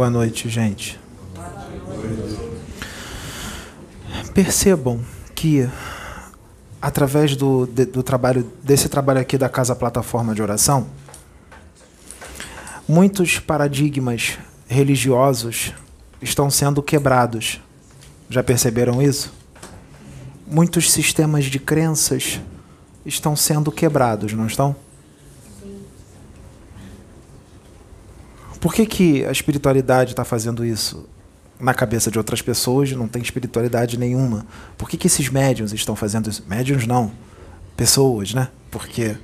Boa noite, gente. Percebam que através do, de, do trabalho desse trabalho aqui da Casa Plataforma de Oração, muitos paradigmas religiosos estão sendo quebrados. Já perceberam isso? Muitos sistemas de crenças estão sendo quebrados, não estão? Por que, que a espiritualidade está fazendo isso? Na cabeça de outras pessoas não tem espiritualidade nenhuma. Por que, que esses médiums estão fazendo isso? Médiums não. Pessoas, né? Porque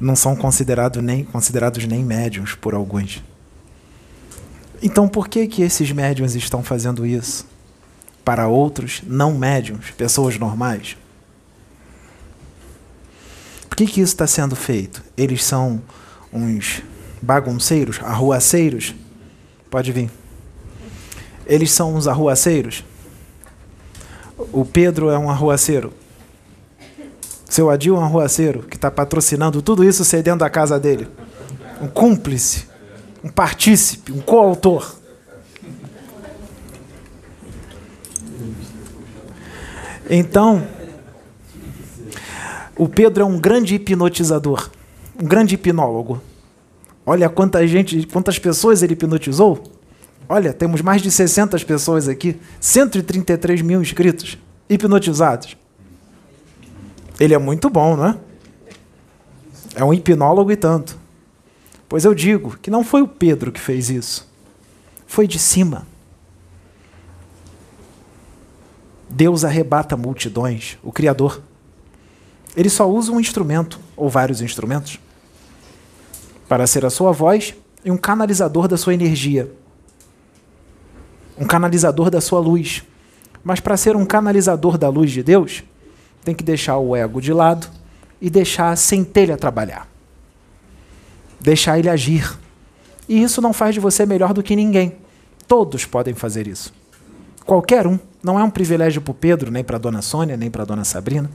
não são considerados nem, considerados nem médiums por alguns. Então por que, que esses médiums estão fazendo isso? Para outros não médiums, pessoas normais? Por que, que isso está sendo feito? Eles são uns bagunceiros, arruaceiros? Pode vir. Eles são uns arruaceiros? O Pedro é um arruaceiro. Seu Adil é um arruaceiro que está patrocinando tudo isso ser dentro da casa dele. Um cúmplice, um partícipe, um coautor. Então, o Pedro é um grande hipnotizador, um grande hipnólogo. Olha quanta gente, quantas pessoas ele hipnotizou. Olha, temos mais de 600 pessoas aqui, 133 mil inscritos hipnotizados. Ele é muito bom, não é? É um hipnólogo e tanto. Pois eu digo que não foi o Pedro que fez isso. Foi de cima. Deus arrebata multidões, o Criador. Ele só usa um instrumento, ou vários instrumentos, para ser a sua voz e um canalizador da sua energia. Um canalizador da sua luz. Mas para ser um canalizador da luz de Deus, tem que deixar o ego de lado e deixar a centelha trabalhar. Deixar ele agir. E isso não faz de você melhor do que ninguém. Todos podem fazer isso. Qualquer um. Não é um privilégio para o Pedro, nem para a dona Sônia, nem para a dona Sabrina.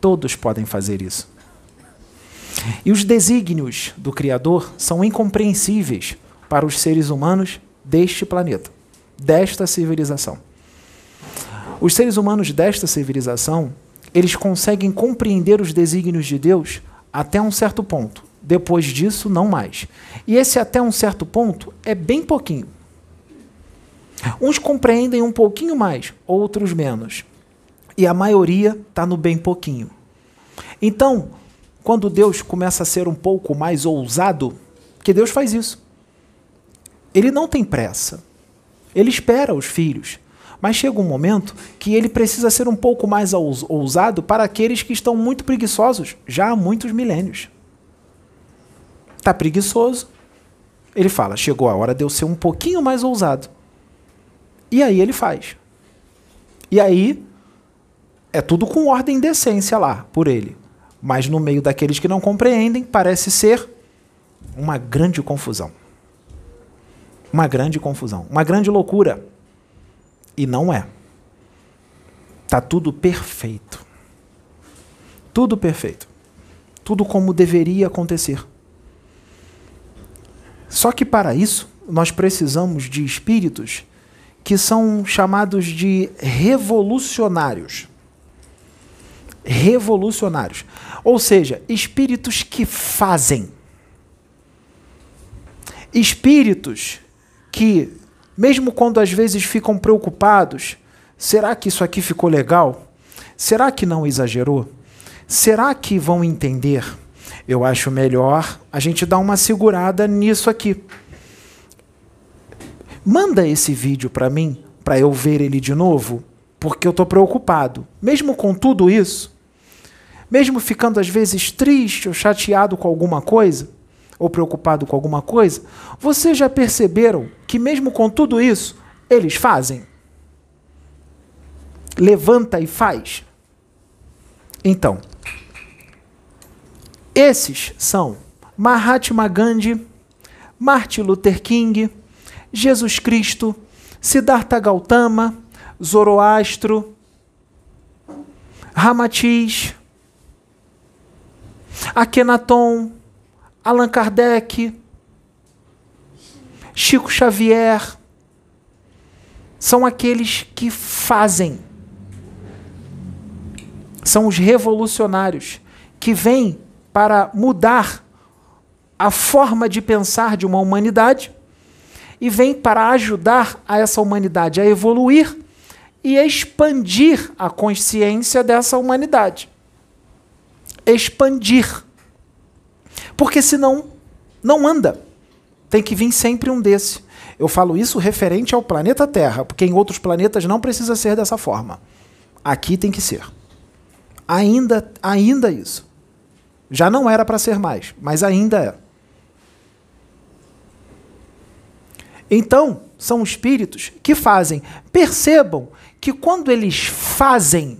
Todos podem fazer isso. E os desígnios do Criador são incompreensíveis para os seres humanos deste planeta, desta civilização. Os seres humanos desta civilização, eles conseguem compreender os desígnios de Deus até um certo ponto. Depois disso, não mais. E esse até um certo ponto é bem pouquinho. Uns compreendem um pouquinho mais, outros menos. E a maioria está no bem pouquinho. Então, quando Deus começa a ser um pouco mais ousado, que Deus faz isso. Ele não tem pressa. Ele espera os filhos. Mas chega um momento que ele precisa ser um pouco mais ousado para aqueles que estão muito preguiçosos já há muitos milênios. Está preguiçoso. Ele fala: chegou a hora de eu ser um pouquinho mais ousado. E aí ele faz. E aí é tudo com ordem e decência lá, por ele. Mas no meio daqueles que não compreendem, parece ser uma grande confusão. Uma grande confusão, uma grande loucura. E não é. Tá tudo perfeito. Tudo perfeito. Tudo como deveria acontecer. Só que para isso, nós precisamos de espíritos que são chamados de revolucionários. Revolucionários. Ou seja, espíritos que fazem. Espíritos que, mesmo quando às vezes ficam preocupados, será que isso aqui ficou legal? Será que não exagerou? Será que vão entender? Eu acho melhor a gente dar uma segurada nisso aqui. Manda esse vídeo para mim, para eu ver ele de novo, porque eu estou preocupado. Mesmo com tudo isso, mesmo ficando às vezes triste ou chateado com alguma coisa, ou preocupado com alguma coisa, vocês já perceberam que mesmo com tudo isso, eles fazem? Levanta e faz. Então, esses são Mahatma Gandhi, Martin Luther King, Jesus Cristo, Siddhartha Gautama, Zoroastro, Ramatiz, Akhenaton, Allan Kardec, Chico Xavier, são aqueles que fazem. São os revolucionários que vêm para mudar a forma de pensar de uma humanidade e vêm para ajudar a essa humanidade a evoluir e expandir a consciência dessa humanidade. Expandir. Porque senão não anda. Tem que vir sempre um desse. Eu falo isso referente ao planeta Terra, porque em outros planetas não precisa ser dessa forma. Aqui tem que ser. Ainda, ainda isso. Já não era para ser mais, mas ainda é. Então, são espíritos que fazem. Percebam que quando eles fazem,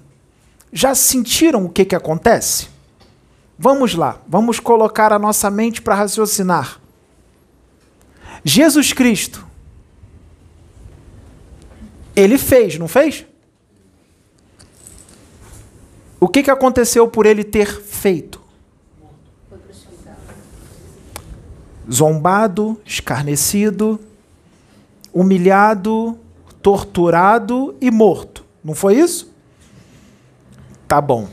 já sentiram o que, que acontece? Vamos lá, vamos colocar a nossa mente para raciocinar. Jesus Cristo, ele fez, não fez? O que, que aconteceu por ele ter feito? Zombado, escarnecido, humilhado, torturado e morto. Não foi isso? Tá bom.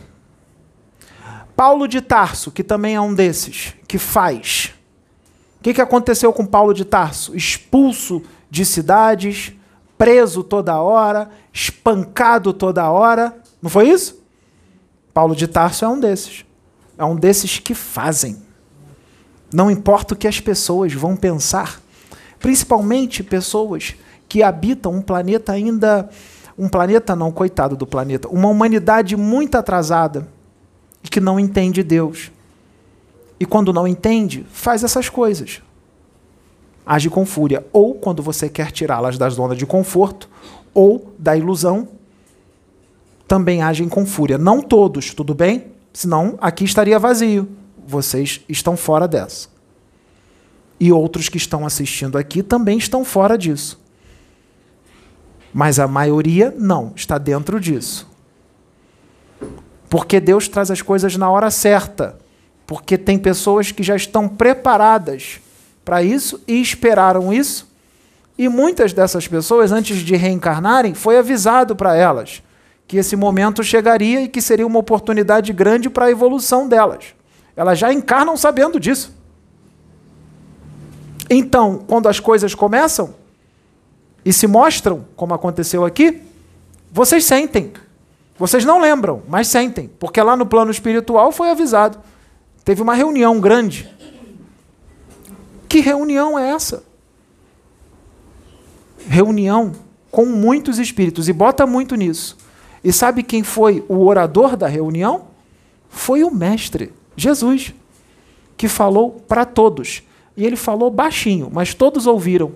Paulo de Tarso, que também é um desses, que faz. O que, que aconteceu com Paulo de Tarso? Expulso de cidades, preso toda hora, espancado toda hora. Não foi isso? Paulo de Tarso é um desses. É um desses que fazem. Não importa o que as pessoas vão pensar, principalmente pessoas que habitam um planeta ainda. Um planeta não, coitado do planeta. Uma humanidade muito atrasada e que não entende Deus. E quando não entende, faz essas coisas. Age com fúria. Ou quando você quer tirá-las da zona de conforto ou da ilusão, também agem com fúria. Não todos, tudo bem? Senão aqui estaria vazio. Vocês estão fora dessa. E outros que estão assistindo aqui também estão fora disso. Mas a maioria não, está dentro disso. Porque Deus traz as coisas na hora certa. Porque tem pessoas que já estão preparadas para isso e esperaram isso. E muitas dessas pessoas, antes de reencarnarem, foi avisado para elas que esse momento chegaria e que seria uma oportunidade grande para a evolução delas. Elas já encarnam sabendo disso. Então, quando as coisas começam e se mostram, como aconteceu aqui, vocês sentem. Vocês não lembram, mas sentem, porque lá no plano espiritual foi avisado. Teve uma reunião grande. Que reunião é essa? Reunião com muitos espíritos, e bota muito nisso. E sabe quem foi o orador da reunião? Foi o Mestre, Jesus, que falou para todos. E ele falou baixinho, mas todos ouviram.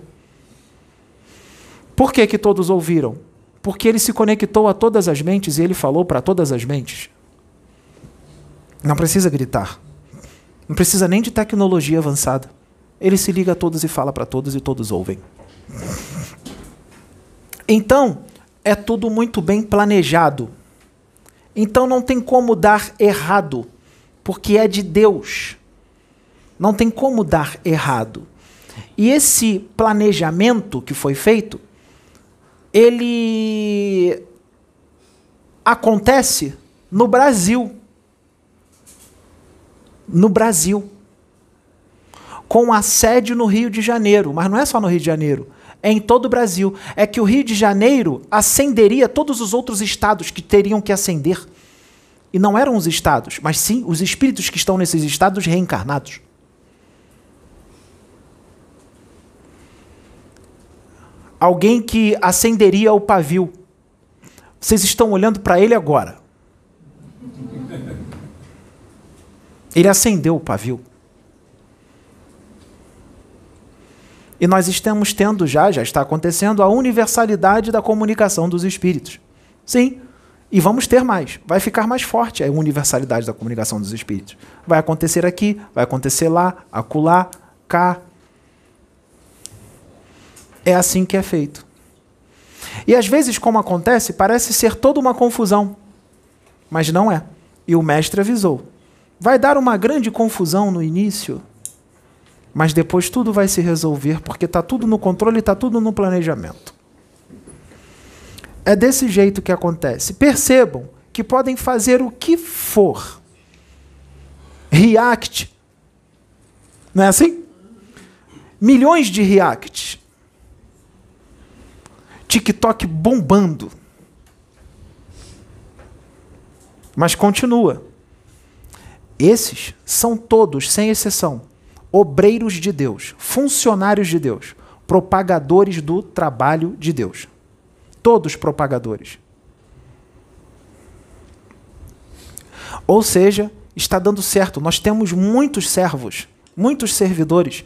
Por que, que todos ouviram? Porque ele se conectou a todas as mentes e ele falou para todas as mentes. Não precisa gritar. Não precisa nem de tecnologia avançada. Ele se liga a todos e fala para todos e todos ouvem. Então, é tudo muito bem planejado. Então não tem como dar errado, porque é de Deus. Não tem como dar errado. E esse planejamento que foi feito ele acontece no Brasil. No Brasil. Com a sede no Rio de Janeiro. Mas não é só no Rio de Janeiro. É em todo o Brasil. É que o Rio de Janeiro ascenderia todos os outros estados que teriam que ascender. E não eram os estados, mas sim os espíritos que estão nesses estados reencarnados. Alguém que acenderia o pavio. Vocês estão olhando para ele agora. Ele acendeu o pavio. E nós estamos tendo já, já está acontecendo, a universalidade da comunicação dos espíritos. Sim. E vamos ter mais. Vai ficar mais forte a universalidade da comunicação dos espíritos. Vai acontecer aqui, vai acontecer lá, acolá, cá, é assim que é feito. E às vezes, como acontece, parece ser toda uma confusão. Mas não é. E o mestre avisou. Vai dar uma grande confusão no início. Mas depois tudo vai se resolver, porque está tudo no controle, está tudo no planejamento. É desse jeito que acontece. Percebam que podem fazer o que for. React. Não é assim? Milhões de reacts. TikTok bombando. Mas continua. Esses são todos, sem exceção, obreiros de Deus, funcionários de Deus, propagadores do trabalho de Deus. Todos propagadores. Ou seja, está dando certo. Nós temos muitos servos, muitos servidores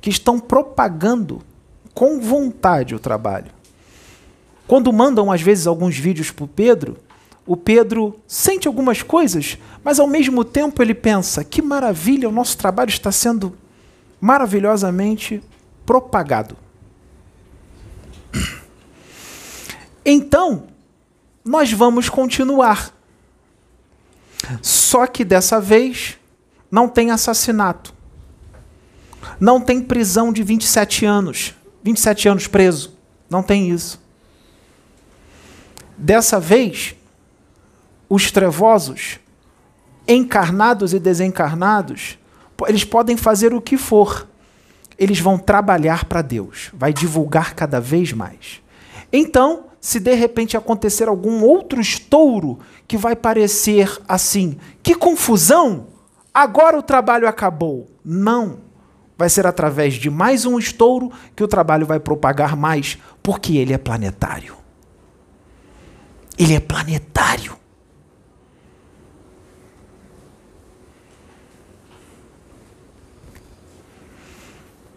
que estão propagando com vontade o trabalho. Quando mandam, às vezes, alguns vídeos para o Pedro, o Pedro sente algumas coisas, mas ao mesmo tempo ele pensa: que maravilha, o nosso trabalho está sendo maravilhosamente propagado. Então, nós vamos continuar. Só que dessa vez não tem assassinato. Não tem prisão de 27 anos. 27 anos preso. Não tem isso. Dessa vez, os trevosos, encarnados e desencarnados, eles podem fazer o que for. Eles vão trabalhar para Deus, vai divulgar cada vez mais. Então, se de repente acontecer algum outro estouro que vai parecer assim, que confusão! Agora o trabalho acabou. Não. Vai ser através de mais um estouro que o trabalho vai propagar mais, porque ele é planetário. Ele é planetário.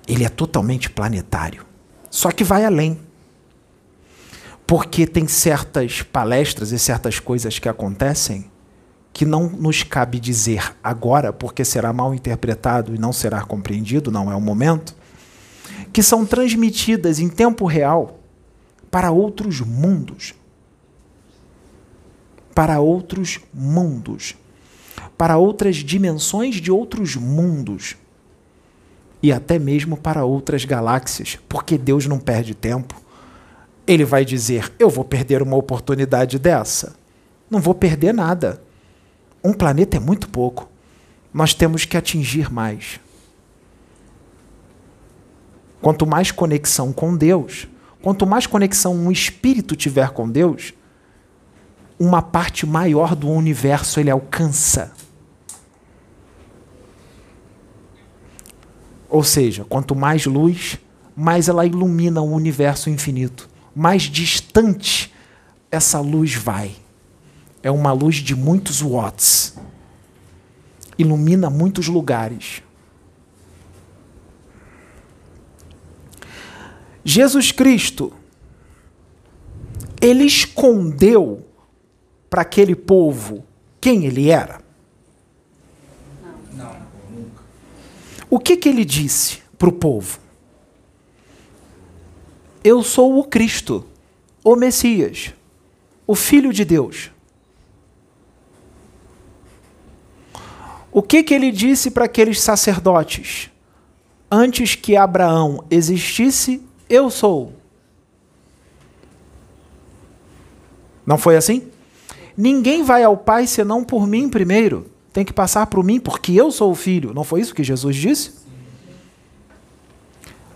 Ele é totalmente planetário. Só que vai além. Porque tem certas palestras e certas coisas que acontecem que não nos cabe dizer agora, porque será mal interpretado e não será compreendido, não é o momento, que são transmitidas em tempo real para outros mundos para outros mundos, para outras dimensões de outros mundos e até mesmo para outras galáxias, porque Deus não perde tempo. Ele vai dizer: Eu vou perder uma oportunidade dessa? Não vou perder nada. Um planeta é muito pouco. Nós temos que atingir mais. Quanto mais conexão com Deus, quanto mais conexão um espírito tiver com Deus, uma parte maior do universo ele alcança. Ou seja, quanto mais luz, mais ela ilumina o universo infinito. Mais distante essa luz vai. É uma luz de muitos watts. Ilumina muitos lugares. Jesus Cristo, ele escondeu para aquele povo quem ele era? Não, nunca. O que, que ele disse para o povo? Eu sou o Cristo, o Messias, o Filho de Deus. O que, que ele disse para aqueles sacerdotes? Antes que Abraão existisse, eu sou. Não foi assim? Ninguém vai ao Pai senão por mim primeiro. Tem que passar por mim, porque eu sou o filho. Não foi isso que Jesus disse?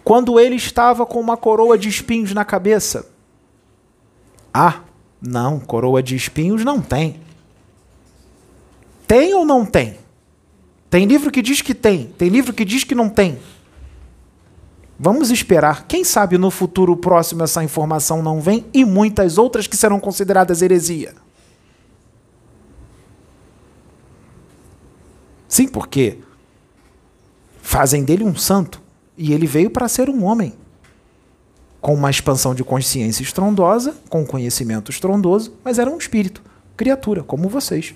Quando ele estava com uma coroa de espinhos na cabeça. Ah, não, coroa de espinhos não tem. Tem ou não tem? Tem livro que diz que tem, tem livro que diz que não tem. Vamos esperar. Quem sabe no futuro próximo essa informação não vem e muitas outras que serão consideradas heresia. Sim, porque fazem dele um santo e ele veio para ser um homem com uma expansão de consciência estrondosa, com conhecimento estrondoso, mas era um espírito, criatura, como vocês.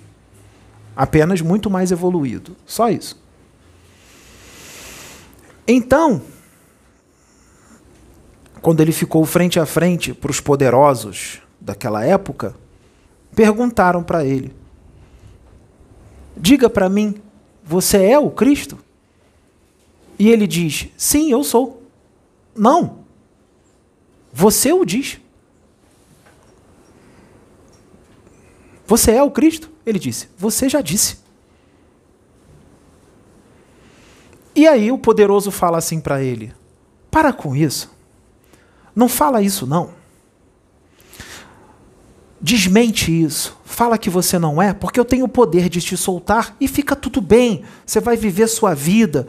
Apenas muito mais evoluído. Só isso. Então, quando ele ficou frente a frente para os poderosos daquela época, perguntaram para ele: Diga para mim você é o Cristo? E ele diz: Sim, eu sou. Não. Você o diz. Você é o Cristo? Ele disse: Você já disse. E aí o poderoso fala assim para ele: Para com isso. Não fala isso, não. Desmente isso. Fala que você não é, porque eu tenho o poder de te soltar e fica tudo bem. Você vai viver sua vida.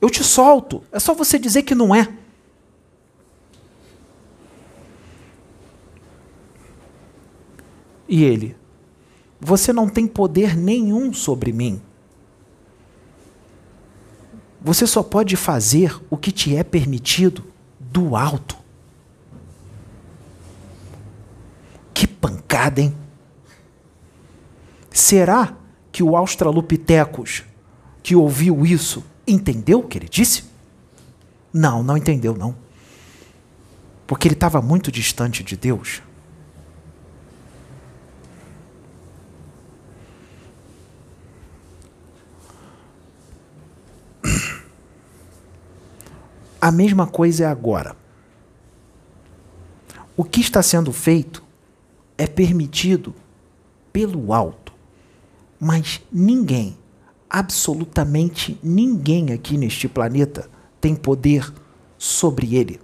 Eu te solto. É só você dizer que não é. E ele: Você não tem poder nenhum sobre mim. Você só pode fazer o que te é permitido do alto. Que pancada, hein? Será que o Australopithecus que ouviu isso entendeu o que ele disse? Não, não entendeu, não. Porque ele estava muito distante de Deus. A mesma coisa é agora. O que está sendo feito é permitido pelo alto, mas ninguém, absolutamente ninguém aqui neste planeta tem poder sobre ele.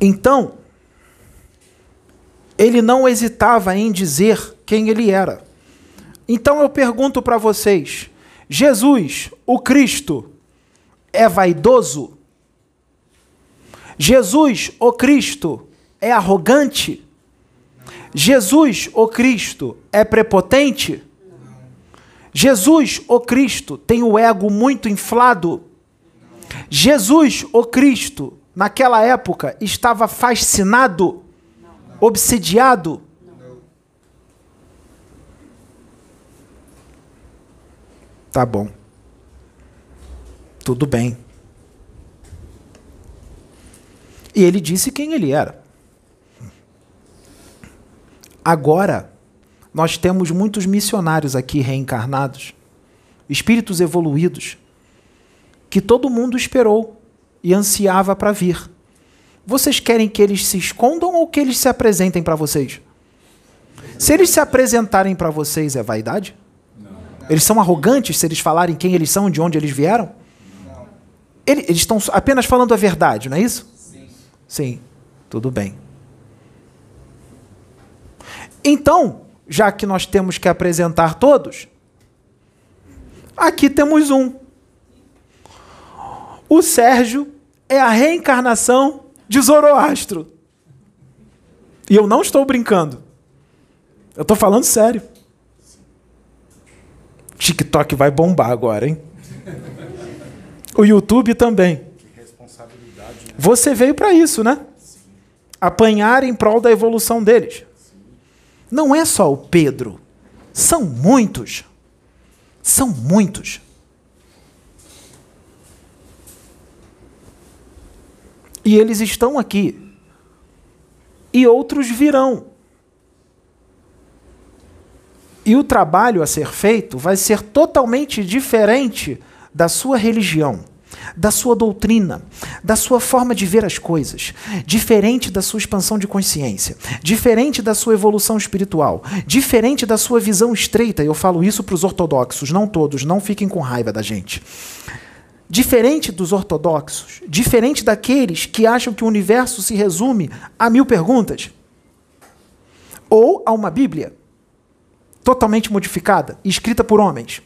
Então, ele não hesitava em dizer quem ele era. Então eu pergunto para vocês: Jesus, o Cristo, é vaidoso? Jesus, o Cristo, é arrogante? Jesus, o Cristo, é prepotente? Jesus, o Cristo, tem o ego muito inflado? Jesus, o Cristo, naquela época, estava fascinado? obsediado? Tá bom. Tudo bem. E ele disse quem ele era. Agora, nós temos muitos missionários aqui reencarnados, espíritos evoluídos, que todo mundo esperou e ansiava para vir. Vocês querem que eles se escondam ou que eles se apresentem para vocês? Se eles se apresentarem para vocês, é vaidade? Eles são arrogantes se eles falarem quem eles são, de onde eles vieram? Não. Eles estão apenas falando a verdade, não é isso? Sim. Sim, tudo bem. Então, já que nós temos que apresentar todos, aqui temos um. O Sérgio é a reencarnação de Zoroastro. E eu não estou brincando. Eu estou falando sério. TikTok vai bombar agora, hein? O YouTube também. Você veio para isso, né? Apanhar em prol da evolução deles. Não é só o Pedro. São muitos. São muitos. E eles estão aqui. E outros virão. E o trabalho a ser feito vai ser totalmente diferente da sua religião, da sua doutrina, da sua forma de ver as coisas, diferente da sua expansão de consciência, diferente da sua evolução espiritual, diferente da sua visão estreita. Eu falo isso para os ortodoxos, não todos, não fiquem com raiva da gente diferente dos ortodoxos, diferente daqueles que acham que o universo se resume a mil perguntas, ou a uma Bíblia totalmente modificada, escrita por homens.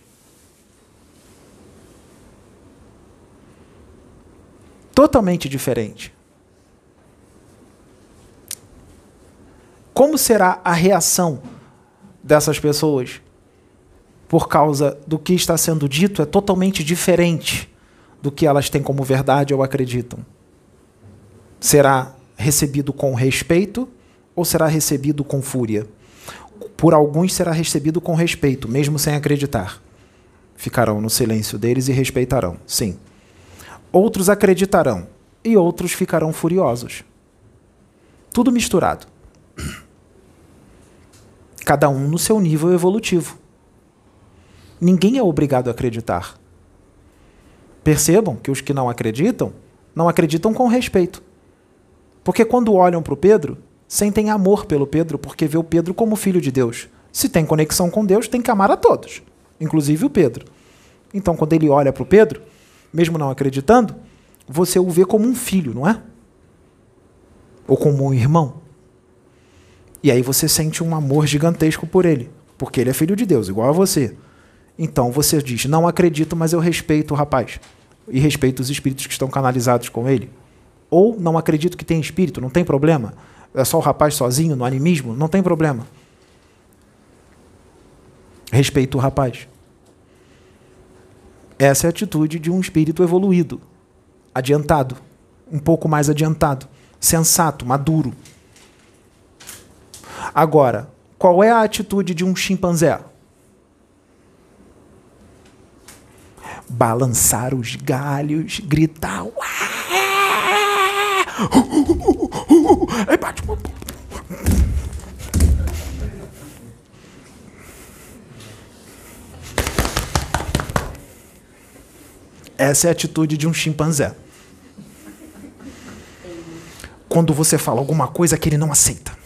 Totalmente diferente. Como será a reação dessas pessoas por causa do que está sendo dito? É totalmente diferente do que elas têm como verdade ou acreditam? Será recebido com respeito ou será recebido com fúria? Por alguns será recebido com respeito, mesmo sem acreditar. Ficarão no silêncio deles e respeitarão, sim. Outros acreditarão e outros ficarão furiosos. Tudo misturado. cada um no seu nível evolutivo. Ninguém é obrigado a acreditar. Percebam que os que não acreditam, não acreditam com respeito. Porque quando olham para o Pedro, sentem amor pelo Pedro, porque vê o Pedro como filho de Deus. Se tem conexão com Deus, tem que amar a todos, inclusive o Pedro. Então, quando ele olha para o Pedro, mesmo não acreditando, você o vê como um filho, não é? Ou como um irmão. E aí você sente um amor gigantesco por ele, porque ele é filho de Deus, igual a você. Então você diz: Não acredito, mas eu respeito o rapaz. E respeito os espíritos que estão canalizados com ele. Ou não acredito que tem espírito, não tem problema. É só o rapaz sozinho no animismo, não tem problema. Respeito o rapaz. Essa é a atitude de um espírito evoluído, adiantado, um pouco mais adiantado, sensato, maduro. Agora, qual é a atitude de um chimpanzé? Balançar os galhos, gritar. Essa é a atitude de um chimpanzé. Quando você fala alguma coisa que ele não aceita.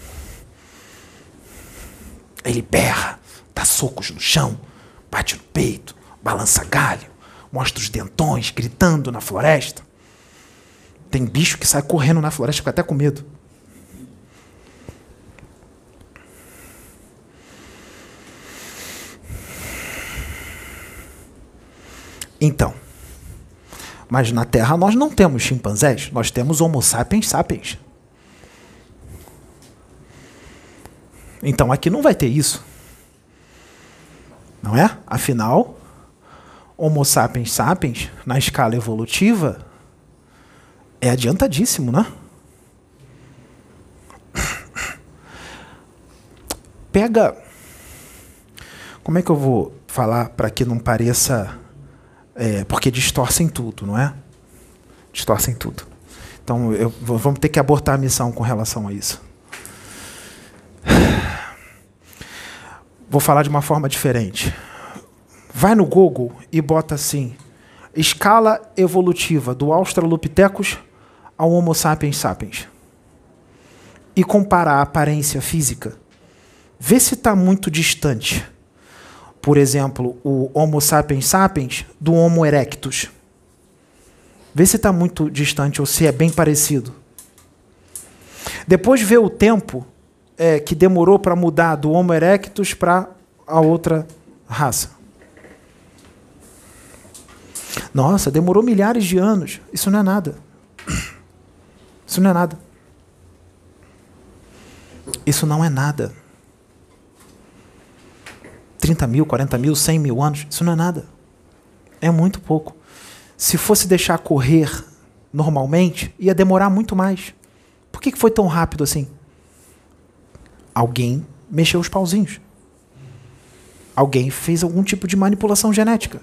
Ele berra, dá socos no chão, bate no peito, balança galho, mostra os dentões, gritando na floresta. Tem bicho que sai correndo na floresta, fica até com medo. Então, mas na Terra nós não temos chimpanzés, nós temos Homo sapiens sapiens. Então aqui não vai ter isso. Não é? Afinal, Homo sapiens sapiens, na escala evolutiva, é adiantadíssimo, né? Pega. Como é que eu vou falar para que não pareça. É, porque distorcem tudo, não é? Distorcem tudo. Então, eu, vamos ter que abortar a missão com relação a isso. Vou falar de uma forma diferente. Vai no Google e bota assim: escala evolutiva do Australopithecus ao Homo sapiens sapiens. E compara a aparência física. Vê se está muito distante. Por exemplo, o Homo sapiens sapiens do Homo erectus. Vê se está muito distante ou se é bem parecido. Depois vê o tempo é, que demorou para mudar do Homo erectus para a outra raça. Nossa, demorou milhares de anos. Isso não é nada. Isso não é nada. Isso não é nada. 30 mil, 40 mil, 100 mil anos, isso não é nada. É muito pouco. Se fosse deixar correr normalmente, ia demorar muito mais. Por que foi tão rápido assim? Alguém mexeu os pauzinhos. Alguém fez algum tipo de manipulação genética.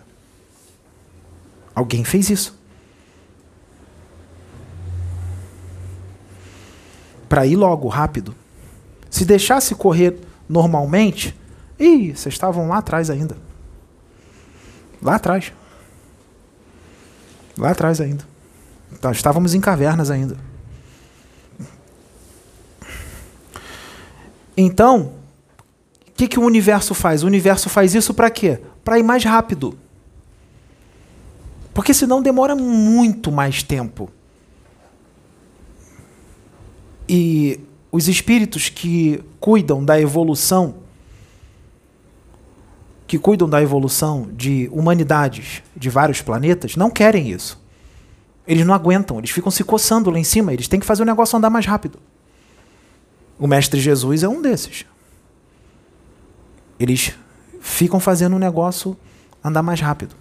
Alguém fez isso. Para ir logo, rápido. Se deixasse correr normalmente, ih, vocês estavam lá atrás ainda. Lá atrás. Lá atrás ainda. Então, estávamos em cavernas ainda. Então, o que, que o universo faz? O universo faz isso para quê? Para ir mais rápido. Porque senão demora muito mais tempo. E os espíritos que cuidam da evolução, que cuidam da evolução de humanidades de vários planetas, não querem isso. Eles não aguentam, eles ficam se coçando lá em cima, eles têm que fazer o negócio andar mais rápido. O Mestre Jesus é um desses. Eles ficam fazendo o negócio andar mais rápido.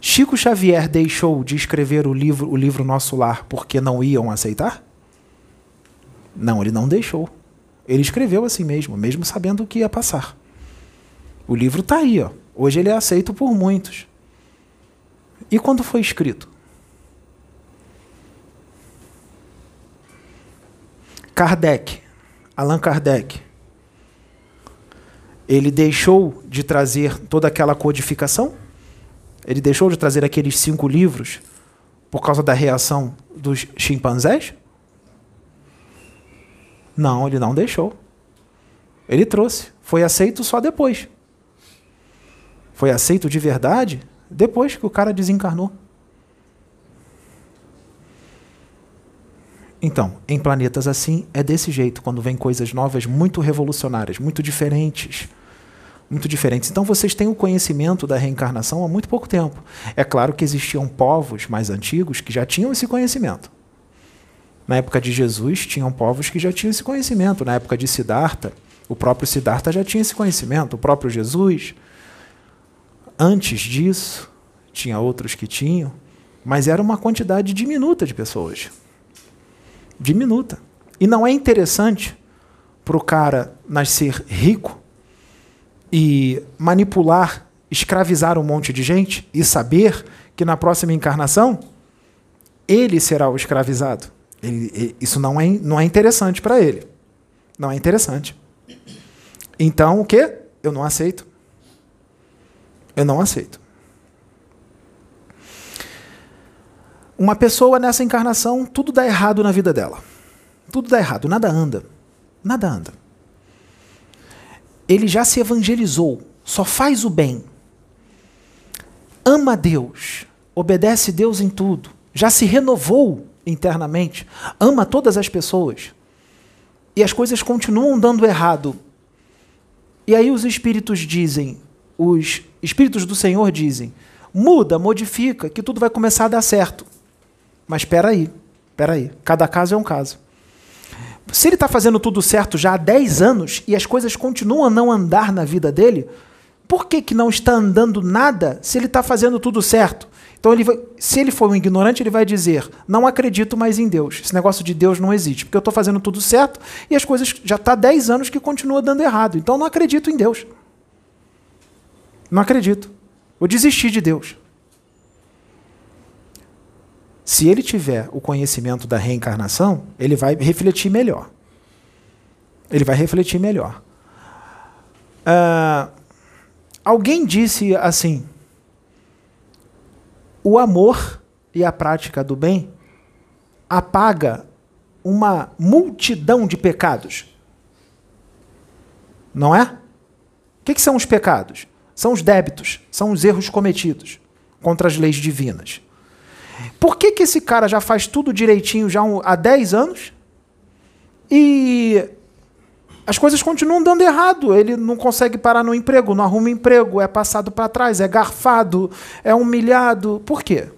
Chico Xavier deixou de escrever o livro, o livro Nosso Lar porque não iam aceitar? Não, ele não deixou. Ele escreveu assim mesmo, mesmo sabendo o que ia passar. O livro está aí, ó. hoje ele é aceito por muitos. E quando foi escrito? Kardec Allan Kardec. Ele deixou de trazer toda aquela codificação? Ele deixou de trazer aqueles cinco livros por causa da reação dos chimpanzés? Não, ele não deixou. Ele trouxe. Foi aceito só depois. Foi aceito de verdade depois que o cara desencarnou. Então, em planetas assim, é desse jeito, quando vem coisas novas muito revolucionárias, muito diferentes. Muito diferentes. Então, vocês têm o conhecimento da reencarnação há muito pouco tempo. É claro que existiam povos mais antigos que já tinham esse conhecimento. Na época de Jesus, tinham povos que já tinham esse conhecimento. Na época de Siddhartha, o próprio Siddhartha já tinha esse conhecimento. O próprio Jesus. Antes disso, tinha outros que tinham, mas era uma quantidade diminuta de pessoas diminuta. E não é interessante para o cara nascer rico e manipular, escravizar um monte de gente e saber que na próxima encarnação ele será o escravizado. Ele, isso não é, não é interessante para ele. Não é interessante. Então, o que? Eu não aceito. Eu não aceito. Uma pessoa nessa encarnação, tudo dá errado na vida dela. Tudo dá errado, nada anda. Nada anda. Ele já se evangelizou, só faz o bem. Ama Deus, obedece Deus em tudo, já se renovou internamente, ama todas as pessoas. E as coisas continuam dando errado. E aí os espíritos dizem, os espíritos do Senhor dizem: muda, modifica, que tudo vai começar a dar certo. Mas espera aí, espera aí. Cada caso é um caso. Se ele está fazendo tudo certo já há 10 anos e as coisas continuam a não andar na vida dele, por que, que não está andando nada se ele está fazendo tudo certo? Então, ele vai, se ele for um ignorante, ele vai dizer: Não acredito mais em Deus. Esse negócio de Deus não existe, porque eu estou fazendo tudo certo e as coisas já está há 10 anos que continua dando errado. Então, não acredito em Deus. Não acredito. Vou desistir de Deus. Se ele tiver o conhecimento da reencarnação, ele vai refletir melhor. Ele vai refletir melhor. Uh, alguém disse assim: o amor e a prática do bem apaga uma multidão de pecados. Não é? O que, que são os pecados? São os débitos, são os erros cometidos contra as leis divinas. Por que, que esse cara já faz tudo direitinho já há 10 anos e as coisas continuam dando errado? Ele não consegue parar no emprego, não arruma emprego, é passado para trás, é garfado, é humilhado. Por quê?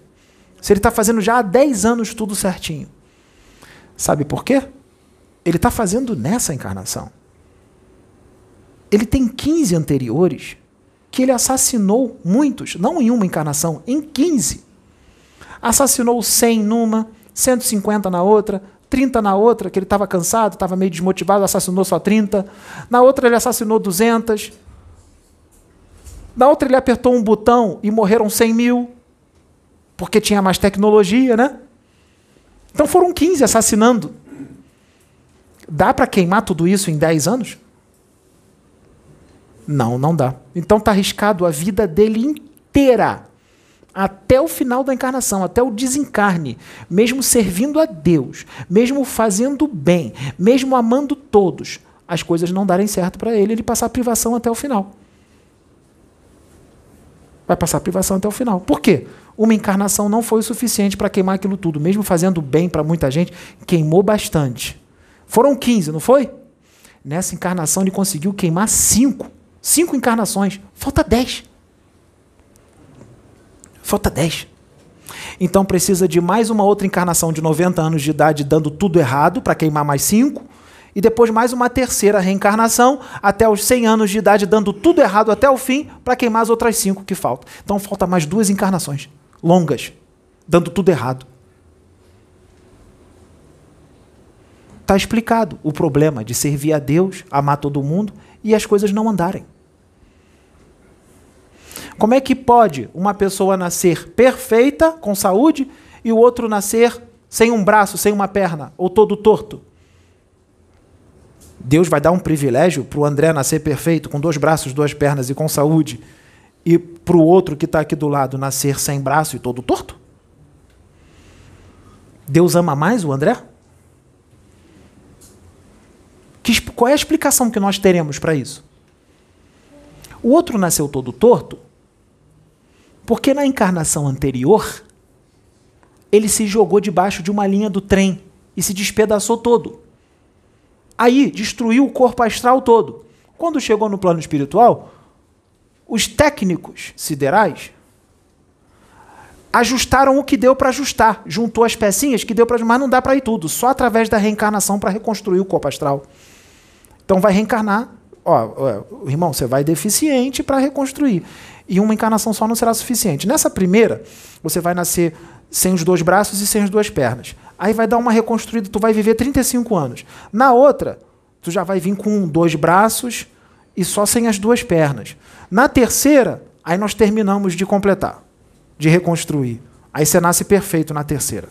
Se ele está fazendo já há 10 anos tudo certinho. Sabe por quê? Ele está fazendo nessa encarnação. Ele tem 15 anteriores que ele assassinou muitos, não em uma encarnação, em 15 assassinou 100 numa, 150 na outra, 30 na outra, que ele estava cansado, estava meio desmotivado, assassinou só 30. Na outra ele assassinou 200. Na outra ele apertou um botão e morreram 100 mil, porque tinha mais tecnologia, né? Então foram 15 assassinando. Dá para queimar tudo isso em 10 anos? Não, não dá. Então está arriscado a vida dele inteira até o final da encarnação, até o desencarne, mesmo servindo a Deus, mesmo fazendo bem, mesmo amando todos, as coisas não darem certo para ele, ele passar privação até o final. Vai passar privação até o final. Por quê? Uma encarnação não foi o suficiente para queimar aquilo tudo, mesmo fazendo bem para muita gente, queimou bastante. Foram 15, não foi? Nessa encarnação ele conseguiu queimar 5. 5 encarnações. Falta 10. Falta 10. Então precisa de mais uma outra encarnação de 90 anos de idade dando tudo errado para queimar mais 5. E depois mais uma terceira reencarnação até os 100 anos de idade dando tudo errado até o fim para queimar as outras 5 que faltam. Então falta mais duas encarnações longas dando tudo errado. Está explicado o problema de servir a Deus, amar todo mundo e as coisas não andarem. Como é que pode uma pessoa nascer perfeita, com saúde, e o outro nascer sem um braço, sem uma perna, ou todo torto? Deus vai dar um privilégio para o André nascer perfeito, com dois braços, duas pernas e com saúde, e para o outro que está aqui do lado nascer sem braço e todo torto? Deus ama mais o André? Que, qual é a explicação que nós teremos para isso? O outro nasceu todo torto porque na encarnação anterior ele se jogou debaixo de uma linha do trem e se despedaçou todo. Aí destruiu o corpo astral todo. Quando chegou no plano espiritual, os técnicos siderais ajustaram o que deu para ajustar, juntou as pecinhas que deu para, mas não dá para ir tudo, só através da reencarnação para reconstruir o corpo astral. Então vai reencarnar, ó, ó irmão, você vai deficiente para reconstruir. E uma encarnação só não será suficiente. Nessa primeira, você vai nascer sem os dois braços e sem as duas pernas. Aí vai dar uma reconstruída, tu vai viver 35 anos. Na outra, tu já vai vir com dois braços e só sem as duas pernas. Na terceira, aí nós terminamos de completar, de reconstruir. Aí você nasce perfeito na terceira.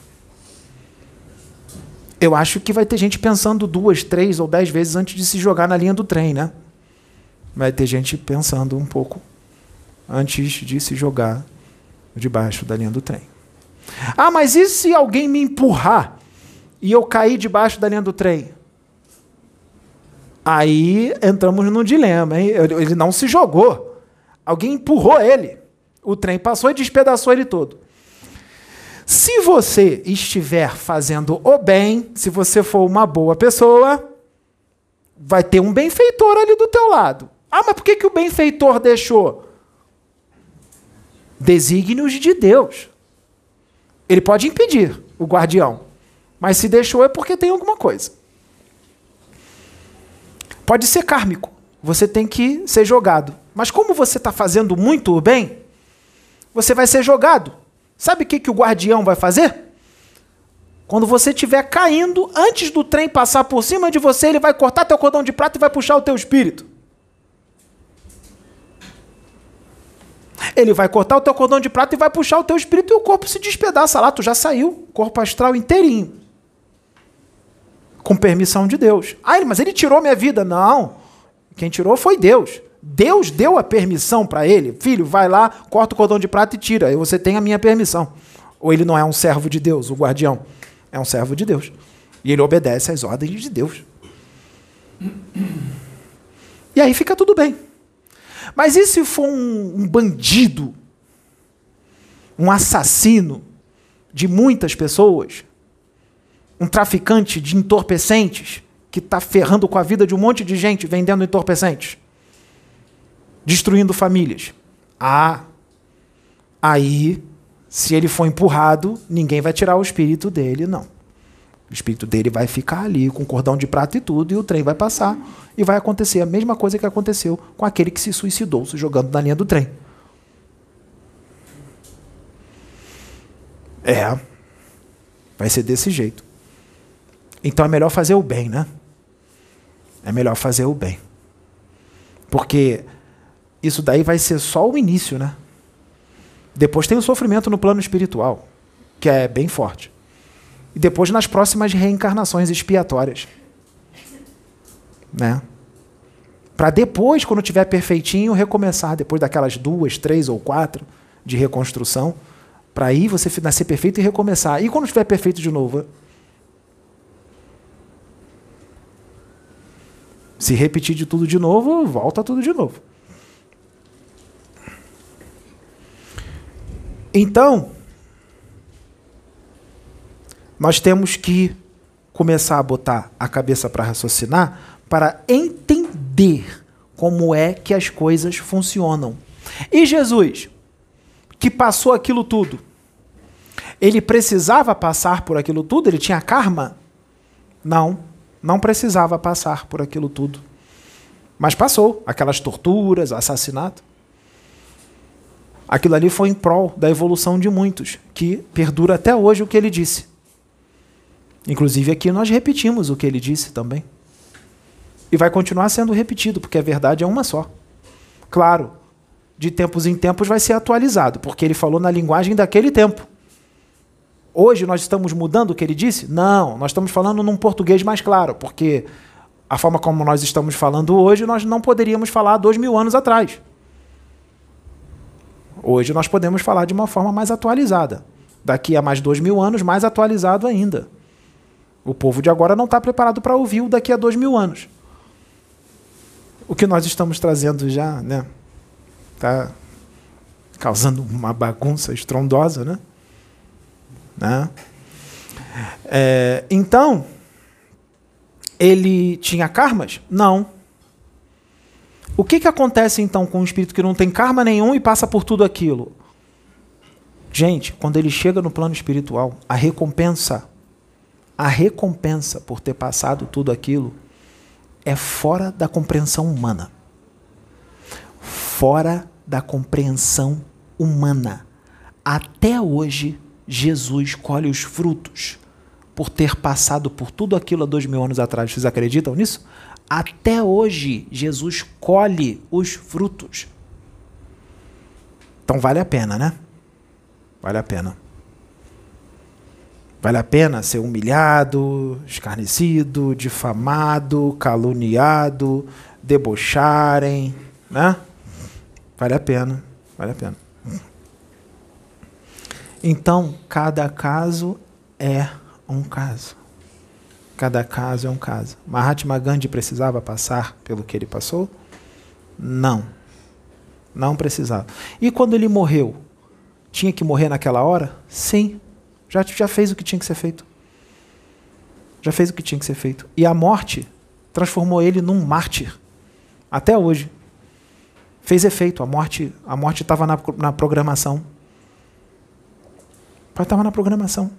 Eu acho que vai ter gente pensando duas, três ou dez vezes antes de se jogar na linha do trem, né? Vai ter gente pensando um pouco antes de se jogar debaixo da linha do trem. Ah, mas e se alguém me empurrar e eu cair debaixo da linha do trem? Aí entramos num dilema, hein? Ele não se jogou. Alguém empurrou ele. O trem passou e despedaçou ele todo. Se você estiver fazendo o bem, se você for uma boa pessoa, vai ter um benfeitor ali do teu lado. Ah, mas por que, que o benfeitor deixou? Desígnios de Deus. Ele pode impedir o guardião, mas se deixou é porque tem alguma coisa. Pode ser kármico, você tem que ser jogado. Mas como você está fazendo muito bem, você vai ser jogado. Sabe o que, que o guardião vai fazer? Quando você estiver caindo, antes do trem passar por cima de você, ele vai cortar teu cordão de prata e vai puxar o teu espírito. Ele vai cortar o teu cordão de prata e vai puxar o teu espírito e o corpo se despedaça lá. Tu já saiu, corpo astral inteirinho. Com permissão de Deus. Ah, mas ele tirou minha vida. Não. Quem tirou foi Deus. Deus deu a permissão para ele. Filho, vai lá, corta o cordão de prata e tira. Aí você tem a minha permissão. Ou ele não é um servo de Deus, o guardião. É um servo de Deus. E ele obedece às ordens de Deus. E aí fica tudo bem. Mas e se for um, um bandido, um assassino de muitas pessoas, um traficante de entorpecentes que está ferrando com a vida de um monte de gente vendendo entorpecentes, destruindo famílias? Ah, aí, se ele for empurrado, ninguém vai tirar o espírito dele, não. O espírito dele vai ficar ali com cordão de prata e tudo, e o trem vai passar. E vai acontecer a mesma coisa que aconteceu com aquele que se suicidou se jogando na linha do trem. É. Vai ser desse jeito. Então é melhor fazer o bem, né? É melhor fazer o bem. Porque isso daí vai ser só o início, né? Depois tem o sofrimento no plano espiritual, que é bem forte e depois nas próximas reencarnações expiatórias. Né? Para depois, quando tiver perfeitinho, recomeçar, depois daquelas duas, três ou quatro de reconstrução, para aí você nascer perfeito e recomeçar. E quando estiver perfeito de novo? Se repetir de tudo de novo, volta tudo de novo. Então, nós temos que começar a botar a cabeça para raciocinar para entender como é que as coisas funcionam. E Jesus, que passou aquilo tudo, ele precisava passar por aquilo tudo? Ele tinha karma? Não, não precisava passar por aquilo tudo. Mas passou aquelas torturas, assassinato. Aquilo ali foi em prol da evolução de muitos, que perdura até hoje o que ele disse. Inclusive aqui nós repetimos o que ele disse também. E vai continuar sendo repetido, porque a verdade é uma só. Claro, de tempos em tempos vai ser atualizado, porque ele falou na linguagem daquele tempo. Hoje nós estamos mudando o que ele disse? Não, nós estamos falando num português mais claro, porque A forma como nós estamos falando hoje, nós não poderíamos falar dois mil anos atrás. Hoje nós podemos falar de uma forma mais atualizada. Daqui a mais dois mil anos, mais atualizado ainda. O povo de agora não está preparado para ouvir o daqui a dois mil anos. O que nós estamos trazendo já, né? Está causando uma bagunça estrondosa, né? né? É, então, ele tinha karmas? Não. O que, que acontece então com um espírito que não tem karma nenhum e passa por tudo aquilo? Gente, quando ele chega no plano espiritual, a recompensa, a recompensa por ter passado tudo aquilo é fora da compreensão humana. Fora da compreensão humana. Até hoje, Jesus colhe os frutos por ter passado por tudo aquilo há dois mil anos atrás. Vocês acreditam nisso? Até hoje, Jesus colhe os frutos. Então vale a pena, né? Vale a pena. Vale a pena ser humilhado, escarnecido, difamado, caluniado, debocharem, né? Vale a pena, vale a pena. Então, cada caso é um caso. Cada caso é um caso. Mahatma Gandhi precisava passar pelo que ele passou? Não. Não precisava. E quando ele morreu? Tinha que morrer naquela hora? Sim. Já, já fez o que tinha que ser feito. Já fez o que tinha que ser feito. E a morte transformou ele num mártir. Até hoje. Fez efeito. A morte a morte estava na, na programação. Estava na programação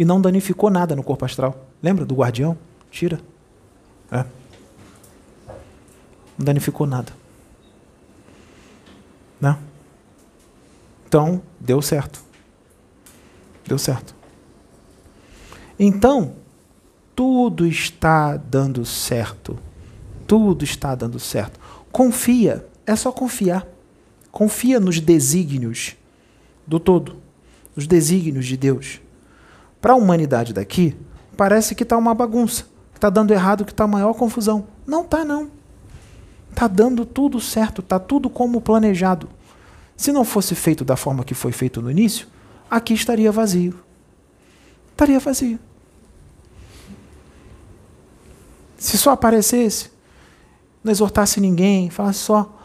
e não danificou nada no corpo astral. Lembra do guardião? Tira. É. Não danificou nada. Né? Então, deu certo. Deu certo. Então, tudo está dando certo. Tudo está dando certo. Confia. É só confiar. Confia nos desígnios do todo. Nos desígnios de Deus. Para a humanidade daqui, parece que está uma bagunça, que está dando errado, que está maior confusão. Não está, não. Está dando tudo certo, está tudo como planejado. Se não fosse feito da forma que foi feito no início, aqui estaria vazio. Estaria vazio. Se só aparecesse, não exortasse ninguém, falasse só,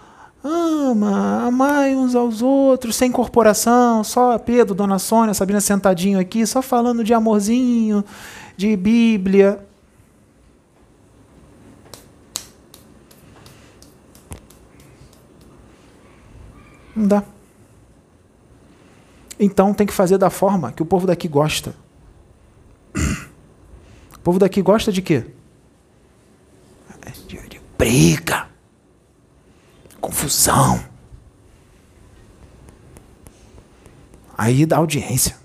Ama, amai uns aos outros, sem corporação, só Pedro, Dona Sônia, Sabina sentadinho aqui, só falando de amorzinho, de Bíblia. Não dá. Então tem que fazer da forma que o povo daqui gosta. O povo daqui gosta de quê? De, de briga confusão. Aí dá audiência.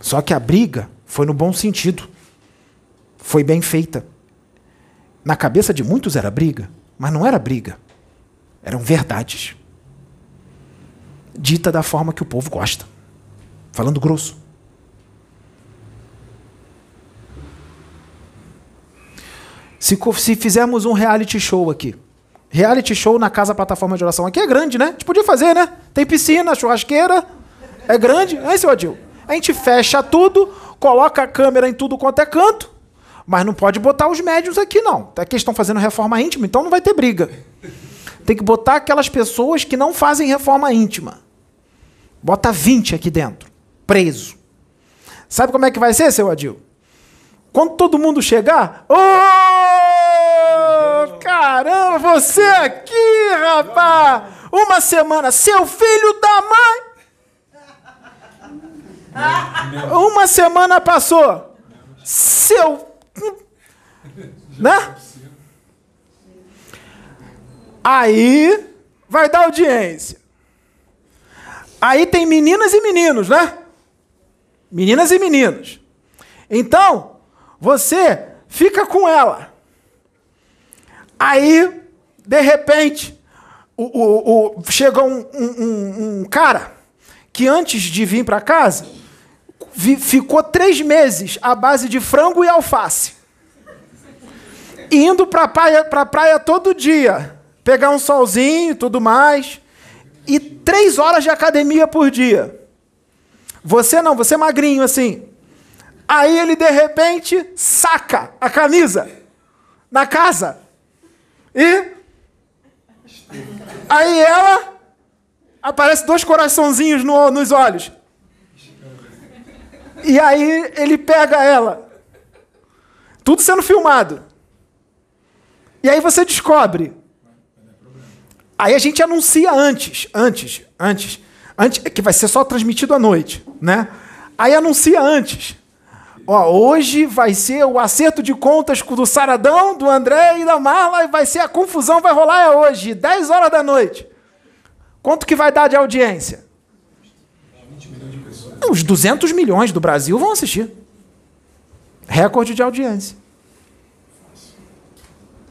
Só que a briga foi no bom sentido. Foi bem feita. Na cabeça de muitos era briga, mas não era briga. Eram verdades. Dita da forma que o povo gosta. Falando grosso. Se, se fizermos um reality show aqui, Reality show na casa plataforma de oração. Aqui é grande, né? A gente podia fazer, né? Tem piscina, churrasqueira. É grande. É, seu Adil? A gente fecha tudo, coloca a câmera em tudo quanto é canto, mas não pode botar os médios aqui, não. Aqui estão fazendo reforma íntima, então não vai ter briga. Tem que botar aquelas pessoas que não fazem reforma íntima. Bota 20 aqui dentro, preso. Sabe como é que vai ser, seu Adil? Quando todo mundo chegar, oh, caramba, você aqui, rapaz! Uma semana, seu filho da mãe! Uma semana passou, seu, né? Aí vai dar audiência. Aí tem meninas e meninos, né? Meninas e meninos. Então, você fica com ela. Aí, de repente, o, o, o chega um, um, um, cara que antes de vir para casa vi, ficou três meses à base de frango e alface. indo para praia, pra praia todo dia, pegar um solzinho e tudo mais, e três horas de academia por dia. Você não, você é magrinho assim. Aí ele de repente saca a camisa na casa. E aí ela aparece dois coraçãozinhos no, nos olhos. E aí ele pega ela. Tudo sendo filmado. E aí você descobre. Aí a gente anuncia antes, antes, antes, antes, que vai ser só transmitido à noite, né? Aí anuncia antes. Ó, hoje vai ser o acerto de contas do Saradão, do André e da Marla, e vai ser a confusão, vai rolar é hoje, 10 horas da noite. Quanto que vai dar de audiência? Os 200 milhões do Brasil vão assistir. Recorde de audiência.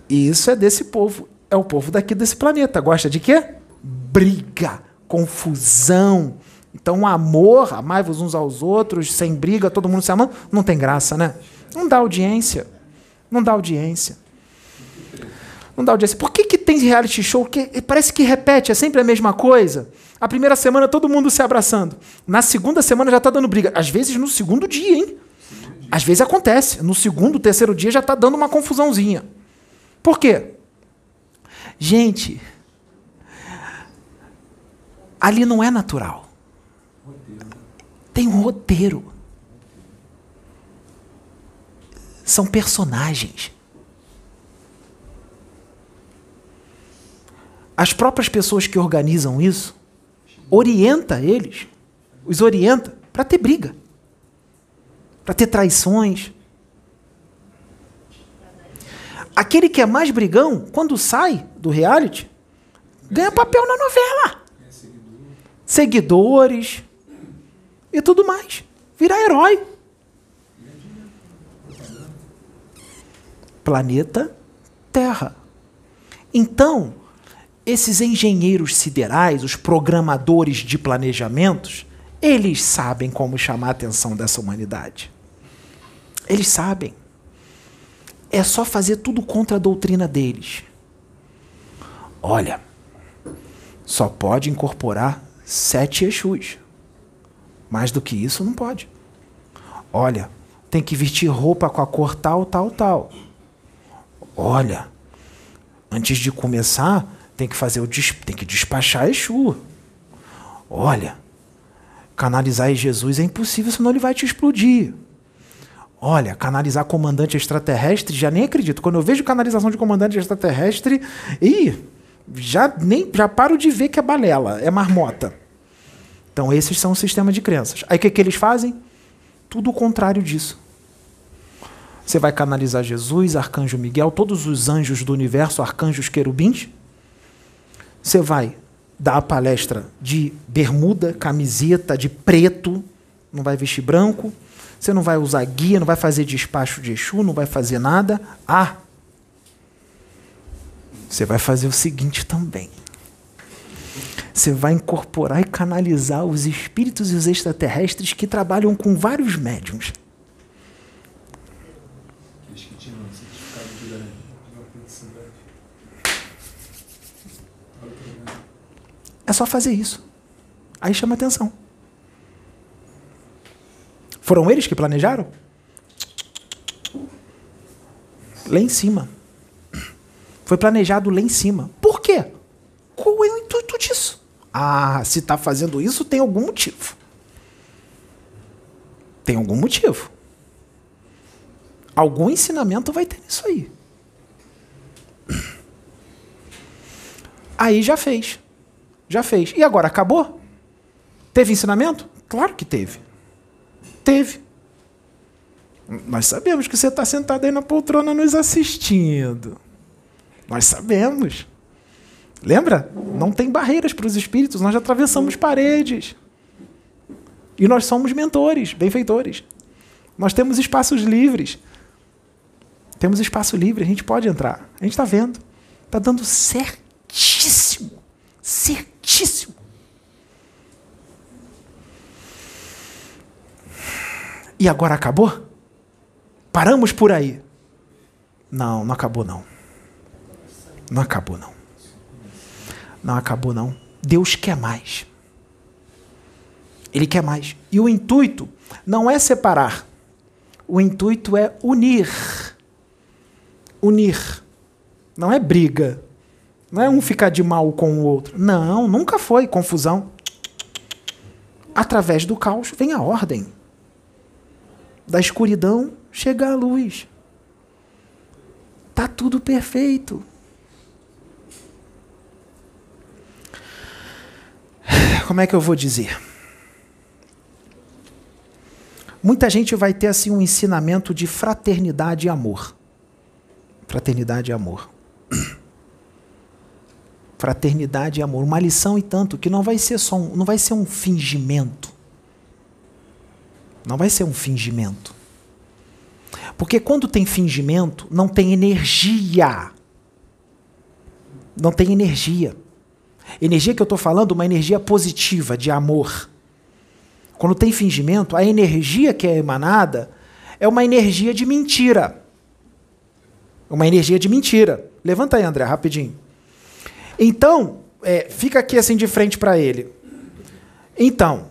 E isso é desse povo. É o povo daqui desse planeta. Gosta de quê? Briga, confusão, então, amor, amai-vos uns aos outros, sem briga, todo mundo se amando, não tem graça, né? Não dá audiência. Não dá audiência. Não dá audiência. Por que, que tem reality show que parece que repete, é sempre a mesma coisa? A primeira semana todo mundo se abraçando. Na segunda semana já está dando briga. Às vezes no segundo dia, hein? Às vezes acontece. No segundo, terceiro dia já está dando uma confusãozinha. Por quê? Gente, ali não é natural tem um roteiro. São personagens. As próprias pessoas que organizam isso orienta eles, os orienta para ter briga, para ter traições. Aquele que é mais brigão, quando sai do reality, ganha papel na novela. Seguidores, e tudo mais. Virar herói. Planeta Terra. Então, esses engenheiros siderais, os programadores de planejamentos, eles sabem como chamar a atenção dessa humanidade. Eles sabem. É só fazer tudo contra a doutrina deles. Olha, só pode incorporar sete Exus. Mais do que isso, não pode. Olha, tem que vestir roupa com a cor tal, tal, tal. Olha, antes de começar, tem que fazer o tem que despachar Exu. Olha, canalizar Jesus é impossível, senão ele vai te explodir. Olha, canalizar comandante extraterrestre, já nem acredito. Quando eu vejo canalização de comandante extraterrestre, e já nem já paro de ver que é balela, é marmota. Então, esses são o sistema de crenças. Aí o que, que eles fazem? Tudo o contrário disso. Você vai canalizar Jesus, Arcanjo Miguel, todos os anjos do universo, arcanjos querubins. Você vai dar a palestra de bermuda, camiseta, de preto, não vai vestir branco. Você não vai usar guia, não vai fazer despacho de Exu, não vai fazer nada. Ah, você vai fazer o seguinte também. Você vai incorporar e canalizar os espíritos e os extraterrestres que trabalham com vários médiums. É só fazer isso. Aí chama atenção. Foram eles que planejaram? Lá em cima. Foi planejado lá em cima. Por quê? Qual é o intuito disso? Ah, se está fazendo isso, tem algum motivo. Tem algum motivo. Algum ensinamento vai ter nisso aí. Aí já fez. Já fez. E agora acabou? Teve ensinamento? Claro que teve. Teve. Nós sabemos que você está sentado aí na poltrona nos assistindo. Nós sabemos. Lembra? Não tem barreiras para os espíritos, nós já atravessamos paredes. E nós somos mentores, benfeitores. Nós temos espaços livres. Temos espaço livre, a gente pode entrar. A gente está vendo. Está dando certíssimo. Certíssimo. E agora acabou? Paramos por aí? Não, não acabou não. Não acabou não. Não acabou não. Deus quer mais. Ele quer mais. E o intuito não é separar. O intuito é unir. Unir. Não é briga. Não é um ficar de mal com o outro. Não, nunca foi confusão. Através do caos vem a ordem. Da escuridão chega a luz. Tá tudo perfeito. Como é que eu vou dizer? Muita gente vai ter assim um ensinamento de fraternidade e amor. Fraternidade e amor. Fraternidade e amor, uma lição e tanto que não vai ser só um, não vai ser um fingimento. Não vai ser um fingimento. Porque quando tem fingimento, não tem energia. Não tem energia. Energia que eu estou falando, uma energia positiva, de amor. Quando tem fingimento, a energia que é emanada é uma energia de mentira. Uma energia de mentira. Levanta aí, André, rapidinho. Então, é, fica aqui assim de frente para ele. Então,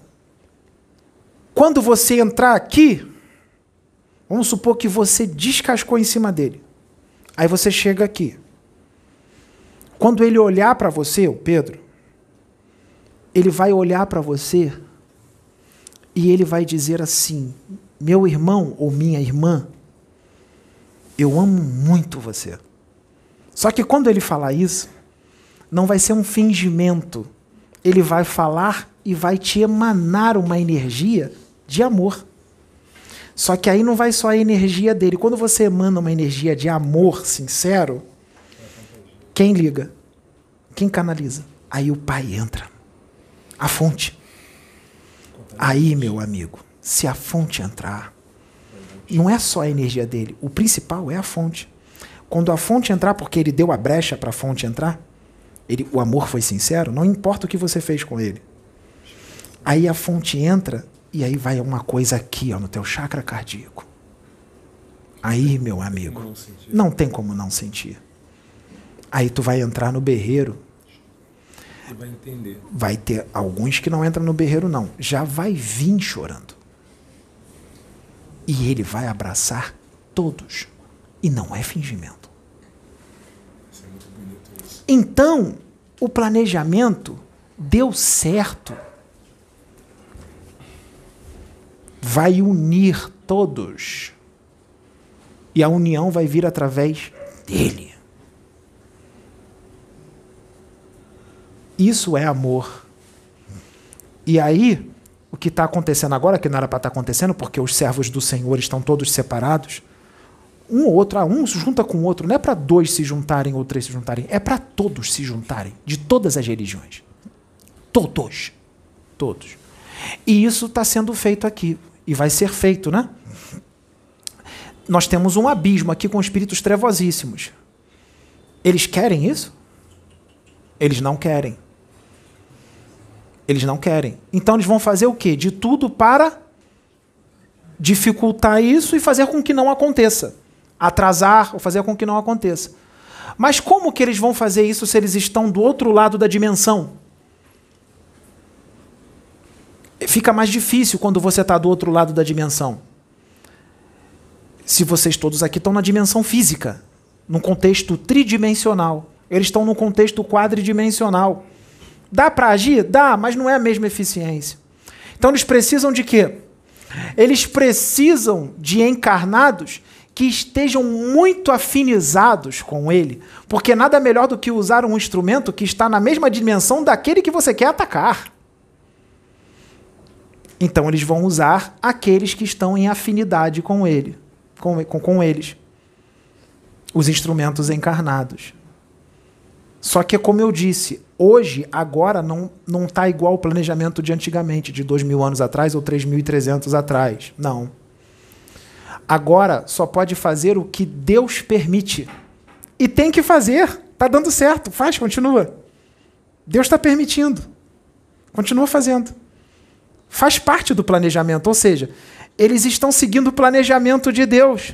quando você entrar aqui, vamos supor que você descascou em cima dele. Aí você chega aqui. Quando ele olhar para você, o Pedro, ele vai olhar para você e ele vai dizer assim: meu irmão ou minha irmã, eu amo muito você. Só que quando ele falar isso, não vai ser um fingimento. Ele vai falar e vai te emanar uma energia de amor. Só que aí não vai só a energia dele. Quando você emana uma energia de amor sincero, quem liga? Quem canaliza? Aí o pai entra. A fonte. Aí, meu amigo, se a fonte entrar, não é só a energia dele, o principal é a fonte. Quando a fonte entrar, porque ele deu a brecha para a fonte entrar, ele, o amor foi sincero, não importa o que você fez com ele. Aí a fonte entra e aí vai uma coisa aqui, ó, no teu chakra cardíaco. Aí, meu amigo, não tem como não sentir. Aí tu vai entrar no berreiro. Vai entender. Vai ter alguns que não entram no berreiro, não. Já vai vir chorando. E ele vai abraçar todos. E não é fingimento. É. Então, o planejamento deu certo. Vai unir todos. E a união vai vir através dele. Isso é amor. E aí, o que está acontecendo agora, que não era para estar tá acontecendo, porque os servos do Senhor estão todos separados, um ou outro, ah, um se junta com o outro, não é para dois se juntarem ou três se juntarem, é para todos se juntarem, de todas as religiões. Todos. Todos. E isso está sendo feito aqui. E vai ser feito, né? Nós temos um abismo aqui com espíritos trevosíssimos. Eles querem isso? Eles não querem. Eles não querem. Então eles vão fazer o quê? De tudo para dificultar isso e fazer com que não aconteça. Atrasar ou fazer com que não aconteça. Mas como que eles vão fazer isso se eles estão do outro lado da dimensão? Fica mais difícil quando você está do outro lado da dimensão. Se vocês todos aqui estão na dimensão física, num contexto tridimensional. Eles estão num contexto quadridimensional. Dá para agir? Dá, mas não é a mesma eficiência. Então eles precisam de quê? Eles precisam de encarnados que estejam muito afinizados com ele, porque nada melhor do que usar um instrumento que está na mesma dimensão daquele que você quer atacar. Então eles vão usar aqueles que estão em afinidade com ele, com, com, com eles. Os instrumentos encarnados. Só que, como eu disse, hoje, agora, não não está igual o planejamento de antigamente, de dois mil anos atrás ou 3.300 atrás. Não. Agora só pode fazer o que Deus permite. E tem que fazer. Está dando certo. Faz, continua. Deus está permitindo. Continua fazendo. Faz parte do planejamento. Ou seja, eles estão seguindo o planejamento de Deus.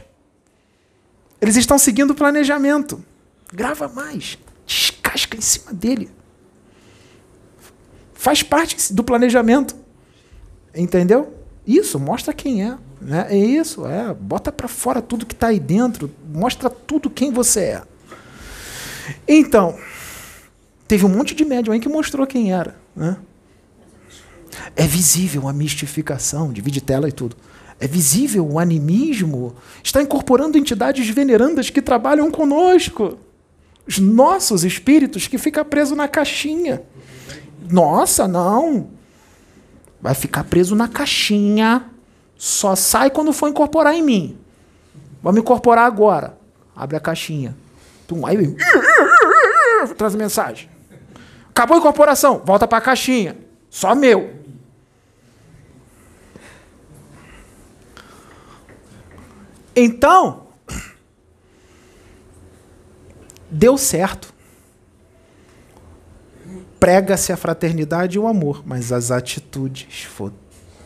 Eles estão seguindo o planejamento. Grava mais. Descasca em cima dele. Faz parte do planejamento. Entendeu? Isso, mostra quem é. Né? É isso, é. Bota para fora tudo que está aí dentro. Mostra tudo quem você é. Então, teve um monte de médium aí que mostrou quem era. Né? É visível a mistificação, divide tela e tudo. É visível o animismo. Está incorporando entidades venerandas que trabalham conosco. Os nossos espíritos que ficam presos na caixinha. Nossa, não. Vai ficar preso na caixinha. Só sai quando for incorporar em mim. Vamos incorporar agora. Abre a caixinha. Tum, aí vem. Traz mensagem. Acabou a incorporação. Volta para a caixinha. Só meu. Então, deu certo. Prega-se a fraternidade e o amor, mas as atitudes foram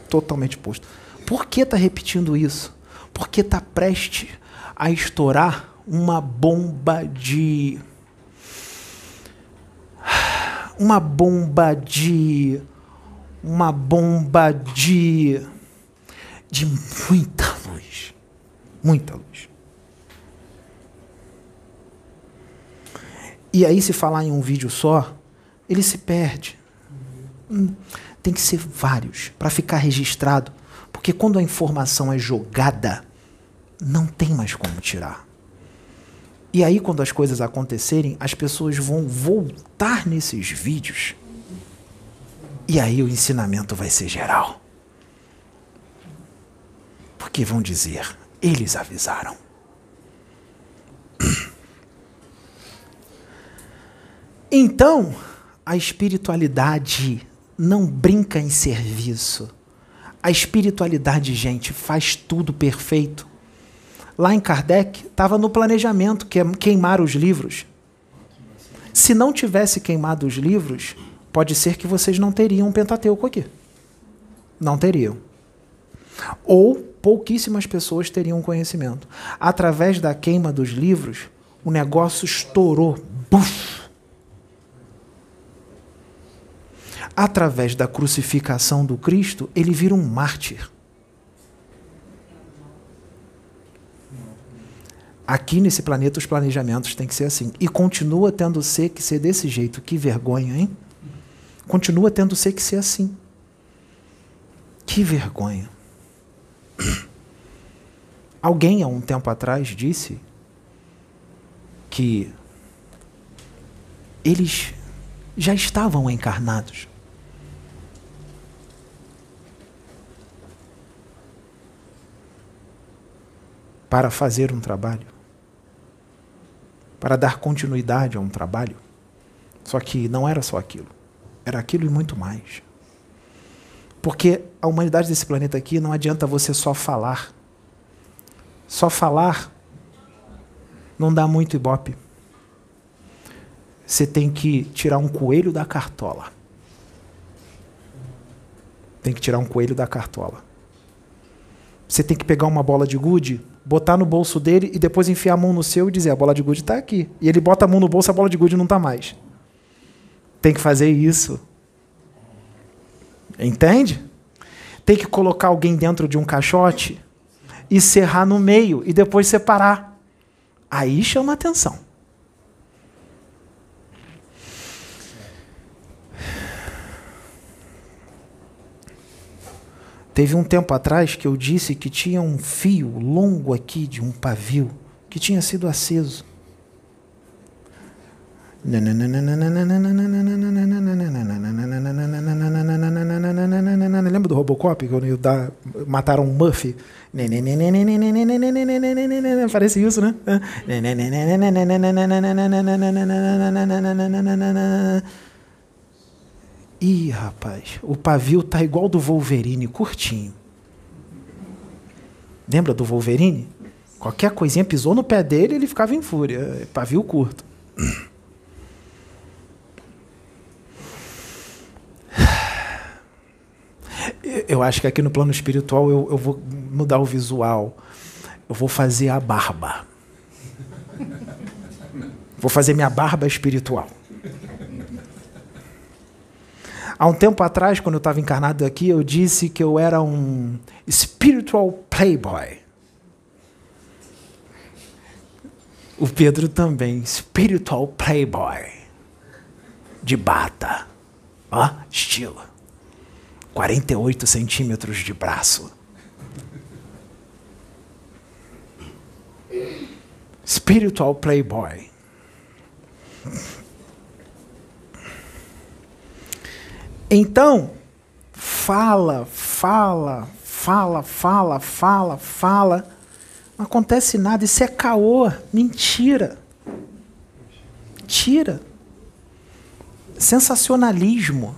totalmente postas. Por que está repetindo isso? Porque está prestes a estourar uma bomba de. Uma bomba de. Uma bomba de. de muita. Muita luz. E aí, se falar em um vídeo só, ele se perde. Hum, tem que ser vários para ficar registrado. Porque quando a informação é jogada, não tem mais como tirar. E aí, quando as coisas acontecerem, as pessoas vão voltar nesses vídeos. E aí o ensinamento vai ser geral. Porque vão dizer, eles avisaram. Então, a espiritualidade não brinca em serviço. A espiritualidade, gente, faz tudo perfeito. Lá em Kardec, estava no planejamento, que é queimar os livros. Se não tivesse queimado os livros, pode ser que vocês não teriam um Pentateuco aqui. Não teriam. Ou pouquíssimas pessoas teriam conhecimento. Através da queima dos livros, o negócio estourou. Buf! através da crucificação do Cristo, ele vira um mártir. Aqui nesse planeta os planejamentos têm que ser assim. E continua tendo ser que ser desse jeito. Que vergonha, hein? Continua tendo ser que ser assim. Que vergonha. Alguém há um tempo atrás disse que eles já estavam encarnados. para fazer um trabalho, para dar continuidade a um trabalho. Só que não era só aquilo, era aquilo e muito mais. Porque a humanidade desse planeta aqui não adianta você só falar. Só falar não dá muito ibope. Você tem que tirar um coelho da cartola. Tem que tirar um coelho da cartola. Você tem que pegar uma bola de gude botar no bolso dele e depois enfiar a mão no seu e dizer: a bola de gude está aqui. E ele bota a mão no bolso, a bola de gude não está mais. Tem que fazer isso. Entende? Tem que colocar alguém dentro de um caixote e serrar no meio e depois separar. Aí chama atenção. Teve um tempo atrás que eu disse que tinha um fio longo aqui de um pavio que tinha sido aceso. Lembra do Robocop quando dar, mataram um Murphy? Parece isso, né? Ih, rapaz, o pavio tá igual do Wolverine, curtinho. Lembra do Wolverine? Qualquer coisinha pisou no pé dele, ele ficava em fúria. Pavio curto. Eu acho que aqui no plano espiritual eu, eu vou mudar o visual. Eu vou fazer a barba. Vou fazer minha barba espiritual. Há um tempo atrás, quando eu estava encarnado aqui, eu disse que eu era um spiritual playboy. O Pedro também, spiritual playboy. De bata. Ó, estilo. 48 centímetros de braço. Spiritual playboy. Então, fala, fala, fala, fala, fala, fala. Não acontece nada, isso é caô, mentira. Tira. Sensacionalismo.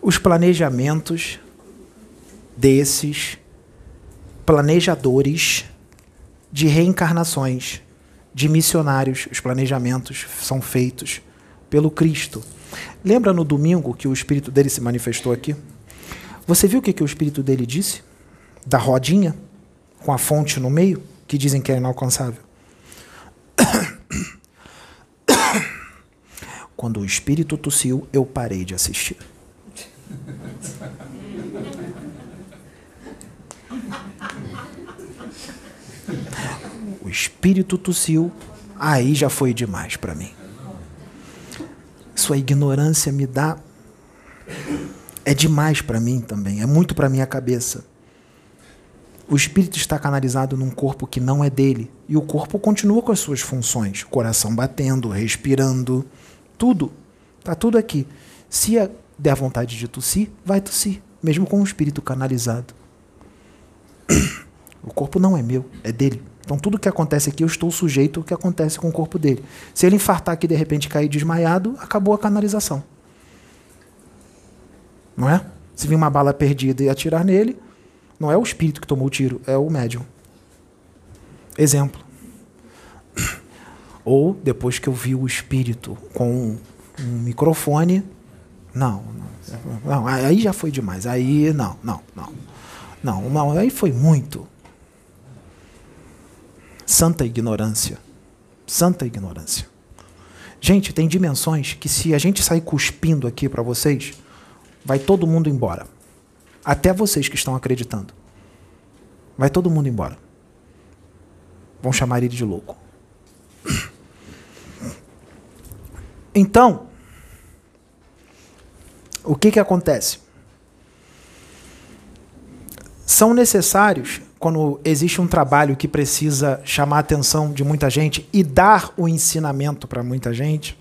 Os planejamentos desses planejadores de reencarnações, de missionários, os planejamentos são feitos pelo Cristo. Lembra no domingo que o espírito dele se manifestou aqui? Você viu o que, que o espírito dele disse? Da rodinha, com a fonte no meio, que dizem que é inalcançável. Quando o espírito tossiu, eu parei de assistir. O espírito tossiu, aí já foi demais para mim. Sua ignorância me dá é demais para mim também, é muito para minha cabeça. O espírito está canalizado num corpo que não é dele e o corpo continua com as suas funções, coração batendo, respirando, tudo. Tá tudo aqui. Se der vontade de tossir, vai tossir, mesmo com o espírito canalizado. O corpo não é meu, é dele. Então tudo que acontece aqui eu estou sujeito ao que acontece com o corpo dele. Se ele infartar aqui de repente cair desmaiado, acabou a canalização. Não é? Se vir uma bala perdida e atirar nele, não é o espírito que tomou o tiro, é o médium. Exemplo. Ou depois que eu vi o espírito com um microfone, não, não, não, aí já foi demais. Aí não, não, não. Não, aí foi muito. Santa ignorância. Santa ignorância. Gente, tem dimensões que se a gente sair cuspindo aqui para vocês, vai todo mundo embora. Até vocês que estão acreditando. Vai todo mundo embora. Vão chamar ele de louco. Então, o que, que acontece? São necessários, quando existe um trabalho que precisa chamar a atenção de muita gente e dar o ensinamento para muita gente,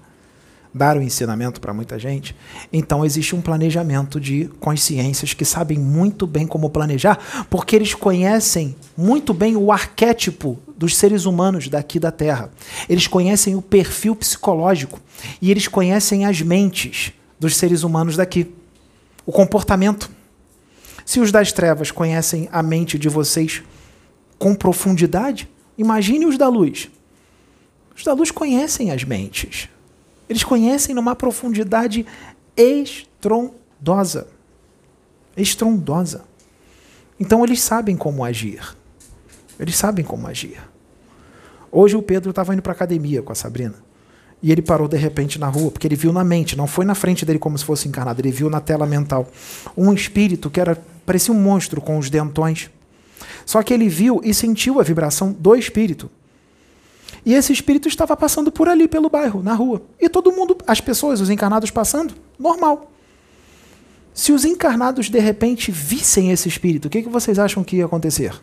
dar o ensinamento para muita gente, então existe um planejamento de consciências que sabem muito bem como planejar, porque eles conhecem muito bem o arquétipo dos seres humanos daqui da Terra. Eles conhecem o perfil psicológico e eles conhecem as mentes dos seres humanos daqui. O comportamento. Se os das trevas conhecem a mente de vocês com profundidade, imagine os da luz. Os da luz conhecem as mentes. Eles conhecem numa profundidade estrondosa. Estrondosa. Então eles sabem como agir. Eles sabem como agir. Hoje o Pedro estava indo para a academia com a Sabrina. E ele parou de repente na rua, porque ele viu na mente, não foi na frente dele como se fosse encarnado, ele viu na tela mental um espírito que era parecia um monstro com os dentões. Só que ele viu e sentiu a vibração do espírito. E esse espírito estava passando por ali, pelo bairro, na rua. E todo mundo, as pessoas, os encarnados passando, normal. Se os encarnados de repente vissem esse espírito, o que, que vocês acham que ia acontecer?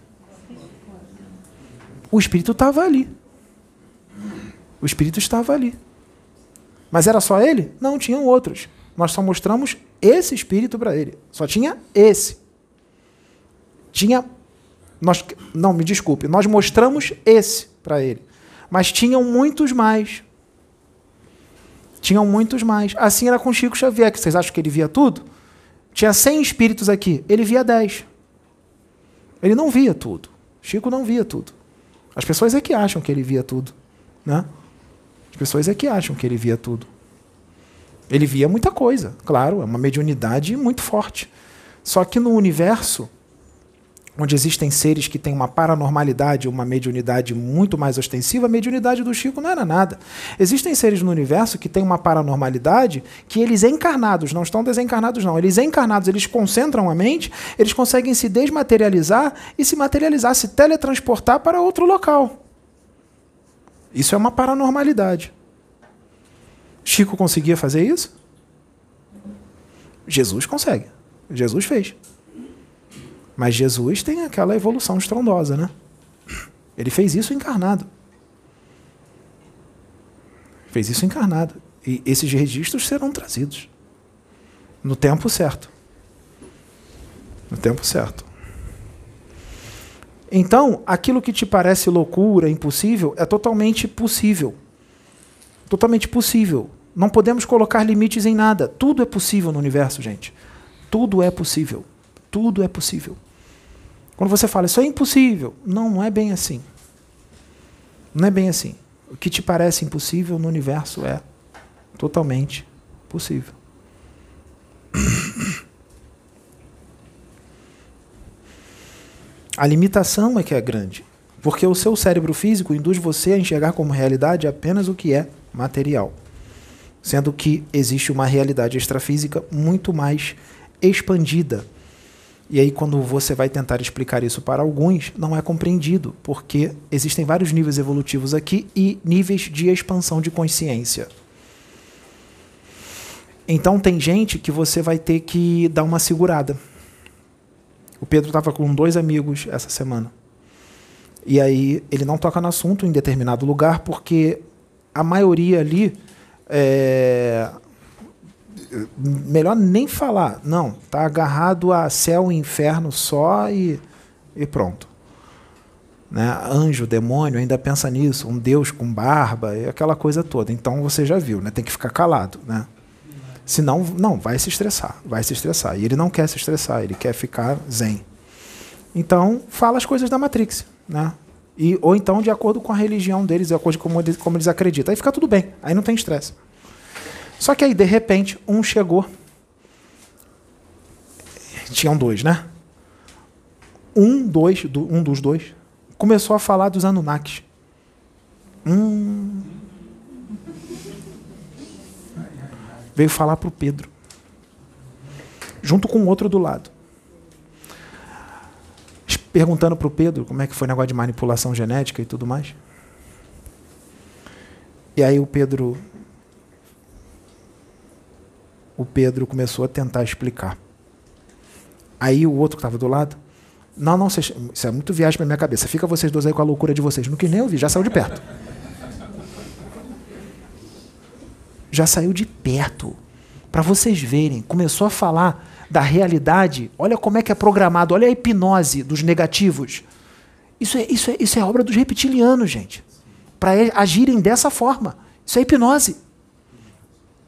O espírito estava ali. O espírito estava ali. Mas era só ele? Não, tinham outros. Nós só mostramos esse espírito para ele. Só tinha esse. Tinha. Nós, não, me desculpe. Nós mostramos esse para ele. Mas tinham muitos mais. Tinham muitos mais. Assim era com Chico Xavier, que vocês acham que ele via tudo? Tinha 100 espíritos aqui. Ele via 10. Ele não via tudo. Chico não via tudo. As pessoas é que acham que ele via tudo. Né? As pessoas é que acham que ele via tudo. Ele via muita coisa, claro, é uma mediunidade muito forte. Só que no universo, onde existem seres que têm uma paranormalidade, uma mediunidade muito mais ostensiva, a mediunidade do Chico não era nada. Existem seres no universo que têm uma paranormalidade que eles encarnados, não estão desencarnados não, eles encarnados, eles concentram a mente, eles conseguem se desmaterializar e se materializar, se teletransportar para outro local. Isso é uma paranormalidade. Chico conseguia fazer isso? Jesus consegue. Jesus fez. Mas Jesus tem aquela evolução estrondosa, né? Ele fez isso encarnado. Fez isso encarnado. E esses registros serão trazidos no tempo certo. No tempo certo. Então, aquilo que te parece loucura, impossível, é totalmente possível. Totalmente possível. Não podemos colocar limites em nada. Tudo é possível no universo, gente. Tudo é possível. Tudo é possível. Quando você fala, isso é impossível. Não, não é bem assim. Não é bem assim. O que te parece impossível no universo é totalmente possível. A limitação é que é grande, porque o seu cérebro físico induz você a enxergar como realidade apenas o que é material, sendo que existe uma realidade extrafísica muito mais expandida. E aí, quando você vai tentar explicar isso para alguns, não é compreendido, porque existem vários níveis evolutivos aqui e níveis de expansão de consciência. Então, tem gente que você vai ter que dar uma segurada. O Pedro estava com dois amigos essa semana. E aí, ele não toca no assunto em determinado lugar, porque a maioria ali é, melhor nem falar. Não, tá agarrado a céu e inferno só e, e pronto. Né? Anjo, demônio, ainda pensa nisso, um Deus com barba, e aquela coisa toda. Então você já viu, né? Tem que ficar calado, né? Senão, não, vai se estressar, vai se estressar. E ele não quer se estressar, ele quer ficar zen. Então, fala as coisas da Matrix, né? E, ou então de acordo com a religião deles, de acordo com como eles, como eles acreditam. Aí fica tudo bem, aí não tem estresse. Só que aí, de repente, um chegou. Tinham dois, né? Um, dois, do, um dos dois começou a falar dos Anunnakis. Hum. Veio falar para o Pedro. Junto com o outro do lado. Perguntando para o Pedro como é que foi o negócio de manipulação genética e tudo mais. E aí o Pedro o Pedro começou a tentar explicar. Aí o outro que estava do lado, não, não, isso é muito viagem para minha cabeça. Fica vocês dois aí com a loucura de vocês. Não quis nem ouvir, já saiu de perto. Já saiu de perto. Para vocês verem, começou a falar da realidade. Olha como é que é programado, olha a hipnose dos negativos. Isso é, isso é, isso é obra dos reptilianos, gente. Para agirem dessa forma. Isso é hipnose.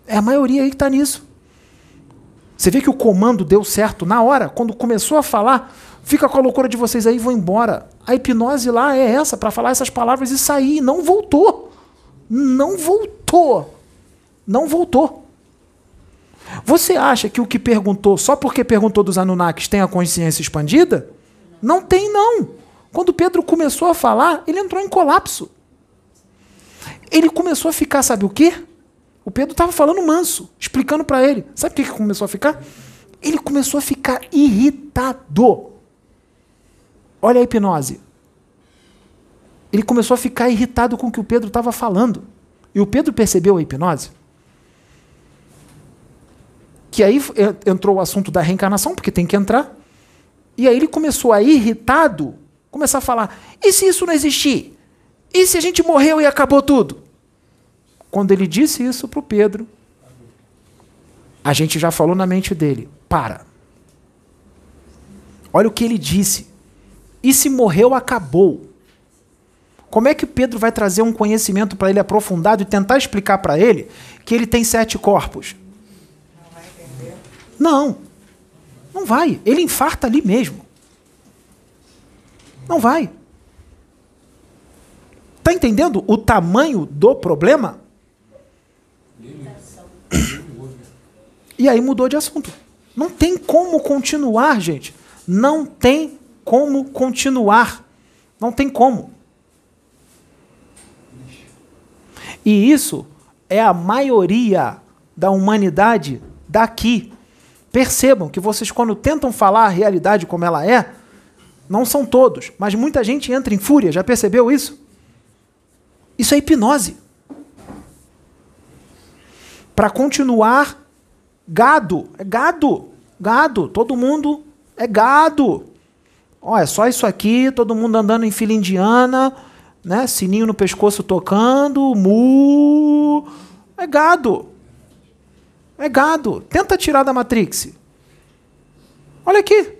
É a maioria aí que está nisso. Você vê que o comando deu certo na hora, quando começou a falar, fica com a loucura de vocês aí, vão embora. A hipnose lá é essa, para falar essas palavras e sair. Não voltou. Não voltou. Não voltou. Você acha que o que perguntou, só porque perguntou dos Anunnakis, tem a consciência expandida? Não tem, não. Quando Pedro começou a falar, ele entrou em colapso. Ele começou a ficar, sabe o quê? O Pedro estava falando manso, explicando para ele. Sabe o que, que começou a ficar? Ele começou a ficar irritado. Olha a hipnose. Ele começou a ficar irritado com o que o Pedro estava falando. E o Pedro percebeu a hipnose. Que aí entrou o assunto da reencarnação, porque tem que entrar. E aí ele começou a, irritado, começar a falar: e se isso não existir? E se a gente morreu e acabou tudo? Quando ele disse isso para o Pedro, a gente já falou na mente dele: para. Olha o que ele disse. E se morreu, acabou. Como é que Pedro vai trazer um conhecimento para ele aprofundado e tentar explicar para ele que ele tem sete corpos? Não vai entender? Não. Não vai. Ele infarta ali mesmo. Não vai. Está entendendo o tamanho do problema? E aí mudou de assunto. Não tem como continuar, gente. Não tem como continuar. Não tem como. E isso é a maioria da humanidade daqui. Percebam que vocês, quando tentam falar a realidade como ela é, não são todos, mas muita gente entra em fúria. Já percebeu isso? Isso é hipnose. Para continuar, gado. É gado. Gado. Todo mundo é gado. Ó, é só isso aqui, todo mundo andando em fila indiana né? Sininho no pescoço tocando, mu. É gado. É gado. Tenta tirar da Matrix. Olha aqui.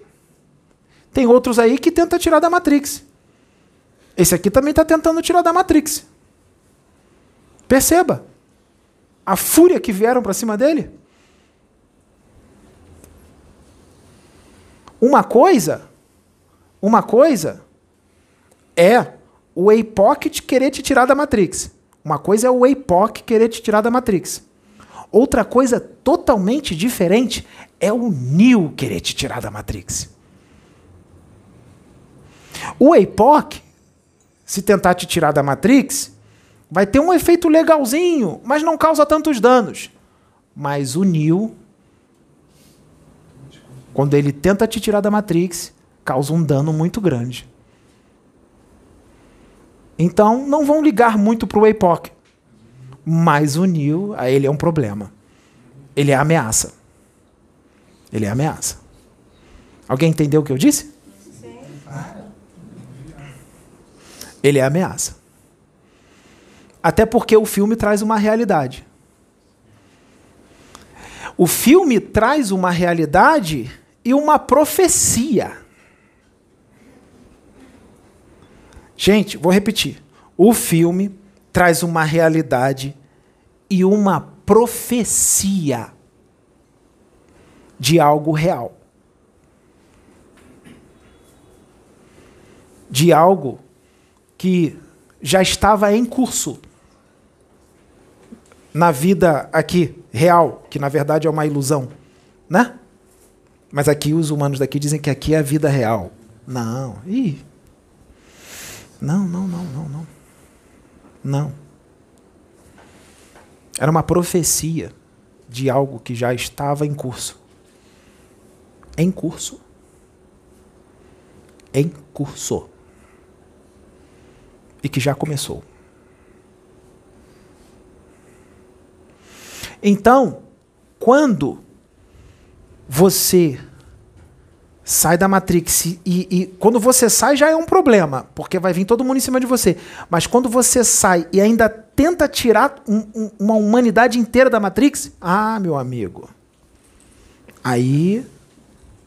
Tem outros aí que tenta tirar da Matrix. Esse aqui também está tentando tirar da Matrix. Perceba a fúria que vieram para cima dele. Uma coisa, uma coisa é o APOC querer te tirar da Matrix. Uma coisa é o APOC querer te tirar da Matrix. Outra coisa totalmente diferente é o Neo querer te tirar da Matrix. O APOC, se tentar te tirar da Matrix, vai ter um efeito legalzinho, mas não causa tantos danos. Mas o Neo, quando ele tenta te tirar da Matrix, causa um dano muito grande. Então, não vão ligar muito para o. Mas o Neil, ele é um problema. Ele é ameaça. Ele é ameaça. Alguém entendeu o que eu disse? Sim. Ele é ameaça. Até porque o filme traz uma realidade. O filme traz uma realidade e uma profecia. Gente, vou repetir. O filme traz uma realidade e uma profecia de algo real. De algo que já estava em curso na vida aqui real, que na verdade é uma ilusão, né? Mas aqui os humanos daqui dizem que aqui é a vida real. Não. Ih, não, não, não, não, não. Não. Era uma profecia de algo que já estava em curso. Em curso. Em curso. E que já começou. Então, quando você sai da Matrix. E, e, quando você sai já é um problema, porque vai vir todo mundo em cima de você. Mas quando você sai e ainda tenta tirar um, um, uma humanidade inteira da Matrix, ah, meu amigo, aí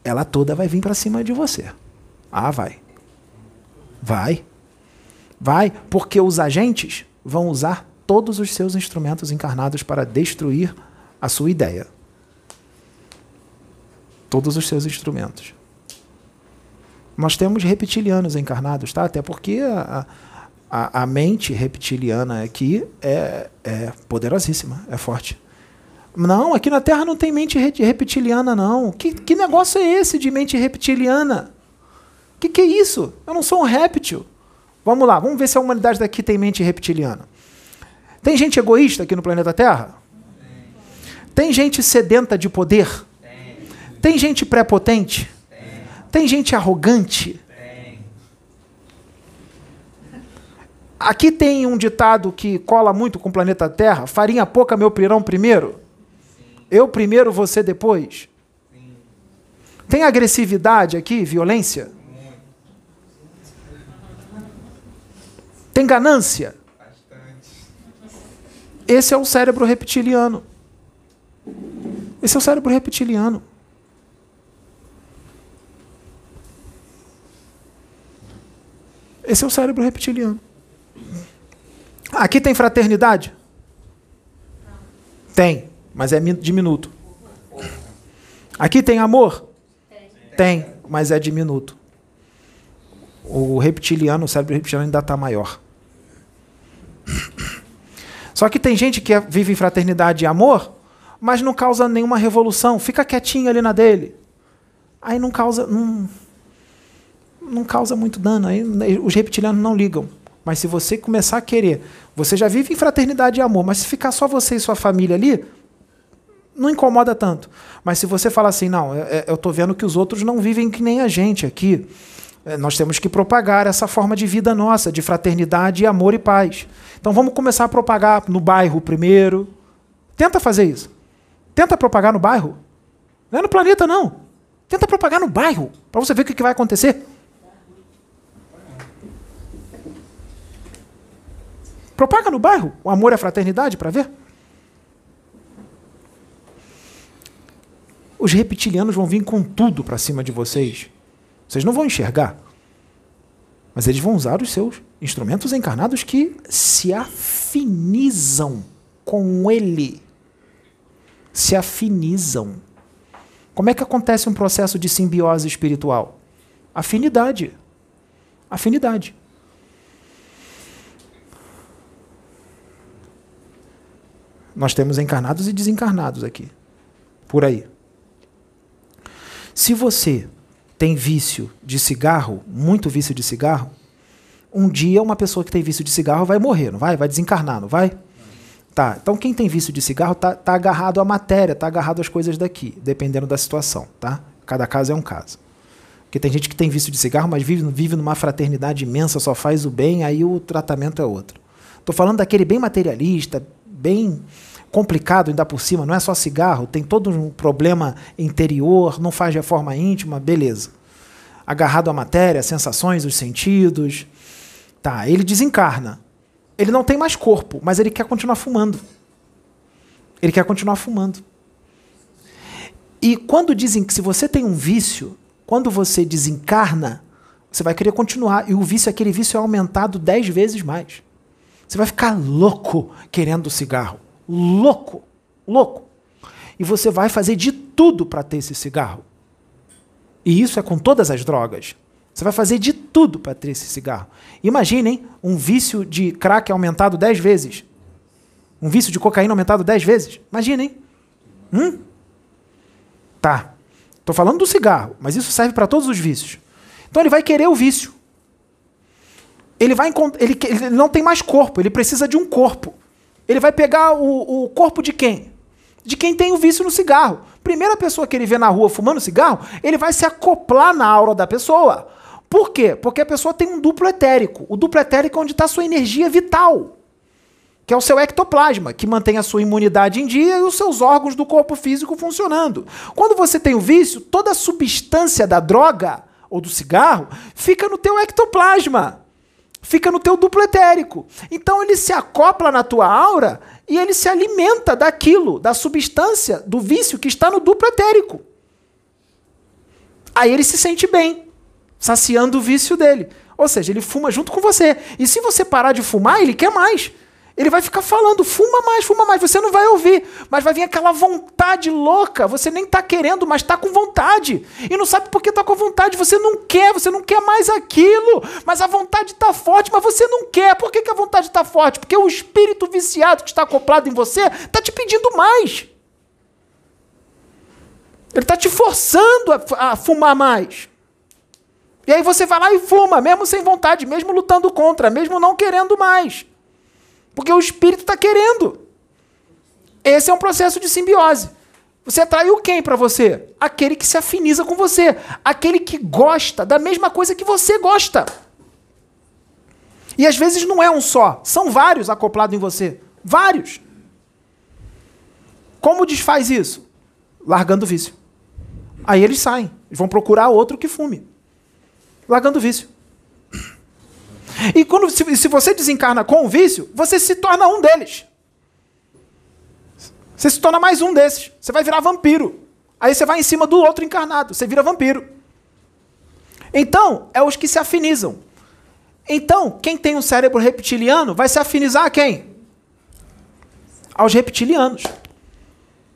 ela toda vai vir para cima de você. Ah, vai. Vai. Vai, porque os agentes vão usar todos os seus instrumentos encarnados para destruir a sua ideia. Todos os seus instrumentos. Nós temos reptilianos encarnados, tá? Até porque a, a, a mente reptiliana aqui é, é poderosíssima, é forte. Não, aqui na Terra não tem mente reptiliana, não. Que, que negócio é esse de mente reptiliana? O que, que é isso? Eu não sou um réptil. Vamos lá, vamos ver se a humanidade daqui tem mente reptiliana. Tem gente egoísta aqui no planeta Terra? Tem gente sedenta de poder? Tem gente prepotente? Tem gente arrogante? Aqui tem um ditado que cola muito com o planeta Terra: farinha pouca, meu pirão primeiro. Eu primeiro, você depois. Tem agressividade aqui, violência? Tem ganância? Esse é o cérebro reptiliano. Esse é o cérebro reptiliano. Esse é o cérebro reptiliano. Aqui tem fraternidade? Tem, mas é diminuto. Aqui tem amor? Tem, mas é diminuto. O reptiliano, o cérebro reptiliano ainda está maior. Só que tem gente que vive em fraternidade e amor, mas não causa nenhuma revolução, fica quietinho ali na dele. Aí não causa. Não, não causa muito dano. Aí os reptilianos não ligam. Mas se você começar a querer, você já vive em fraternidade e amor, mas se ficar só você e sua família ali, não incomoda tanto. Mas se você falar assim, não, é, é, eu estou vendo que os outros não vivem que nem a gente aqui. É, nós temos que propagar essa forma de vida nossa, de fraternidade, amor e paz. Então vamos começar a propagar no bairro primeiro. Tenta fazer isso. Tenta propagar no bairro. Não é no planeta, não. Tenta propagar no bairro, para você ver o que vai acontecer. Propaga no bairro o amor e a fraternidade para ver. Os reptilianos vão vir com tudo para cima de vocês. Vocês não vão enxergar. Mas eles vão usar os seus instrumentos encarnados que se afinizam com ele. Se afinizam. Como é que acontece um processo de simbiose espiritual? Afinidade. Afinidade. Nós temos encarnados e desencarnados aqui. Por aí. Se você tem vício de cigarro, muito vício de cigarro, um dia uma pessoa que tem vício de cigarro vai morrer, não vai? Vai desencarnar, não vai? Tá. Então quem tem vício de cigarro tá, tá agarrado à matéria, tá agarrado às coisas daqui, dependendo da situação, tá? Cada caso é um caso. Porque tem gente que tem vício de cigarro, mas vive, vive numa fraternidade imensa, só faz o bem, aí o tratamento é outro. Estou falando daquele bem materialista, bem complicado ainda por cima, não é só cigarro, tem todo um problema interior, não faz reforma íntima, beleza. Agarrado à matéria, sensações, os sentidos. Tá, ele desencarna. Ele não tem mais corpo, mas ele quer continuar fumando. Ele quer continuar fumando. E quando dizem que se você tem um vício, quando você desencarna, você vai querer continuar. E o vício, aquele vício é aumentado dez vezes mais. Você vai ficar louco querendo cigarro louco, louco. E você vai fazer de tudo para ter esse cigarro. E isso é com todas as drogas. Você vai fazer de tudo para ter esse cigarro. Imaginem um vício de crack aumentado 10 vezes. Um vício de cocaína aumentado 10 vezes. Imaginem. Hum? Tá. Estou falando do cigarro, mas isso serve para todos os vícios. Então ele vai querer o vício. Ele, vai, ele, ele não tem mais corpo, ele precisa de um corpo. Ele vai pegar o, o corpo de quem? De quem tem o vício no cigarro. Primeira pessoa que ele vê na rua fumando cigarro, ele vai se acoplar na aura da pessoa. Por quê? Porque a pessoa tem um duplo etérico. O duplo etérico é onde está a sua energia vital, que é o seu ectoplasma, que mantém a sua imunidade em dia e os seus órgãos do corpo físico funcionando. Quando você tem o vício, toda a substância da droga ou do cigarro fica no teu ectoplasma fica no teu duplo etérico. Então ele se acopla na tua aura e ele se alimenta daquilo, da substância, do vício que está no duplo etérico. Aí ele se sente bem, saciando o vício dele. Ou seja, ele fuma junto com você. E se você parar de fumar, ele quer mais. Ele vai ficar falando, fuma mais, fuma mais. Você não vai ouvir, mas vai vir aquela vontade louca. Você nem está querendo, mas está com vontade. E não sabe por que está com vontade. Você não quer, você não quer mais aquilo. Mas a vontade está forte, mas você não quer. Por que, que a vontade está forte? Porque o espírito viciado que está acoplado em você está te pedindo mais. Ele está te forçando a, a fumar mais. E aí você vai lá e fuma, mesmo sem vontade, mesmo lutando contra, mesmo não querendo mais. Porque o espírito está querendo. Esse é um processo de simbiose. Você atraiu quem para você? Aquele que se afiniza com você. Aquele que gosta da mesma coisa que você gosta. E às vezes não é um só, são vários acoplados em você. Vários. Como desfaz isso? Largando o vício. Aí eles saem. Eles vão procurar outro que fume. Largando o vício. E quando, se, se você desencarna com o vício, você se torna um deles. Você se torna mais um desses. Você vai virar vampiro. Aí você vai em cima do outro encarnado. Você vira vampiro. Então, é os que se afinizam. Então, quem tem um cérebro reptiliano vai se afinizar a quem? Aos reptilianos.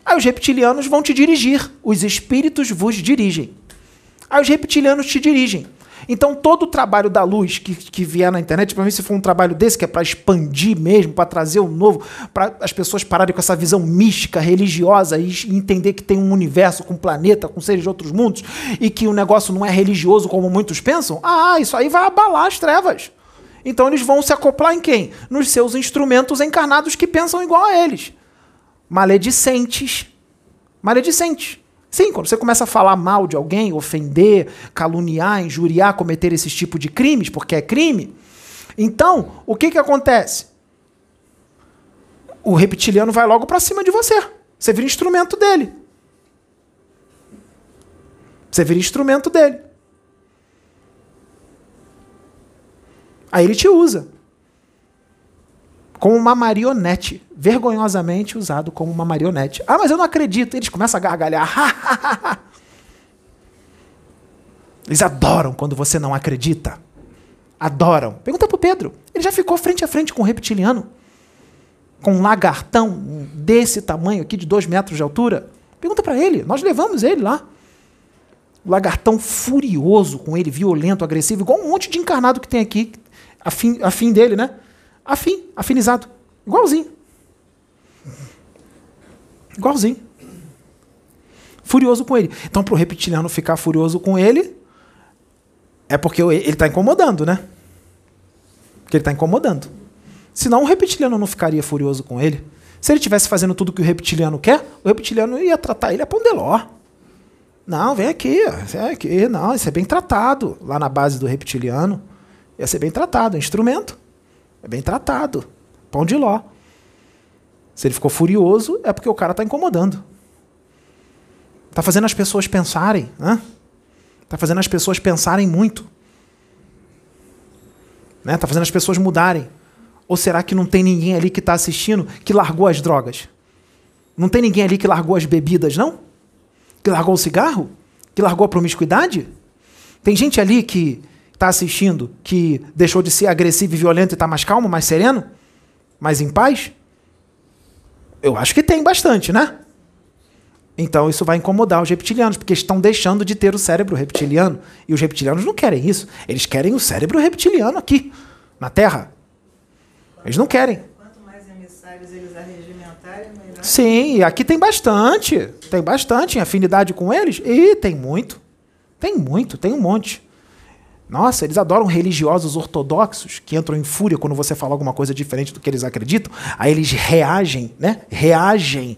Aí os reptilianos vão te dirigir. Os espíritos vos dirigem. Aí os reptilianos te dirigem. Então, todo o trabalho da luz que, que vier na internet, para mim, se for um trabalho desse, que é para expandir mesmo, para trazer o novo, para as pessoas pararem com essa visão mística, religiosa e entender que tem um universo com um planeta, com seres de outros mundos, e que o negócio não é religioso como muitos pensam, ah, isso aí vai abalar as trevas. Então, eles vão se acoplar em quem? Nos seus instrumentos encarnados que pensam igual a eles. Maledicentes. Maledicentes. Sim, quando você começa a falar mal de alguém, ofender, caluniar, injuriar, cometer esse tipo de crimes, porque é crime, então, o que, que acontece? O reptiliano vai logo para cima de você. Você vira instrumento dele. Você vira instrumento dele. Aí ele te usa como uma marionete, vergonhosamente usado como uma marionete. Ah, mas eu não acredito. Eles começam a gargalhar. Eles adoram quando você não acredita. Adoram. Pergunta pro Pedro. Ele já ficou frente a frente com um reptiliano? Com um lagartão desse tamanho aqui, de dois metros de altura? Pergunta para ele. Nós levamos ele lá. O lagartão furioso com ele, violento, agressivo, igual um monte de encarnado que tem aqui, afim, afim dele, né? Afim, afinizado. Igualzinho. Igualzinho. Furioso com ele. Então, para o reptiliano ficar furioso com ele, é porque ele está incomodando, né? Porque ele está incomodando. Senão o reptiliano não ficaria furioso com ele. Se ele estivesse fazendo tudo que o reptiliano quer, o reptiliano ia tratar ele a pondeló. Não, vem aqui, vem aqui. Não, isso é bem tratado. Lá na base do reptiliano, ia ser bem tratado. Instrumento. É bem tratado. Pão de ló. Se ele ficou furioso, é porque o cara está incomodando. Está fazendo as pessoas pensarem. Está fazendo as pessoas pensarem muito. Né? Tá fazendo as pessoas mudarem. Ou será que não tem ninguém ali que está assistindo que largou as drogas? Não tem ninguém ali que largou as bebidas, não? Que largou o cigarro? Que largou a promiscuidade? Tem gente ali que está assistindo que deixou de ser agressivo e violento e está mais calmo, mais sereno, mais em paz? Eu acho que tem bastante, né? Então isso vai incomodar os reptilianos, porque estão deixando de ter o cérebro reptiliano. E os reptilianos não querem isso. Eles querem o cérebro reptiliano aqui, na Terra. Eles não querem. Quanto mais emissários eles arregimentarem, melhor. Sim, aqui tem bastante. Tem bastante em afinidade com eles. E tem muito. Tem muito, tem um monte. Nossa, eles adoram religiosos ortodoxos que entram em fúria quando você fala alguma coisa diferente do que eles acreditam. Aí eles reagem, né? Reagem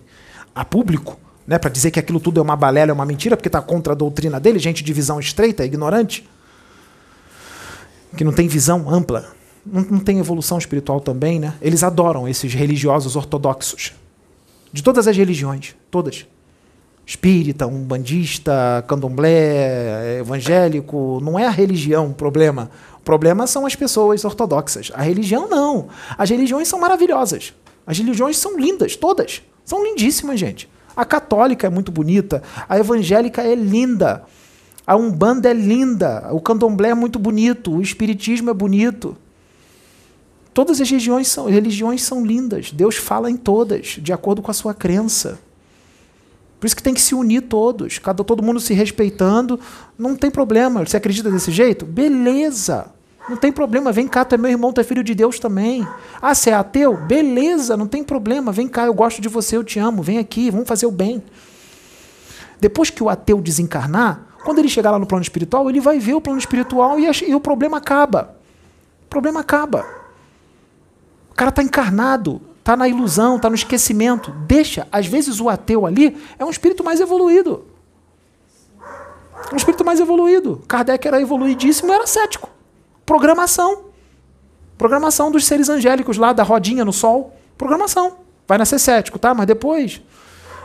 a público, né? Para dizer que aquilo tudo é uma balela, é uma mentira, porque está contra a doutrina dele, gente de visão estreita, ignorante, que não tem visão ampla, não, não tem evolução espiritual também, né? Eles adoram esses religiosos ortodoxos de todas as religiões, todas espírita, umbandista, candomblé, evangélico, não é a religião o problema. O problema são as pessoas ortodoxas. A religião não. As religiões são maravilhosas. As religiões são lindas, todas. São lindíssimas, gente. A católica é muito bonita, a evangélica é linda, a umbanda é linda, o candomblé é muito bonito, o espiritismo é bonito. Todas as religiões são, religiões são lindas. Deus fala em todas, de acordo com a sua crença. Por isso que tem que se unir todos, cada todo mundo se respeitando. Não tem problema. Você acredita desse jeito? Beleza. Não tem problema. Vem cá, tu é meu irmão, tu é filho de Deus também. Ah, você é ateu? Beleza, não tem problema. Vem cá, eu gosto de você, eu te amo. Vem aqui, vamos fazer o bem. Depois que o ateu desencarnar, quando ele chegar lá no plano espiritual, ele vai ver o plano espiritual e, e o problema acaba. O problema acaba. O cara está encarnado está na ilusão, está no esquecimento. Deixa. Às vezes o ateu ali é um espírito mais evoluído. Um espírito mais evoluído. Kardec era evoluidíssimo era cético. Programação. Programação dos seres angélicos lá da rodinha no sol. Programação. Vai nascer cético, tá? Mas depois.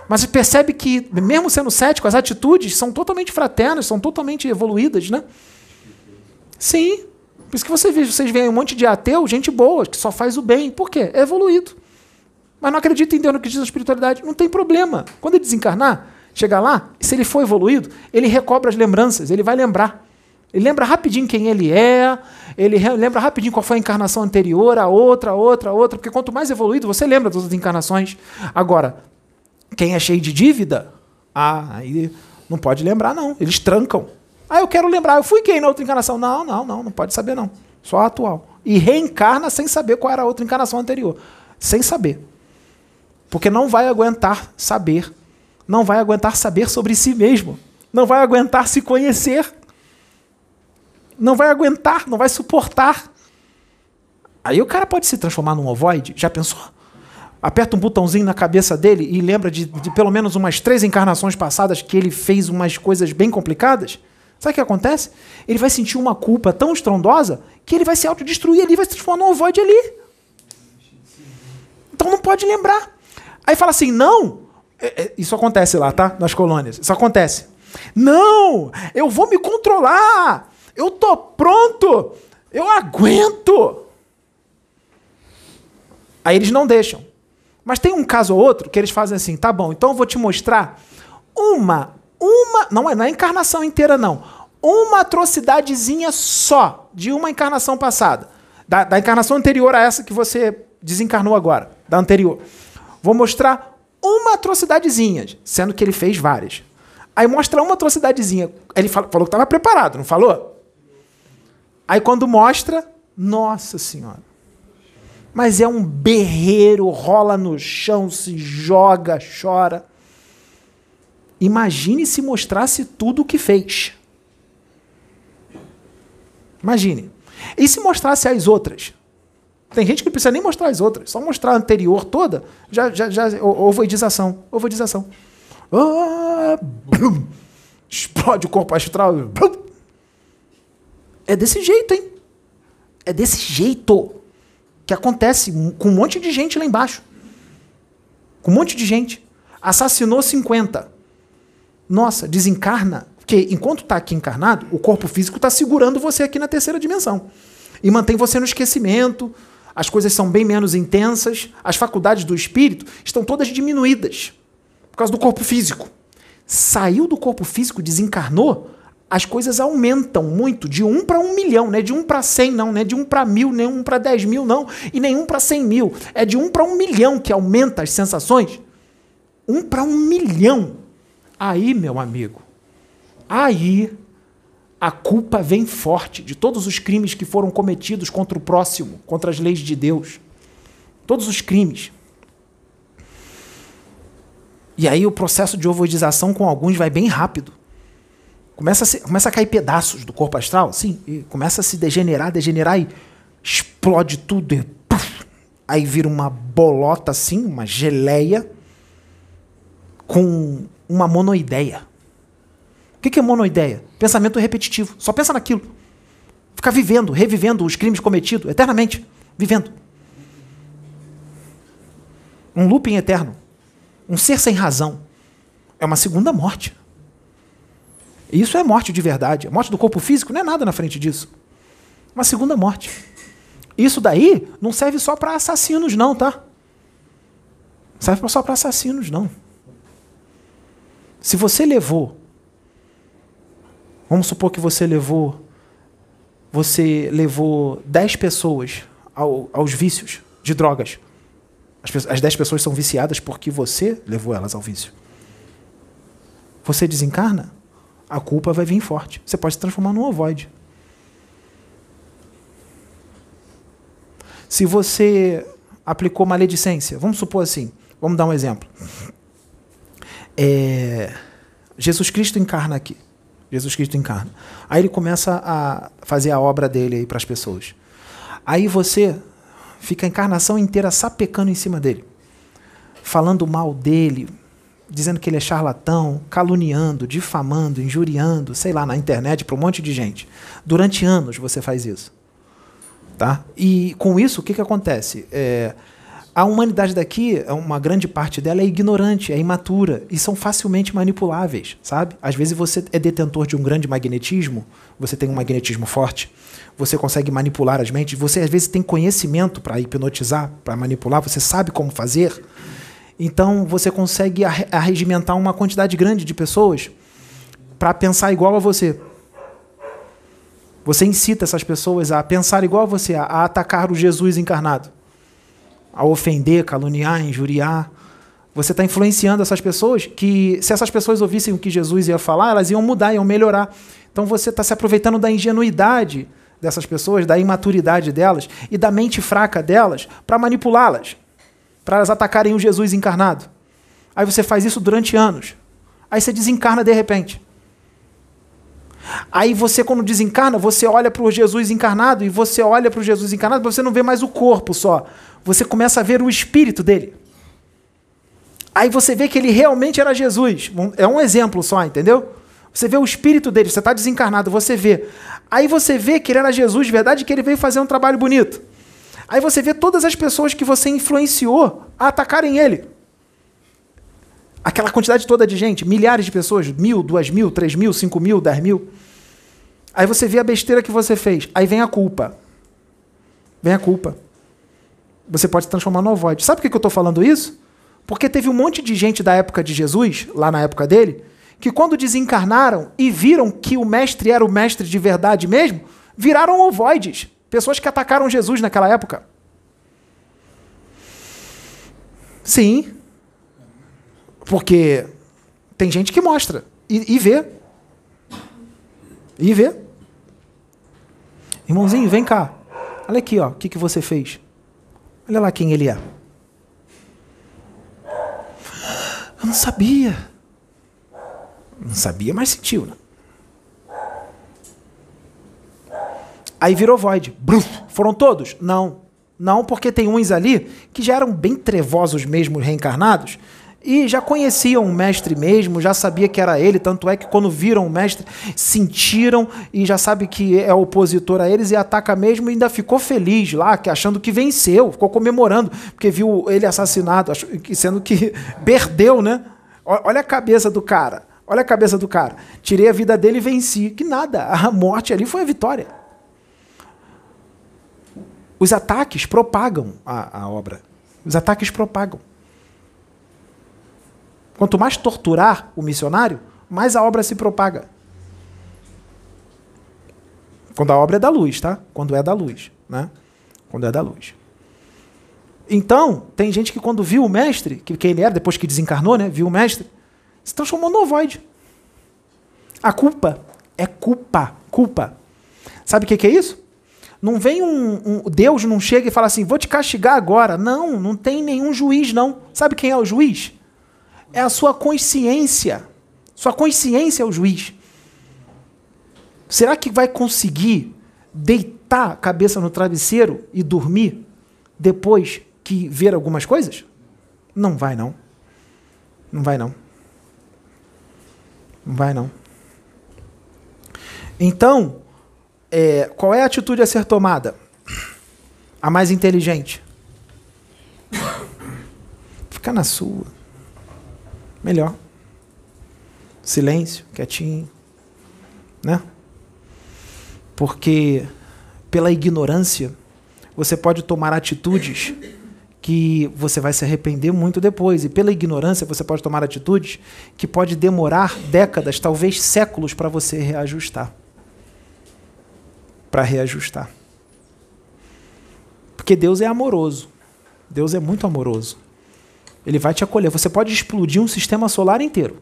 Mas você percebe que, mesmo sendo cético, as atitudes são totalmente fraternas, são totalmente evoluídas, né? Sim. Por isso que você vê, vocês veem um monte de ateu, gente boa, que só faz o bem. Por quê? É evoluído. Mas não acredita em Deus, não acredita na espiritualidade. Não tem problema. Quando ele desencarnar, chegar lá, se ele for evoluído, ele recobra as lembranças, ele vai lembrar. Ele lembra rapidinho quem ele é, ele lembra rapidinho qual foi a encarnação anterior, a outra, a outra, a outra, porque quanto mais evoluído, você lembra das outras encarnações. Agora, quem é cheio de dívida, ah, aí não pode lembrar, não. Eles trancam. Ah, eu quero lembrar, eu fui quem na outra encarnação? Não, não, não, não pode saber não. Só a atual. E reencarna sem saber qual era a outra encarnação anterior. Sem saber. Porque não vai aguentar saber. Não vai aguentar saber sobre si mesmo. Não vai aguentar se conhecer. Não vai aguentar, não vai suportar. Aí o cara pode se transformar num ovoide. Já pensou? Aperta um botãozinho na cabeça dele e lembra de, de pelo menos umas três encarnações passadas que ele fez umas coisas bem complicadas. Sabe o que acontece? Ele vai sentir uma culpa tão estrondosa que ele vai se autodestruir ali, vai se transformar num ovoide ali. Então não pode lembrar. Aí fala assim: não, é, é, isso acontece lá, tá? Nas colônias. Isso acontece. Não, eu vou me controlar. Eu tô pronto. Eu aguento. Aí eles não deixam. Mas tem um caso ou outro que eles fazem assim, tá bom, então eu vou te mostrar uma, uma, não é, não é encarnação inteira não, uma atrocidadezinha só de uma encarnação passada, da, da encarnação anterior a essa que você desencarnou agora, da anterior. Vou mostrar uma atrocidadezinha, sendo que ele fez várias. Aí mostra uma atrocidadezinha. Ele falou, que estava preparado, não falou? Aí quando mostra, nossa senhora. Mas é um berreiro, rola no chão, se joga, chora. Imagine se mostrasse tudo o que fez. Imagine. E se mostrasse as outras? Tem gente que não precisa nem mostrar as outras, só mostrar a anterior toda, já, já, já ovoidização. Ovoidização. Ah, explode o corpo astral. É desse jeito, hein? É desse jeito que acontece com um monte de gente lá embaixo. Com um monte de gente. Assassinou 50. Nossa, desencarna. Porque enquanto está aqui encarnado, o corpo físico está segurando você aqui na terceira dimensão. E mantém você no esquecimento, as coisas são bem menos intensas, as faculdades do espírito estão todas diminuídas por causa do corpo físico. Saiu do corpo físico, desencarnou, as coisas aumentam muito, de um para um milhão, não é de um para cem, não, não é de um para mil, nem um para dez mil, não, e nem um para cem mil. É de um para um milhão que aumenta as sensações. Um para um milhão. Aí, meu amigo, aí a culpa vem forte de todos os crimes que foram cometidos contra o próximo, contra as leis de Deus. Todos os crimes. E aí o processo de ovoidização com alguns vai bem rápido. Começa a, se, começa a cair pedaços do corpo astral, sim, e começa a se degenerar, degenerar e explode tudo. E, puff, aí vira uma bolota assim, uma geleia com uma monoideia. O que é monoideia? Pensamento repetitivo. Só pensa naquilo. Ficar vivendo, revivendo os crimes cometidos eternamente. Vivendo. Um looping eterno. Um ser sem razão. É uma segunda morte. Isso é morte de verdade. A morte do corpo físico não é nada na frente disso. Uma segunda morte. Isso daí não serve só para assassinos, não, tá? Não serve só para assassinos, não. Se você levou Vamos supor que você levou você levou 10 pessoas ao, aos vícios de drogas. As, as 10 pessoas são viciadas porque você levou elas ao vício. Você desencarna, a culpa vai vir forte. Você pode se transformar num ovoide. Se você aplicou maledicência, vamos supor assim, vamos dar um exemplo. É, Jesus Cristo encarna aqui. Jesus Cristo encarna. Aí ele começa a fazer a obra dele para as pessoas. Aí você fica a encarnação inteira sapecando em cima dele, falando mal dele, dizendo que ele é charlatão, caluniando, difamando, injuriando, sei lá, na internet para um monte de gente. Durante anos você faz isso. Tá? E com isso, o que, que acontece? É, a humanidade daqui, uma grande parte dela é ignorante, é imatura e são facilmente manipuláveis, sabe? Às vezes você é detentor de um grande magnetismo, você tem um magnetismo forte, você consegue manipular as mentes, você às vezes tem conhecimento para hipnotizar, para manipular, você sabe como fazer. Então você consegue arregimentar uma quantidade grande de pessoas para pensar igual a você. Você incita essas pessoas a pensar igual a você, a atacar o Jesus encarnado a ofender, caluniar, injuriar. Você está influenciando essas pessoas que, se essas pessoas ouvissem o que Jesus ia falar, elas iam mudar, iam melhorar. Então você está se aproveitando da ingenuidade dessas pessoas, da imaturidade delas e da mente fraca delas para manipulá-las, para elas atacarem o Jesus encarnado. Aí você faz isso durante anos. Aí você desencarna de repente. Aí você, quando desencarna, você olha para o Jesus encarnado e você olha para o Jesus encarnado, você não vê mais o corpo só. Você começa a ver o espírito dele. Aí você vê que ele realmente era Jesus. É um exemplo só, entendeu? Você vê o espírito dele, você está desencarnado, você vê. Aí você vê que ele era Jesus, verdade que ele veio fazer um trabalho bonito. Aí você vê todas as pessoas que você influenciou a atacarem ele. Aquela quantidade toda de gente, milhares de pessoas, mil, duas mil, três mil, cinco mil, dez mil. Aí você vê a besteira que você fez. Aí vem a culpa. Vem a culpa. Você pode se transformar no ovoide. Sabe por que eu estou falando isso? Porque teve um monte de gente da época de Jesus, lá na época dele, que quando desencarnaram e viram que o mestre era o mestre de verdade mesmo, viraram ovoides. Pessoas que atacaram Jesus naquela época. Sim. Porque tem gente que mostra e, e vê. E vê. Irmãozinho, vem cá. Olha aqui, ó, o que, que você fez. Olha lá quem ele é. Eu não sabia. Não sabia, mas sentiu, né? Aí virou void. Bruf, foram todos? Não. Não, porque tem uns ali que já eram bem trevosos mesmo reencarnados e já conheciam o mestre mesmo, já sabia que era ele, tanto é que quando viram o mestre, sentiram e já sabe que é opositor a eles e ataca mesmo e ainda ficou feliz lá, achando que venceu, ficou comemorando, porque viu ele assassinado, sendo que perdeu, né? Olha a cabeça do cara. Olha a cabeça do cara. Tirei a vida dele e venci. Que nada. A morte ali foi a vitória. Os ataques propagam a, a obra. Os ataques propagam. Quanto mais torturar o missionário, mais a obra se propaga. Quando a obra é da luz, tá? Quando é da luz, né? Quando é da luz. Então, tem gente que quando viu o mestre, que quem ele era, depois que desencarnou, né? Viu o mestre, se transformou no ovoide. A culpa é culpa, culpa. Sabe o que, que é isso? Não vem um, um, Deus não chega e fala assim, vou te castigar agora. Não, não tem nenhum juiz, não. Sabe quem é o juiz? É a sua consciência. Sua consciência é o juiz. Será que vai conseguir deitar a cabeça no travesseiro e dormir depois que ver algumas coisas? Não vai, não. Não vai, não. Não vai, não. Então, é, qual é a atitude a ser tomada? A mais inteligente. Ficar na sua. Melhor. Silêncio, quietinho. Né? Porque pela ignorância você pode tomar atitudes que você vai se arrepender muito depois. E pela ignorância você pode tomar atitudes que pode demorar décadas, talvez séculos para você reajustar. Para reajustar. Porque Deus é amoroso. Deus é muito amoroso. Ele vai te acolher. Você pode explodir um sistema solar inteiro.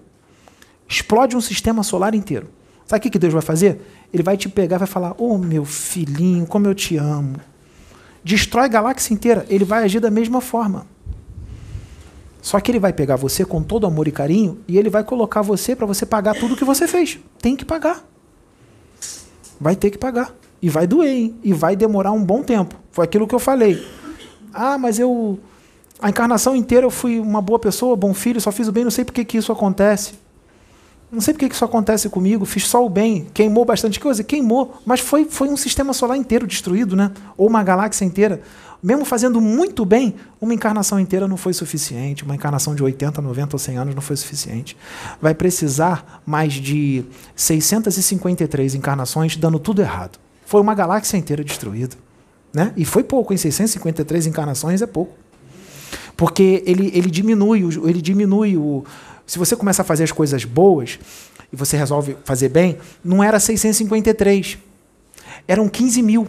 Explode um sistema solar inteiro. Sabe o que Deus vai fazer? Ele vai te pegar vai falar: Ô oh, meu filhinho, como eu te amo destrói a galáxia inteira, ele vai agir da mesma forma. Só que ele vai pegar você com todo amor e carinho e ele vai colocar você para você pagar tudo o que você fez. Tem que pagar. Vai ter que pagar. E vai doer, hein? E vai demorar um bom tempo. Foi aquilo que eu falei. Ah, mas eu. A encarnação inteira eu fui uma boa pessoa, bom filho, só fiz o bem, não sei por que, que isso acontece. Não sei por que isso acontece comigo, fiz só o bem, queimou bastante coisa, queimou, mas foi, foi um sistema solar inteiro destruído, né? ou uma galáxia inteira. Mesmo fazendo muito bem, uma encarnação inteira não foi suficiente, uma encarnação de 80, 90 ou 100 anos não foi suficiente. Vai precisar mais de 653 encarnações dando tudo errado. Foi uma galáxia inteira destruída. Né? E foi pouco, em 653 encarnações é pouco. Porque ele, ele diminui, ele diminui o, se você começa a fazer as coisas boas e você resolve fazer bem, não era 653, eram 15 mil.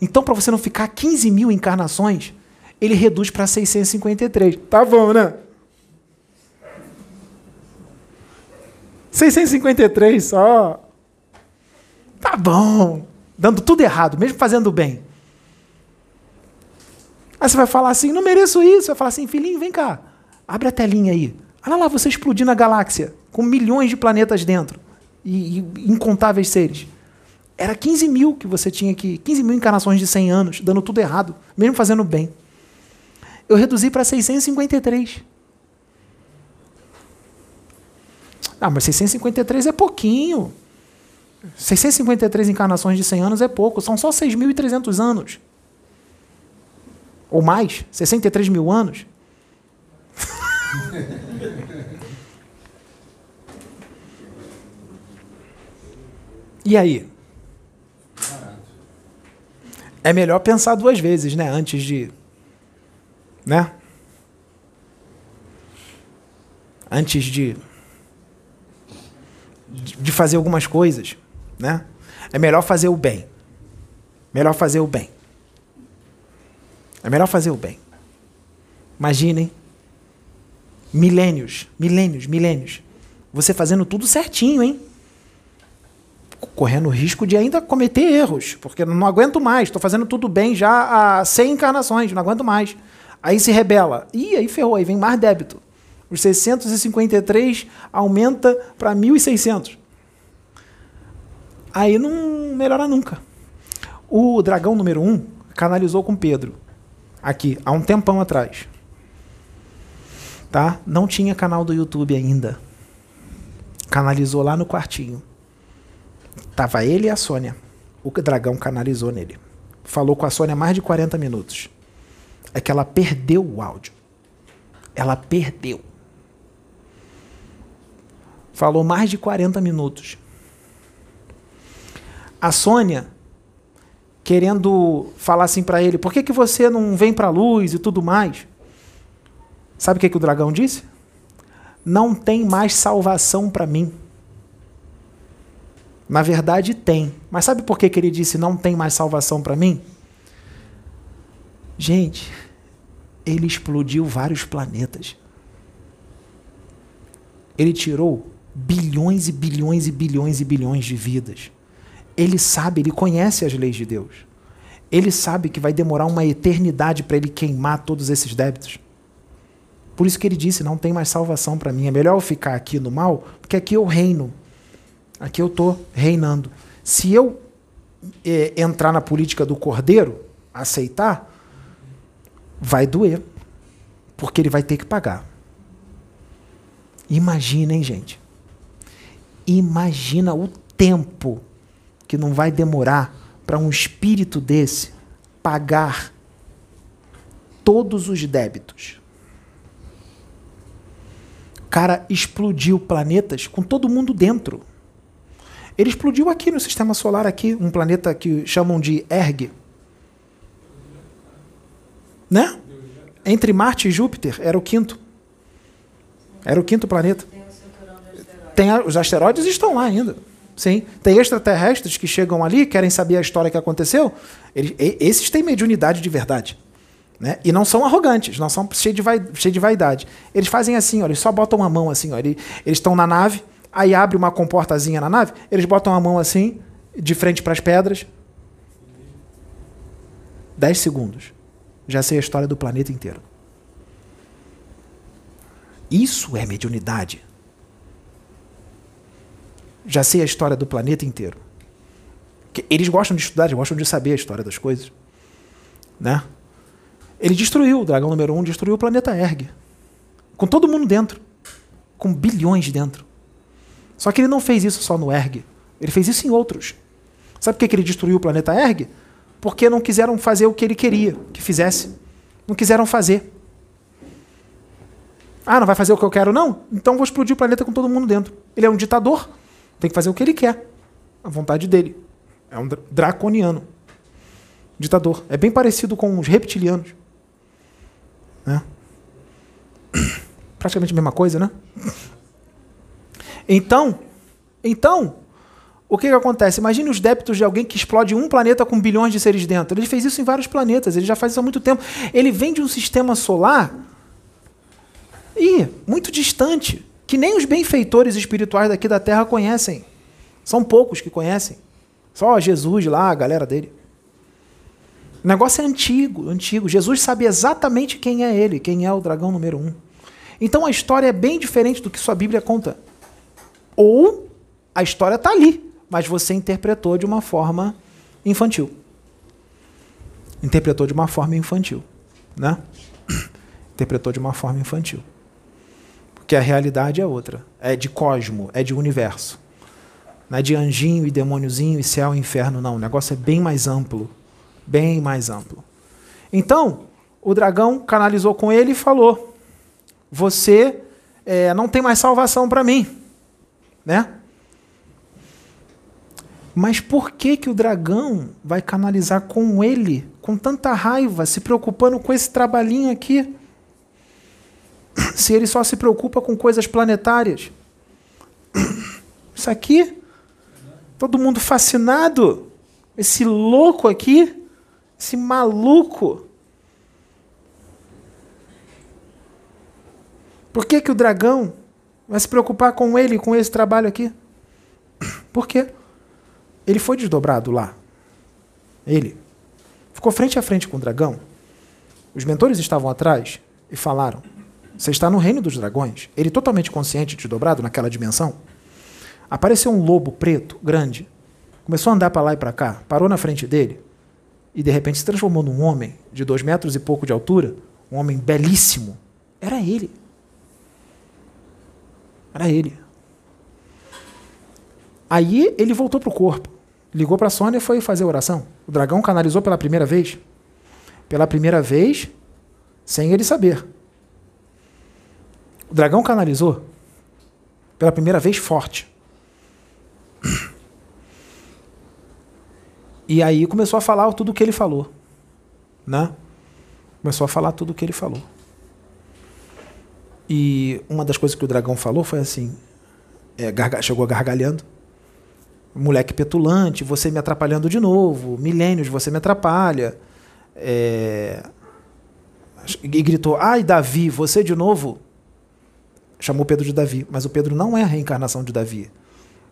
Então, para você não ficar 15 mil encarnações, ele reduz para 653. Tá bom, né? 653 só. Tá bom. Dando tudo errado, mesmo fazendo bem. Aí você vai falar assim: não mereço isso. Vai falar assim: filhinho, vem cá. Abre a telinha aí. Olha lá você explodindo a galáxia, com milhões de planetas dentro e, e incontáveis seres. Era 15 mil que você tinha aqui, 15 mil encarnações de 100 anos, dando tudo errado, mesmo fazendo bem. Eu reduzi para 653. Ah, mas 653 é pouquinho. 653 encarnações de 100 anos é pouco, são só 6.300 anos. Ou mais, 63 mil anos. e aí? É melhor pensar duas vezes, né? Antes de. Né? Antes de. De fazer algumas coisas, né? É melhor fazer o bem. Melhor fazer o bem. É melhor fazer o bem. Imaginem. Milênios, milênios, milênios. Você fazendo tudo certinho, hein? Correndo o risco de ainda cometer erros, porque não aguento mais, estou fazendo tudo bem já há 100 encarnações, não aguento mais. Aí se rebela. Ih, aí ferrou, aí vem mais débito. Os 653 aumenta para 1.600. Aí não melhora nunca. O dragão número 1 um canalizou com Pedro aqui, há um tempão atrás. Tá? Não tinha canal do YouTube ainda. Canalizou lá no quartinho. Tava ele e a Sônia. O dragão canalizou nele. Falou com a Sônia mais de 40 minutos. É que ela perdeu o áudio. Ela perdeu. Falou mais de 40 minutos. A Sônia querendo falar assim para ele: por que, que você não vem para a luz e tudo mais? Sabe o que, que o dragão disse? Não tem mais salvação para mim. Na verdade, tem. Mas sabe por que, que ele disse não tem mais salvação para mim? Gente, ele explodiu vários planetas. Ele tirou bilhões e bilhões e bilhões e bilhões de vidas. Ele sabe, ele conhece as leis de Deus. Ele sabe que vai demorar uma eternidade para ele queimar todos esses débitos. Por isso que ele disse: não tem mais salvação para mim. É melhor eu ficar aqui no mal, porque aqui eu reino. Aqui eu estou reinando. Se eu é, entrar na política do cordeiro, aceitar, vai doer. Porque ele vai ter que pagar. Imaginem, gente. Imagina o tempo que não vai demorar para um espírito desse pagar todos os débitos. O cara explodiu planetas com todo mundo dentro. Ele explodiu aqui no sistema solar aqui, um planeta que chamam de Erg. Né? Entre Marte e Júpiter era o quinto. Era o quinto planeta. Tem os asteroides estão lá ainda. Sim. Tem extraterrestres que chegam ali, querem saber a história que aconteceu. Eles, esses têm mediunidade de verdade. Né? E não são arrogantes, não são cheios de, vai, cheio de vaidade. Eles fazem assim, ó, eles só botam a mão assim. Ó, eles estão na nave, aí abre uma comportazinha na nave, eles botam a mão assim, de frente para as pedras. Dez segundos. Já sei a história do planeta inteiro. Isso é mediunidade já sei a história do planeta inteiro. Eles gostam de estudar, eles gostam de saber a história das coisas. Né? Ele destruiu, o dragão número um destruiu o planeta Erg. Com todo mundo dentro. Com bilhões dentro. Só que ele não fez isso só no Erg. Ele fez isso em outros. Sabe por que ele destruiu o planeta Erg? Porque não quiseram fazer o que ele queria que fizesse. Não quiseram fazer. Ah, não vai fazer o que eu quero, não? Então vou explodir o planeta com todo mundo dentro. Ele é um ditador. Tem que fazer o que ele quer. A vontade dele. É um draconiano. Ditador. É bem parecido com os reptilianos. Né? Praticamente a mesma coisa, né? Então, então, o que, que acontece? Imagine os débitos de alguém que explode um planeta com bilhões de seres dentro. Ele fez isso em vários planetas, ele já faz isso há muito tempo. Ele vem de um sistema solar e muito distante que nem os benfeitores espirituais daqui da Terra conhecem. São poucos que conhecem. Só Jesus lá, a galera dele. O negócio é antigo, antigo. Jesus sabe exatamente quem é ele, quem é o dragão número um. Então a história é bem diferente do que sua Bíblia conta. Ou a história está ali, mas você interpretou de uma forma infantil. Interpretou de uma forma infantil, né? Interpretou de uma forma infantil. Porque a realidade é outra. É de cosmo, é de universo. Não é de anjinho e demôniozinho e céu e inferno, não. O negócio é bem mais amplo. Bem mais amplo. Então, o dragão canalizou com ele e falou: Você é, não tem mais salvação para mim. Né? Mas por que, que o dragão vai canalizar com ele, com tanta raiva, se preocupando com esse trabalhinho aqui? Se ele só se preocupa com coisas planetárias. Isso aqui, todo mundo fascinado. Esse louco aqui, esse maluco. Por que, que o dragão vai se preocupar com ele, com esse trabalho aqui? Por quê? Ele foi desdobrado lá. Ele ficou frente a frente com o dragão. Os mentores estavam atrás e falaram: Você está no reino dos dragões. Ele, totalmente consciente, desdobrado naquela dimensão. Apareceu um lobo preto, grande. Começou a andar para lá e para cá. Parou na frente dele. E de repente se transformou num homem de dois metros e pouco de altura. Um homem belíssimo. Era ele. Era ele. Aí ele voltou para o corpo. Ligou para a Sônia e foi fazer a oração. O dragão canalizou pela primeira vez. Pela primeira vez, sem ele saber. O dragão canalizou pela primeira vez forte. E aí começou a falar tudo o que ele falou. Né? Começou a falar tudo o que ele falou. E uma das coisas que o dragão falou foi assim: é, chegou gargalhando. Moleque petulante, você me atrapalhando de novo. Milênios, você me atrapalha. É, e gritou: Ai, Davi, você de novo? Chamou Pedro de Davi. Mas o Pedro não é a reencarnação de Davi.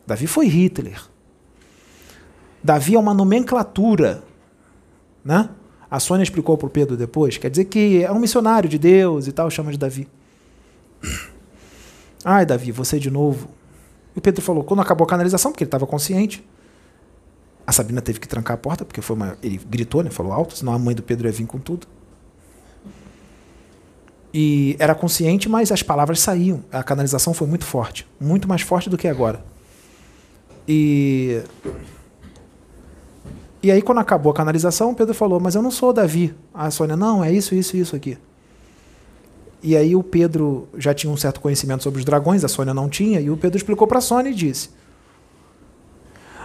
Davi foi Hitler. Davi é uma nomenclatura. Né? A Sônia explicou para o Pedro depois. Quer dizer que é um missionário de Deus e tal, chama de Davi. Ai, Davi, você de novo. E o Pedro falou, quando acabou a canalização, porque ele estava consciente, a Sabina teve que trancar a porta, porque foi uma, ele gritou, né, falou alto, senão a mãe do Pedro ia vir com tudo. E era consciente, mas as palavras saíam. A canalização foi muito forte, muito mais forte do que agora. E e aí quando acabou a canalização, Pedro falou: "Mas eu não sou Davi". A Sônia: "Não, é isso, isso, isso aqui". E aí o Pedro já tinha um certo conhecimento sobre os dragões, a Sônia não tinha, e o Pedro explicou para a Sônia e disse: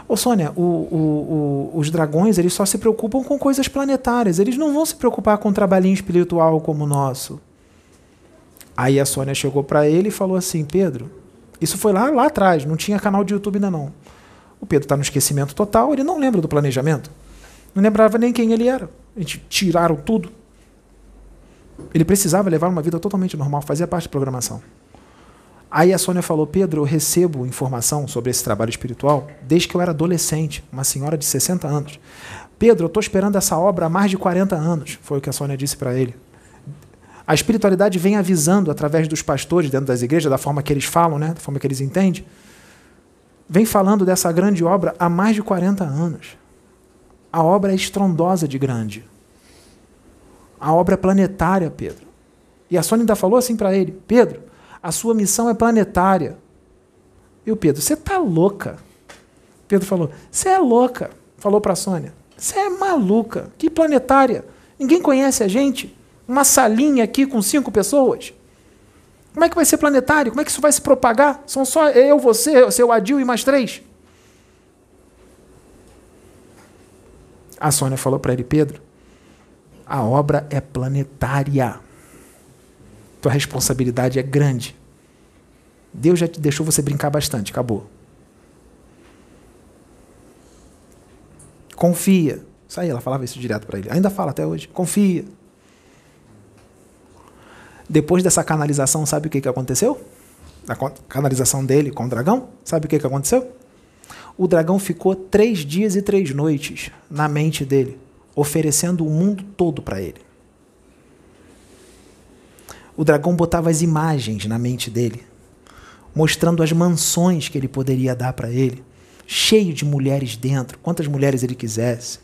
Ô Sônia, o, o, o, os dragões eles só se preocupam com coisas planetárias, eles não vão se preocupar com um trabalhinho espiritual como o nosso. Aí a Sônia chegou para ele e falou assim: Pedro, isso foi lá, lá atrás, não tinha canal de YouTube ainda não. O Pedro está no esquecimento total, ele não lembra do planejamento. Não lembrava nem quem ele era. A gente tiraram tudo. Ele precisava levar uma vida totalmente normal, fazia parte da programação. Aí a Sônia falou: Pedro, eu recebo informação sobre esse trabalho espiritual desde que eu era adolescente, uma senhora de 60 anos. Pedro, eu estou esperando essa obra há mais de 40 anos, foi o que a Sônia disse para ele. A espiritualidade vem avisando através dos pastores dentro das igrejas, da forma que eles falam, né, da forma que eles entendem. Vem falando dessa grande obra há mais de 40 anos. A obra é estrondosa de grande. A obra é planetária, Pedro. E a Sônia ainda falou assim para ele: Pedro, a sua missão é planetária. E o Pedro, você está louca. Pedro falou: você é louca. Falou para a Sônia: você é maluca. Que planetária? Ninguém conhece a gente. Uma salinha aqui com cinco pessoas. Como é que vai ser planetário? Como é que isso vai se propagar? São só eu, você, seu Adil e mais três. A Sônia falou para ele, Pedro, a obra é planetária. Tua responsabilidade é grande. Deus já te deixou você brincar bastante, acabou. Confia. Isso aí, ela falava isso direto para ele. Ainda fala até hoje. Confia. Depois dessa canalização, sabe o que, que aconteceu? A canalização dele com o dragão? Sabe o que, que aconteceu? O dragão ficou três dias e três noites na mente dele, oferecendo o mundo todo para ele. O dragão botava as imagens na mente dele, mostrando as mansões que ele poderia dar para ele, cheio de mulheres dentro, quantas mulheres ele quisesse.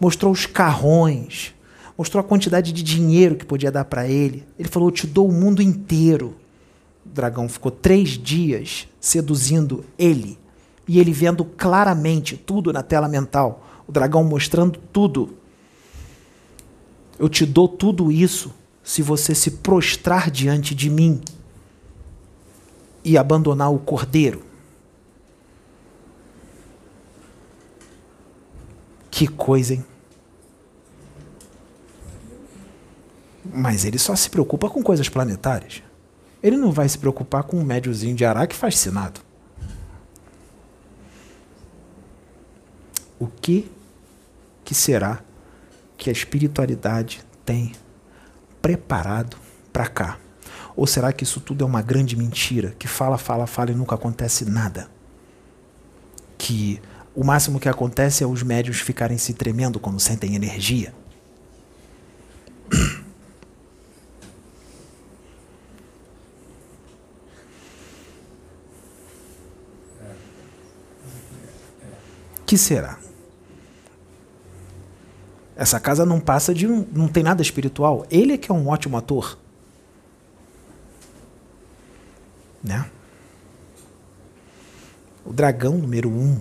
Mostrou os carrões, mostrou a quantidade de dinheiro que podia dar para ele. Ele falou: Eu te dou o mundo inteiro. O dragão ficou três dias seduzindo ele e ele vendo claramente tudo na tela mental. O dragão mostrando tudo. Eu te dou tudo isso se você se prostrar diante de mim e abandonar o cordeiro. Que coisa, hein? Mas ele só se preocupa com coisas planetárias. Ele não vai se preocupar com um médiozinho de Ará que faz sinado. O que que será que a espiritualidade tem preparado para cá? Ou será que isso tudo é uma grande mentira, que fala, fala, fala e nunca acontece nada? Que o máximo que acontece é os médios ficarem se tremendo quando sentem energia? que será? Essa casa não passa de um. não tem nada espiritual. Ele é que é um ótimo ator. Né? O dragão número um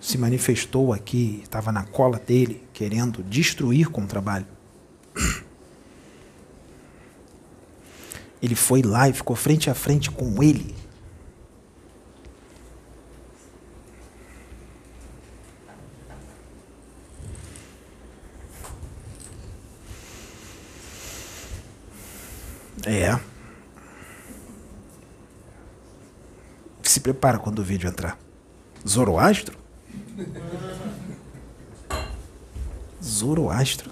se manifestou aqui, estava na cola dele, querendo destruir com o trabalho. Ele foi lá e ficou frente a frente com ele. É. Se prepara quando o vídeo entrar. Zoroastro? Zoroastro.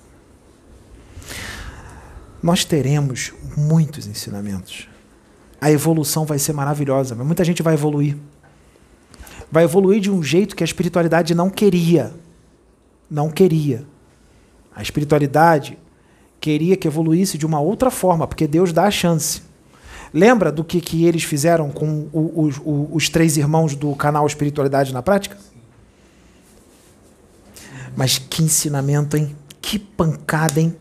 Nós teremos muitos ensinamentos. A evolução vai ser maravilhosa, mas muita gente vai evoluir. Vai evoluir de um jeito que a espiritualidade não queria. Não queria. A espiritualidade queria que evoluísse de uma outra forma, porque Deus dá a chance. Lembra do que, que eles fizeram com o, o, os três irmãos do canal Espiritualidade na Prática? Mas que ensinamento, hein? Que pancada, hein?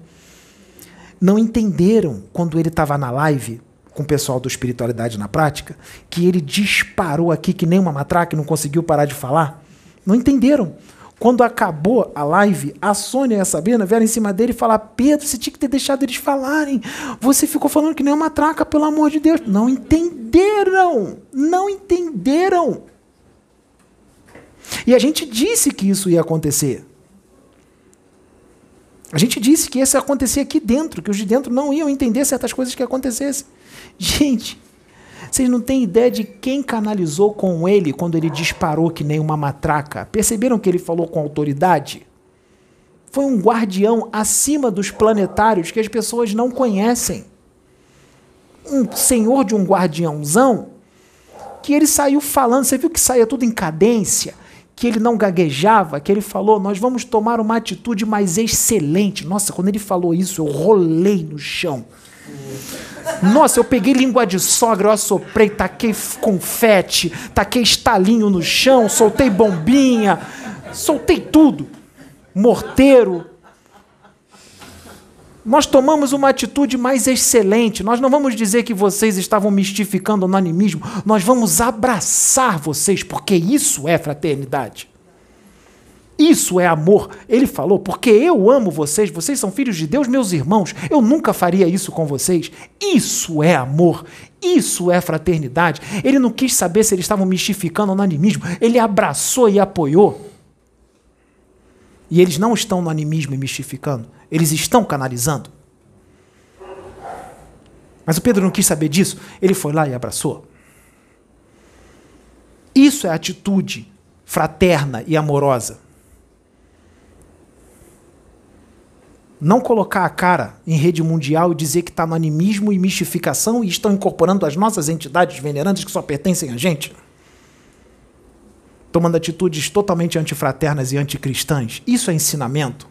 Não entenderam quando ele estava na live com o pessoal do Espiritualidade na Prática, que ele disparou aqui que nem uma matraca e não conseguiu parar de falar? Não entenderam. Quando acabou a live, a Sônia e a Sabrina vieram em cima dele e falaram: Pedro, você tinha que ter deixado eles falarem. Você ficou falando que nem uma traca, pelo amor de Deus. Não entenderam. Não entenderam. E a gente disse que isso ia acontecer. A gente disse que isso ia acontecer aqui dentro, que os de dentro não iam entender certas coisas que acontecessem. Gente, vocês não têm ideia de quem canalizou com ele quando ele disparou que nem uma matraca. Perceberam que ele falou com autoridade? Foi um guardião acima dos planetários que as pessoas não conhecem. Um senhor de um guardiãozão que ele saiu falando, você viu que saía tudo em cadência, que ele não gaguejava, que ele falou: Nós vamos tomar uma atitude mais excelente. Nossa, quando ele falou isso, eu rolei no chão. Nossa, eu peguei língua de sogra, eu assoprei, taquei confete, taquei estalinho no chão, soltei bombinha, soltei tudo. Morteiro. Nós tomamos uma atitude mais excelente. Nós não vamos dizer que vocês estavam mistificando o anonimismo. Nós vamos abraçar vocês, porque isso é fraternidade. Isso é amor. Ele falou, porque eu amo vocês, vocês são filhos de Deus, meus irmãos. Eu nunca faria isso com vocês. Isso é amor. Isso é fraternidade. Ele não quis saber se eles estavam mistificando o animismo. Ele abraçou e apoiou. E eles não estão no animismo e mistificando. Eles estão canalizando. Mas o Pedro não quis saber disso. Ele foi lá e abraçou. Isso é atitude fraterna e amorosa. Não colocar a cara em rede mundial e dizer que está no animismo e mistificação e estão incorporando as nossas entidades venerantes que só pertencem a gente? Tomando atitudes totalmente antifraternas e anticristãs. Isso é ensinamento?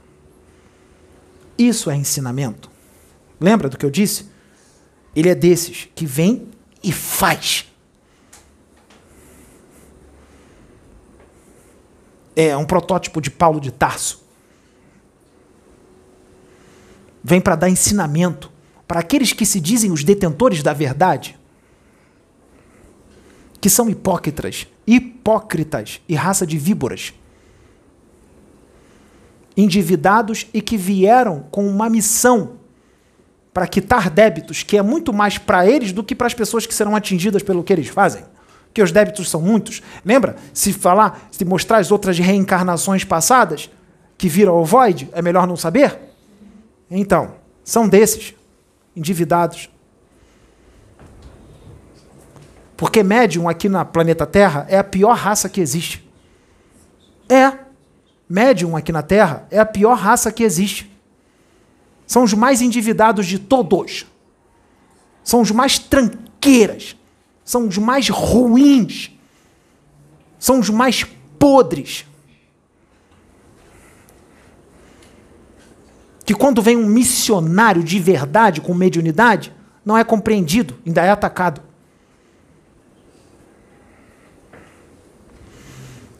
Isso é ensinamento. Lembra do que eu disse? Ele é desses que vem e faz. É um protótipo de Paulo de Tarso. Vem para dar ensinamento para aqueles que se dizem os detentores da verdade, que são hipócritas, hipócritas e raça de víboras endividados e que vieram com uma missão para quitar débitos, que é muito mais para eles do que para as pessoas que serão atingidas pelo que eles fazem. Porque os débitos são muitos. Lembra? Se falar, se mostrar as outras reencarnações passadas que viram ao void, é melhor não saber? Então, são desses, endividados. Porque médium aqui na planeta Terra é a pior raça que existe. É médium aqui na Terra é a pior raça que existe. São os mais endividados de todos. São os mais tranqueiras. São os mais ruins. São os mais podres. Que quando vem um missionário de verdade, com mediunidade, não é compreendido, ainda é atacado.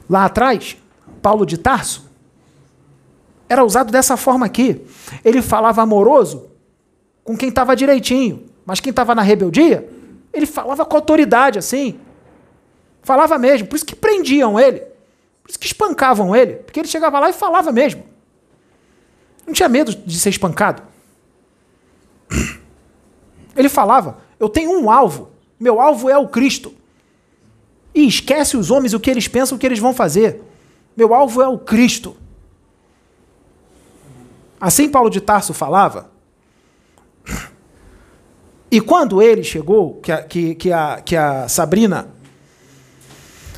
Lá atrás, Paulo de Tarso, era usado dessa forma aqui. Ele falava amoroso com quem estava direitinho, mas quem estava na rebeldia, ele falava com autoridade assim. Falava mesmo, por isso que prendiam ele, por isso que espancavam ele, porque ele chegava lá e falava mesmo. Não tinha medo de ser espancado. Ele falava: Eu tenho um alvo, meu alvo é o Cristo. E esquece os homens o que eles pensam, o que eles vão fazer. Meu alvo é o Cristo. Assim Paulo de Tarso falava. E quando ele chegou, que a, que, que a, que a Sabrina.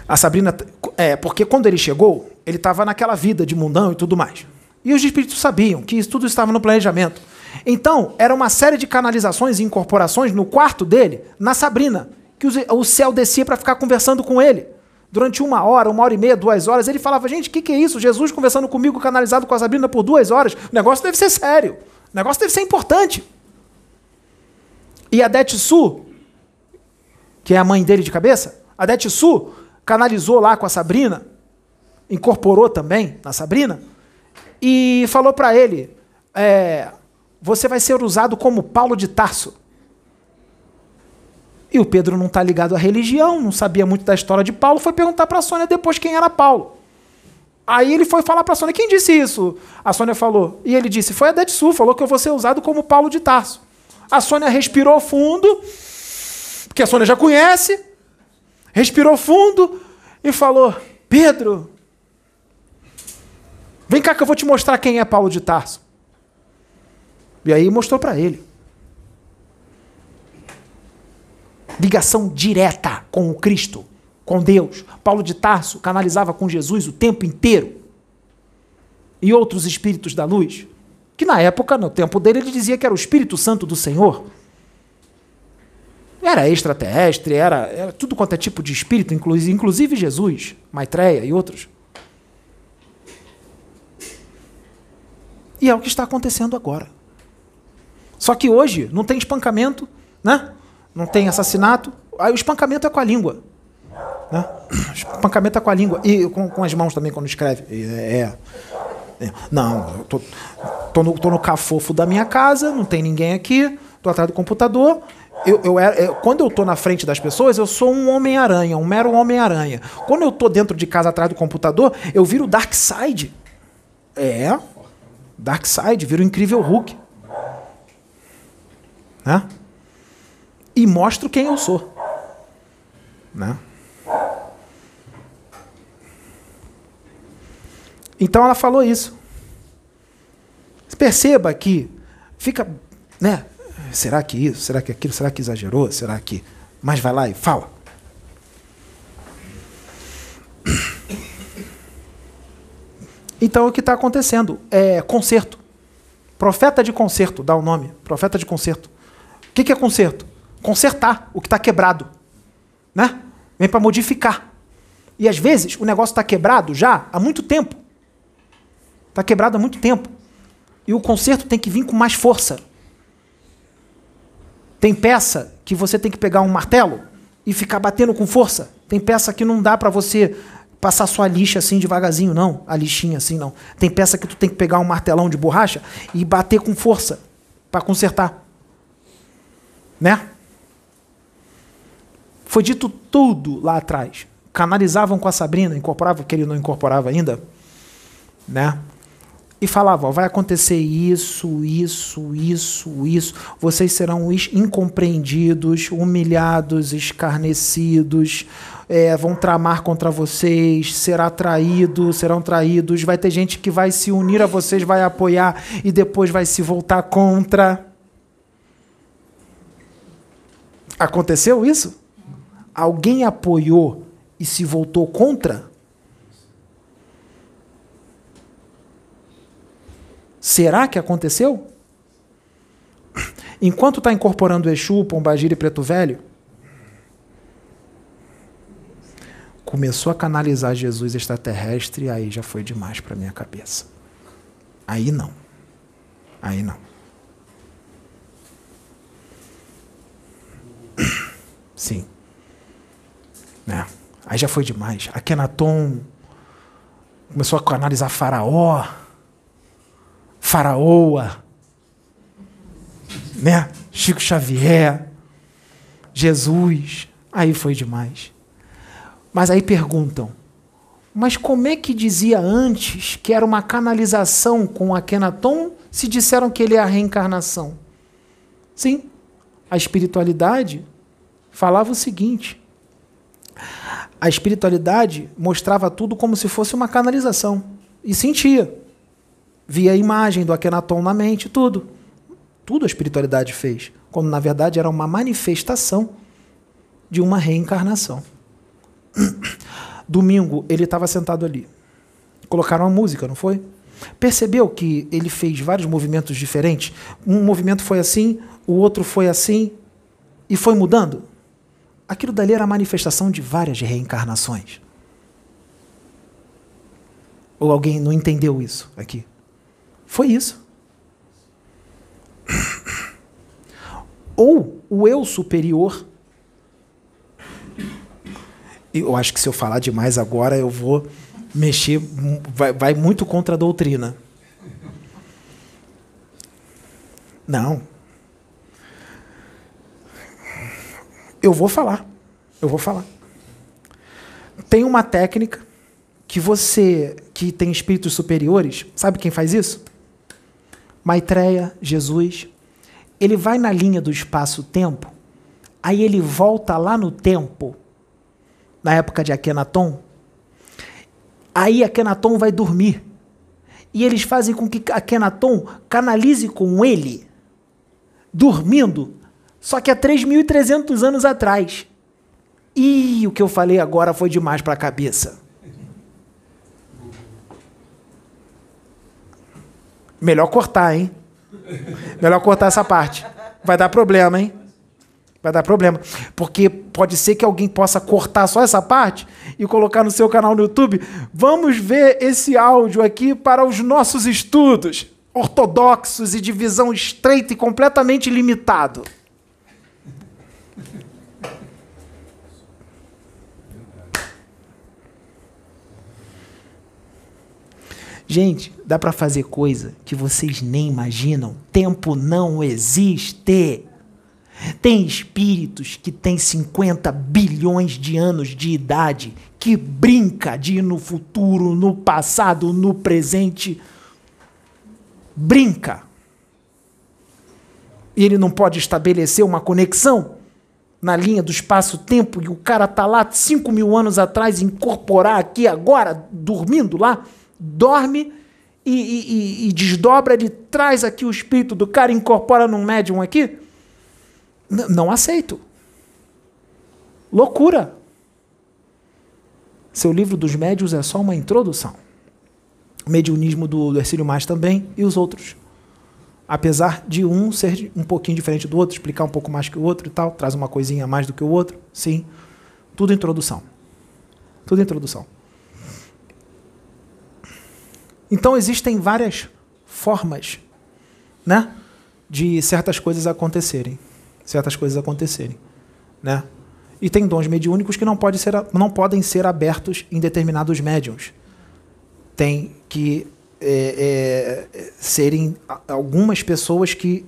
A Sabrina. É, porque quando ele chegou, ele estava naquela vida de mundão e tudo mais. E os espíritos sabiam que isso tudo estava no planejamento. Então, era uma série de canalizações e incorporações no quarto dele, na Sabrina, que o céu descia para ficar conversando com ele durante uma hora, uma hora e meia, duas horas. Ele falava, gente, o que, que é isso? Jesus conversando comigo, canalizado com a Sabrina por duas horas. O negócio deve ser sério. O negócio deve ser importante. E a Dete Su, que é a mãe dele de cabeça, a Dete Su canalizou lá com a Sabrina, incorporou também na Sabrina, e falou para ele: é, você vai ser usado como Paulo de Tarso. E o Pedro não está ligado à religião, não sabia muito da história de Paulo, foi perguntar para a Sônia depois quem era Paulo. Aí ele foi falar para a Sônia, quem disse isso? A Sônia falou, e ele disse, foi a Detsu, falou que eu vou ser usado como Paulo de Tarso. A Sônia respirou fundo, porque a Sônia já conhece, respirou fundo e falou, Pedro, vem cá que eu vou te mostrar quem é Paulo de Tarso. E aí mostrou para ele. ligação direta com o Cristo, com Deus. Paulo de Tarso canalizava com Jesus o tempo inteiro. E outros espíritos da luz, que na época, no tempo dele, ele dizia que era o Espírito Santo do Senhor. Era extraterrestre, era, era tudo quanto é tipo de espírito, inclusive, Jesus, Maitreya e outros. E é o que está acontecendo agora. Só que hoje não tem espancamento, né? não tem assassinato, aí o espancamento é com a língua. Né? O espancamento é com a língua. E com, com as mãos também, quando escreve. É, é. Não, eu tô, tô, no, tô no cafofo da minha casa, não tem ninguém aqui, tô atrás do computador. Eu, eu, eu, quando eu tô na frente das pessoas, eu sou um Homem-Aranha, um mero Homem-Aranha. Quando eu tô dentro de casa atrás do computador, eu viro Dark Side. É. Dark Side, viro o incrível Hulk. Né? e mostro quem eu sou. Né? Então ela falou isso. Perceba que fica, né? Será que isso? Será que aquilo? Será que exagerou? Será que. Mas vai lá e fala. Então o que está acontecendo é conserto. Profeta de conserto, dá o nome. Profeta de conserto. O que, que é conserto? Consertar o que está quebrado. Né? Vem para modificar. E às vezes o negócio está quebrado já há muito tempo. Está quebrado há muito tempo. E o conserto tem que vir com mais força. Tem peça que você tem que pegar um martelo e ficar batendo com força. Tem peça que não dá para você passar sua lixa assim devagarzinho, não. A lixinha assim, não. Tem peça que tu tem que pegar um martelão de borracha e bater com força para consertar. Né? Foi dito tudo lá atrás. Canalizavam com a Sabrina, incorporavam, que ele não incorporava ainda, né? E falavam: vai acontecer isso, isso, isso, isso. Vocês serão incompreendidos, humilhados, escarnecidos, é, vão tramar contra vocês, será traído, serão traídos. Vai ter gente que vai se unir a vocês, vai apoiar e depois vai se voltar contra. Aconteceu isso? Alguém apoiou e se voltou contra? Será que aconteceu? Enquanto está incorporando Exu, Pombagira e Preto Velho, começou a canalizar Jesus extraterrestre aí já foi demais para minha cabeça. Aí não. Aí não. Sim. Né? Aí já foi demais. Akenaton começou a canalizar Faraó, Faraoa, né? Chico Xavier, Jesus. Aí foi demais. Mas aí perguntam: mas como é que dizia antes que era uma canalização com Akenaton se disseram que ele é a reencarnação? Sim, a espiritualidade falava o seguinte: a espiritualidade mostrava tudo como se fosse uma canalização e sentia. Via a imagem do Akenaton na mente, tudo. Tudo a espiritualidade fez, quando na verdade era uma manifestação de uma reencarnação. Domingo, ele estava sentado ali. Colocaram a música, não foi? Percebeu que ele fez vários movimentos diferentes? Um movimento foi assim, o outro foi assim, e foi mudando? Aquilo dali era a manifestação de várias reencarnações. Ou alguém não entendeu isso aqui? Foi isso. Ou o eu superior eu acho que se eu falar demais agora, eu vou mexer, vai, vai muito contra a doutrina. Não. Eu vou falar. Eu vou falar. Tem uma técnica que você que tem espíritos superiores, sabe quem faz isso? Maitreya, Jesus. Ele vai na linha do espaço-tempo, aí ele volta lá no tempo na época de Akenaton. Aí Akenaton vai dormir. E eles fazem com que Akenaton canalize com ele, dormindo, só que há 3.300 anos atrás. E o que eu falei agora foi demais para a cabeça. Melhor cortar, hein? Melhor cortar essa parte. Vai dar problema, hein? Vai dar problema. Porque pode ser que alguém possa cortar só essa parte e colocar no seu canal no YouTube. Vamos ver esse áudio aqui para os nossos estudos ortodoxos e de visão estreita e completamente limitado. Gente, dá para fazer coisa que vocês nem imaginam. Tempo não existe. Tem espíritos que têm 50 bilhões de anos de idade, que brinca de ir no futuro, no passado, no presente. Brinca. E ele não pode estabelecer uma conexão na linha do espaço-tempo e o cara tá lá 5 mil anos atrás, incorporar aqui agora, dormindo lá, dorme e, e, e desdobra, ele traz aqui o espírito do cara, incorpora num médium aqui não aceito. Loucura. Seu livro dos médios é só uma introdução. O mediunismo do, do Ercílio Mais também e os outros. Apesar de um ser um pouquinho diferente do outro, explicar um pouco mais que o outro e tal, traz uma coisinha a mais do que o outro, sim. Tudo introdução. Tudo introdução. Então existem várias formas, né, de certas coisas acontecerem, certas coisas acontecerem, né? E tem dons mediúnicos que não, pode ser, não podem ser abertos em determinados médiums. Tem que é, é, serem algumas pessoas que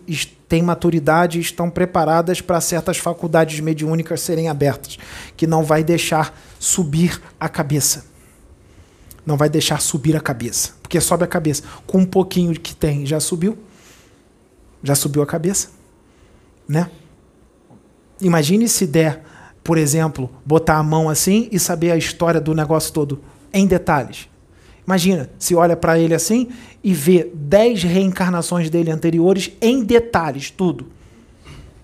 têm maturidade e estão preparadas para certas faculdades mediúnicas serem abertas, que não vai deixar subir a cabeça. Não vai deixar subir a cabeça, porque sobe a cabeça. Com um pouquinho que tem, já subiu. Já subiu a cabeça, né? Imagine se der por exemplo, botar a mão assim e saber a história do negócio todo em detalhes. Imagina, se olha para ele assim e vê dez reencarnações dele anteriores em detalhes, tudo.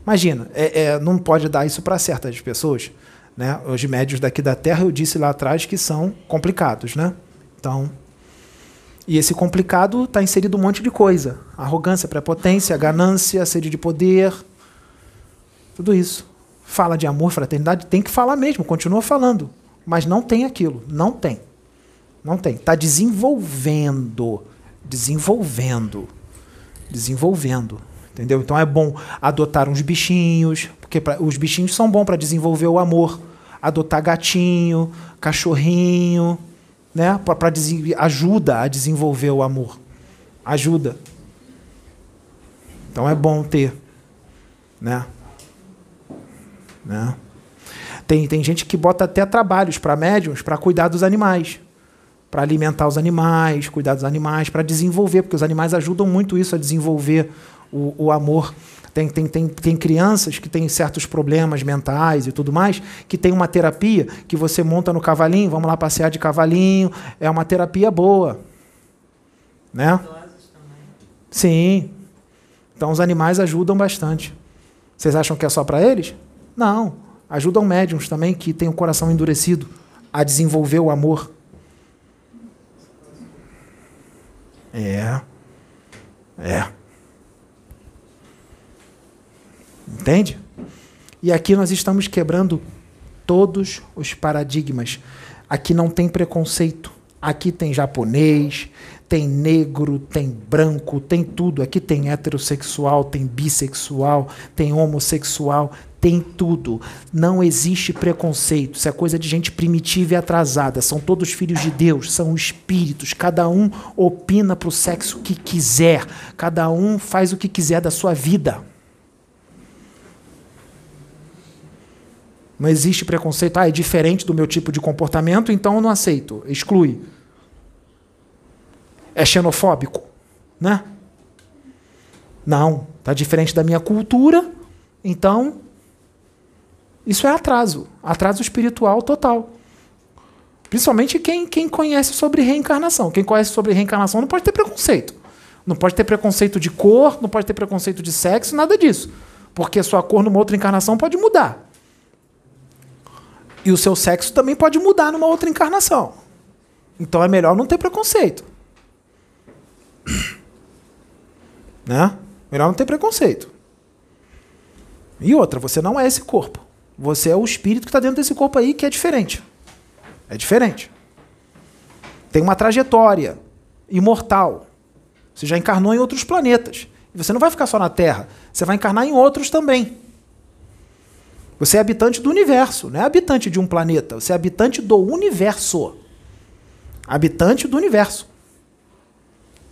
Imagina, é, é, não pode dar isso para certas pessoas. Né? Os médios daqui da Terra, eu disse lá atrás que são complicados. Né? Então, e esse complicado está inserido um monte de coisa: arrogância, prepotência, ganância, sede de poder, tudo isso fala de amor, fraternidade, tem que falar mesmo, continua falando. Mas não tem aquilo. Não tem. Não tem. Está desenvolvendo. Desenvolvendo. Desenvolvendo. Entendeu? Então é bom adotar uns bichinhos, porque pra, os bichinhos são bons para desenvolver o amor. Adotar gatinho, cachorrinho, né? Para ajuda a desenvolver o amor. Ajuda. Então é bom ter, né? Né? Tem, tem gente que bota até trabalhos para médiums para cuidar dos animais, para alimentar os animais, cuidar dos animais, para desenvolver, porque os animais ajudam muito isso a desenvolver o, o amor. Tem, tem, tem, tem crianças que têm certos problemas mentais e tudo mais, que tem uma terapia que você monta no cavalinho, vamos lá passear de cavalinho, é uma terapia boa. Né? Sim. Então os animais ajudam bastante. Vocês acham que é só para eles? Não. Ajudam médiums também que têm o coração endurecido a desenvolver o amor. É. É. Entende? E aqui nós estamos quebrando todos os paradigmas. Aqui não tem preconceito. Aqui tem japonês, tem negro, tem branco, tem tudo. Aqui tem heterossexual, tem bissexual, tem homossexual, tem tudo. Não existe preconceito. Isso é coisa de gente primitiva e atrasada. São todos filhos de Deus, são espíritos. Cada um opina para o sexo que quiser. Cada um faz o que quiser da sua vida. Não existe preconceito. Ah, é diferente do meu tipo de comportamento, então eu não aceito. Exclui. É xenofóbico, né? Não, está diferente da minha cultura, então isso é atraso, atraso espiritual total. Principalmente quem, quem conhece sobre reencarnação. Quem conhece sobre reencarnação não pode ter preconceito. Não pode ter preconceito de cor, não pode ter preconceito de sexo, nada disso. Porque a sua cor numa outra encarnação pode mudar. E o seu sexo também pode mudar numa outra encarnação. Então é melhor não ter preconceito. Né? Melhor não ter preconceito. E outra, você não é esse corpo. Você é o espírito que está dentro desse corpo aí que é diferente. É diferente. Tem uma trajetória imortal. Você já encarnou em outros planetas. E você não vai ficar só na Terra. Você vai encarnar em outros também. Você é habitante do universo, não é habitante de um planeta. Você é habitante do universo. Habitante do universo.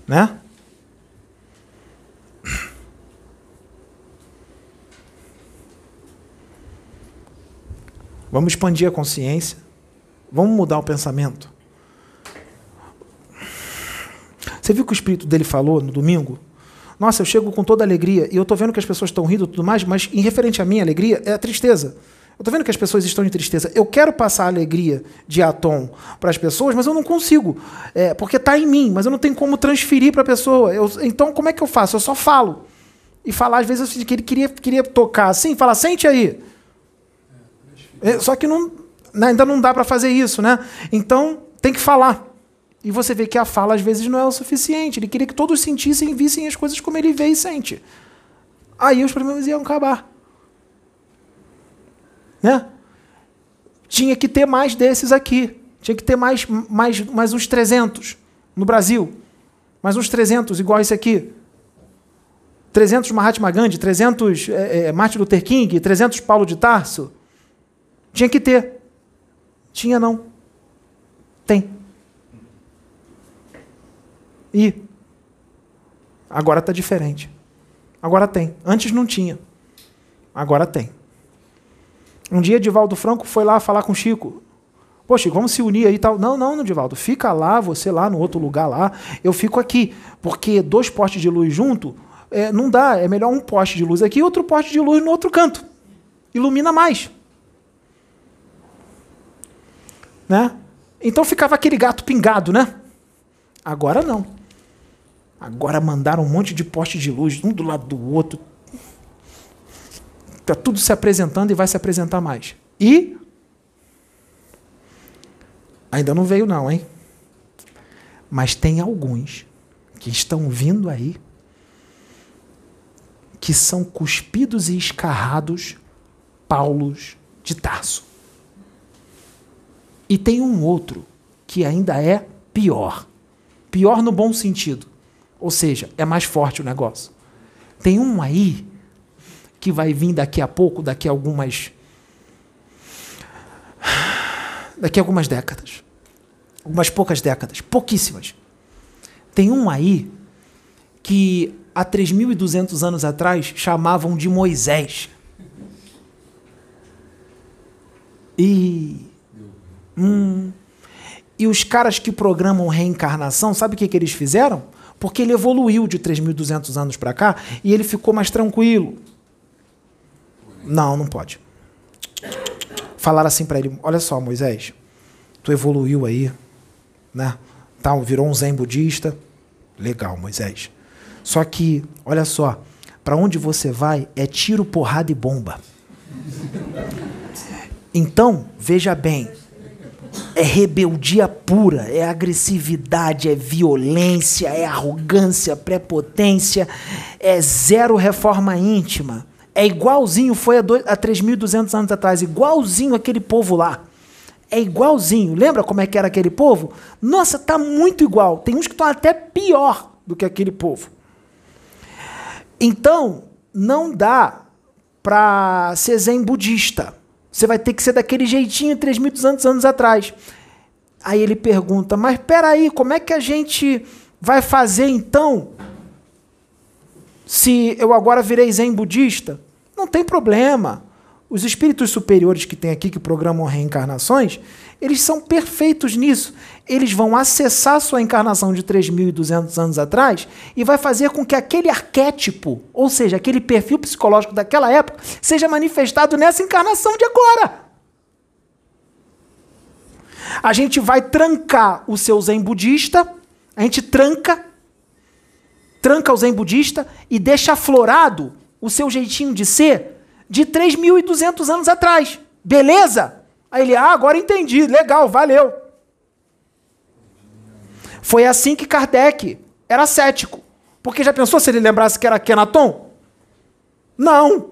Né? Vamos expandir a consciência. Vamos mudar o pensamento. Você viu que o espírito dele falou no domingo? Nossa, eu chego com toda alegria e eu estou vendo que as pessoas estão rindo e tudo mais, mas em referente à minha alegria é a tristeza. Eu estou vendo que as pessoas estão em tristeza. Eu quero passar a alegria de Atom para as pessoas, mas eu não consigo. É, porque está em mim, mas eu não tenho como transferir para a pessoa. Eu, então, como é que eu faço? Eu só falo. E falar, às vezes, que ele queria, queria tocar assim, falar, sente aí. É, só que não, né, ainda não dá para fazer isso, né? Então tem que falar. E você vê que a fala às vezes não é o suficiente. Ele queria que todos sentissem e vissem as coisas como ele vê e sente. Aí os problemas iam acabar. Né? Tinha que ter mais desses aqui. Tinha que ter mais, mais, mais uns 300 no Brasil. Mais uns 300 igual esse aqui. 300 Mahatma Gandhi, 300 é, é, Martin Luther King, 300 Paulo de Tarso. Tinha que ter. Tinha não. Tem. E agora está diferente. Agora tem. Antes não tinha. Agora tem. Um dia, Divaldo Franco foi lá falar com Chico. Pô, Chico, vamos se unir aí e tal. Não, não, Divaldo. Fica lá, você lá no outro lugar lá. Eu fico aqui. Porque dois postes de luz junto é, não dá. É melhor um poste de luz aqui e outro poste de luz no outro canto. Ilumina mais. Né? Então ficava aquele gato pingado, né? Agora não. Agora mandaram um monte de poste de luz, um do lado do outro. Está tudo se apresentando e vai se apresentar mais. E. Ainda não veio, não, hein? Mas tem alguns que estão vindo aí que são cuspidos e escarrados Paulos de Tarso. E tem um outro que ainda é pior. Pior no bom sentido. Ou seja, é mais forte o negócio. Tem um aí que vai vir daqui a pouco, daqui a algumas. Daqui a algumas décadas. Algumas poucas décadas. Pouquíssimas. Tem um aí que há 3.200 anos atrás chamavam de Moisés. E. Hum, e os caras que programam reencarnação, sabe o que, que eles fizeram? Porque ele evoluiu de 3.200 anos para cá e ele ficou mais tranquilo. Não, não pode. Falaram assim para ele: Olha só, Moisés, tu evoluiu aí, né? Tá, virou um zen budista. Legal, Moisés. Só que, olha só, para onde você vai é tiro, porrada e bomba. Então, veja bem, é rebeldia pura, é agressividade, é violência, é arrogância, prepotência, é zero reforma íntima. É igualzinho, foi há, há 3.200 anos atrás, igualzinho aquele povo lá. É igualzinho. Lembra como é que era aquele povo? Nossa, tá muito igual. Tem uns que estão até pior do que aquele povo. Então, não dá para ser zen budista. Você vai ter que ser daquele jeitinho 3.200 anos atrás. Aí ele pergunta: Mas peraí, como é que a gente vai fazer então? Se eu agora virei zen budista? Não tem problema. Os espíritos superiores que tem aqui, que programam reencarnações, eles são perfeitos nisso. Eles vão acessar sua encarnação de 3.200 anos atrás e vai fazer com que aquele arquétipo, ou seja, aquele perfil psicológico daquela época, seja manifestado nessa encarnação de agora. A gente vai trancar o seu zen budista, a gente tranca, tranca o zen budista e deixa aflorado o seu jeitinho de ser de 3.200 anos atrás. Beleza? Aí ele, ah, agora entendi, legal, valeu. Foi assim que Kardec era cético. Porque já pensou se ele lembrasse que era Kenaton? Não.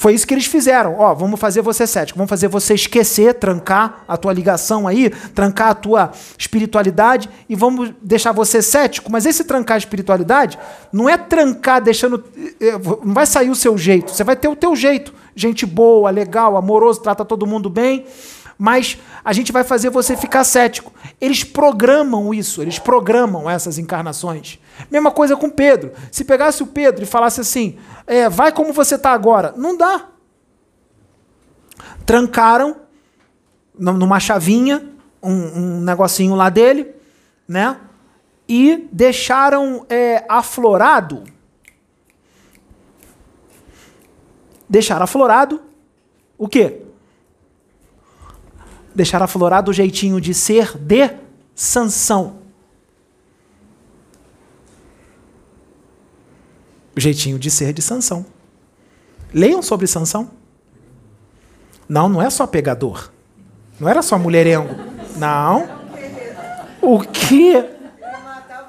Foi isso que eles fizeram. Ó, vamos fazer você cético, vamos fazer você esquecer, trancar a tua ligação aí, trancar a tua espiritualidade e vamos deixar você cético. Mas esse trancar a espiritualidade não é trancar deixando. Eh, não vai sair o seu jeito, você vai ter o teu jeito. Gente boa, legal, amoroso, trata todo mundo bem mas a gente vai fazer você ficar cético. Eles programam isso, eles programam essas encarnações. Mesma coisa com Pedro. Se pegasse o Pedro e falasse assim, é, vai como você está agora, não dá. Trancaram numa chavinha um, um negocinho lá dele, né? E deixaram é, aflorado. Deixaram aflorado o quê? Deixar aflorado o jeitinho de ser de Sansão. O jeitinho de ser de Sansão. Leiam sobre Sansão. Não, não é só pegador. Não era só mulherengo. Não. O que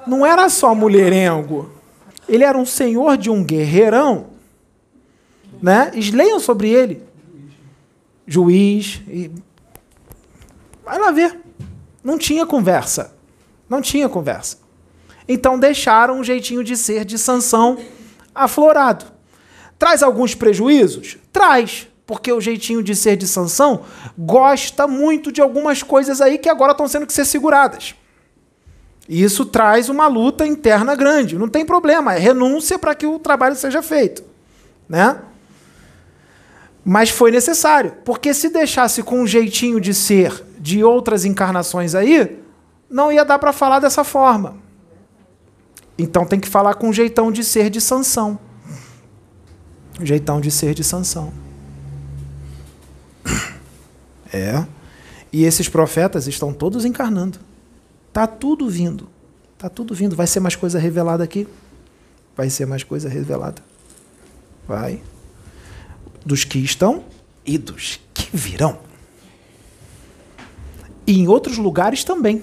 não era só mulherengo. Ele era um senhor de um guerreirão. Né? Leiam sobre ele. Juiz. E... Vai lá ver. Não tinha conversa. Não tinha conversa. Então deixaram um jeitinho de ser de Sansão aflorado. Traz alguns prejuízos? Traz. Porque o jeitinho de ser de Sansão gosta muito de algumas coisas aí que agora estão sendo que ser seguradas. Isso traz uma luta interna grande. Não tem problema, é renúncia para que o trabalho seja feito. Né? Mas foi necessário, porque se deixasse com um jeitinho de ser de outras encarnações aí, não ia dar para falar dessa forma. Então tem que falar com um jeitão de ser de Sansão. Um jeitão de ser de Sansão. É. E esses profetas estão todos encarnando. Tá tudo vindo. Tá tudo vindo. Vai ser mais coisa revelada aqui? Vai ser mais coisa revelada. Vai. Dos que estão e dos que virão. E em outros lugares também.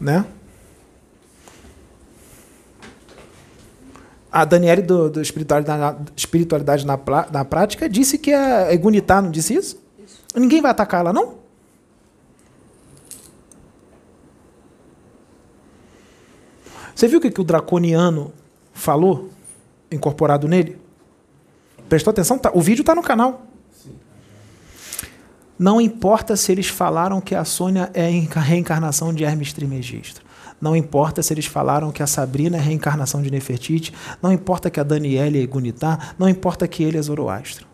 Né? A Daniele do, do Espiritualidade, na, espiritualidade na, na Prática disse que é Egunitá, não disse isso? isso? Ninguém vai atacar ela, não? Você viu o que, que o draconiano falou, incorporado nele? Prestou atenção? Tá, o vídeo está no canal. Não importa se eles falaram que a Sônia é a reencarnação de Hermes Trismegisto. Não importa se eles falaram que a Sabrina é a reencarnação de Nefertiti. Não importa que a Daniela é Gunitá. Não importa que ele é Zoroastro.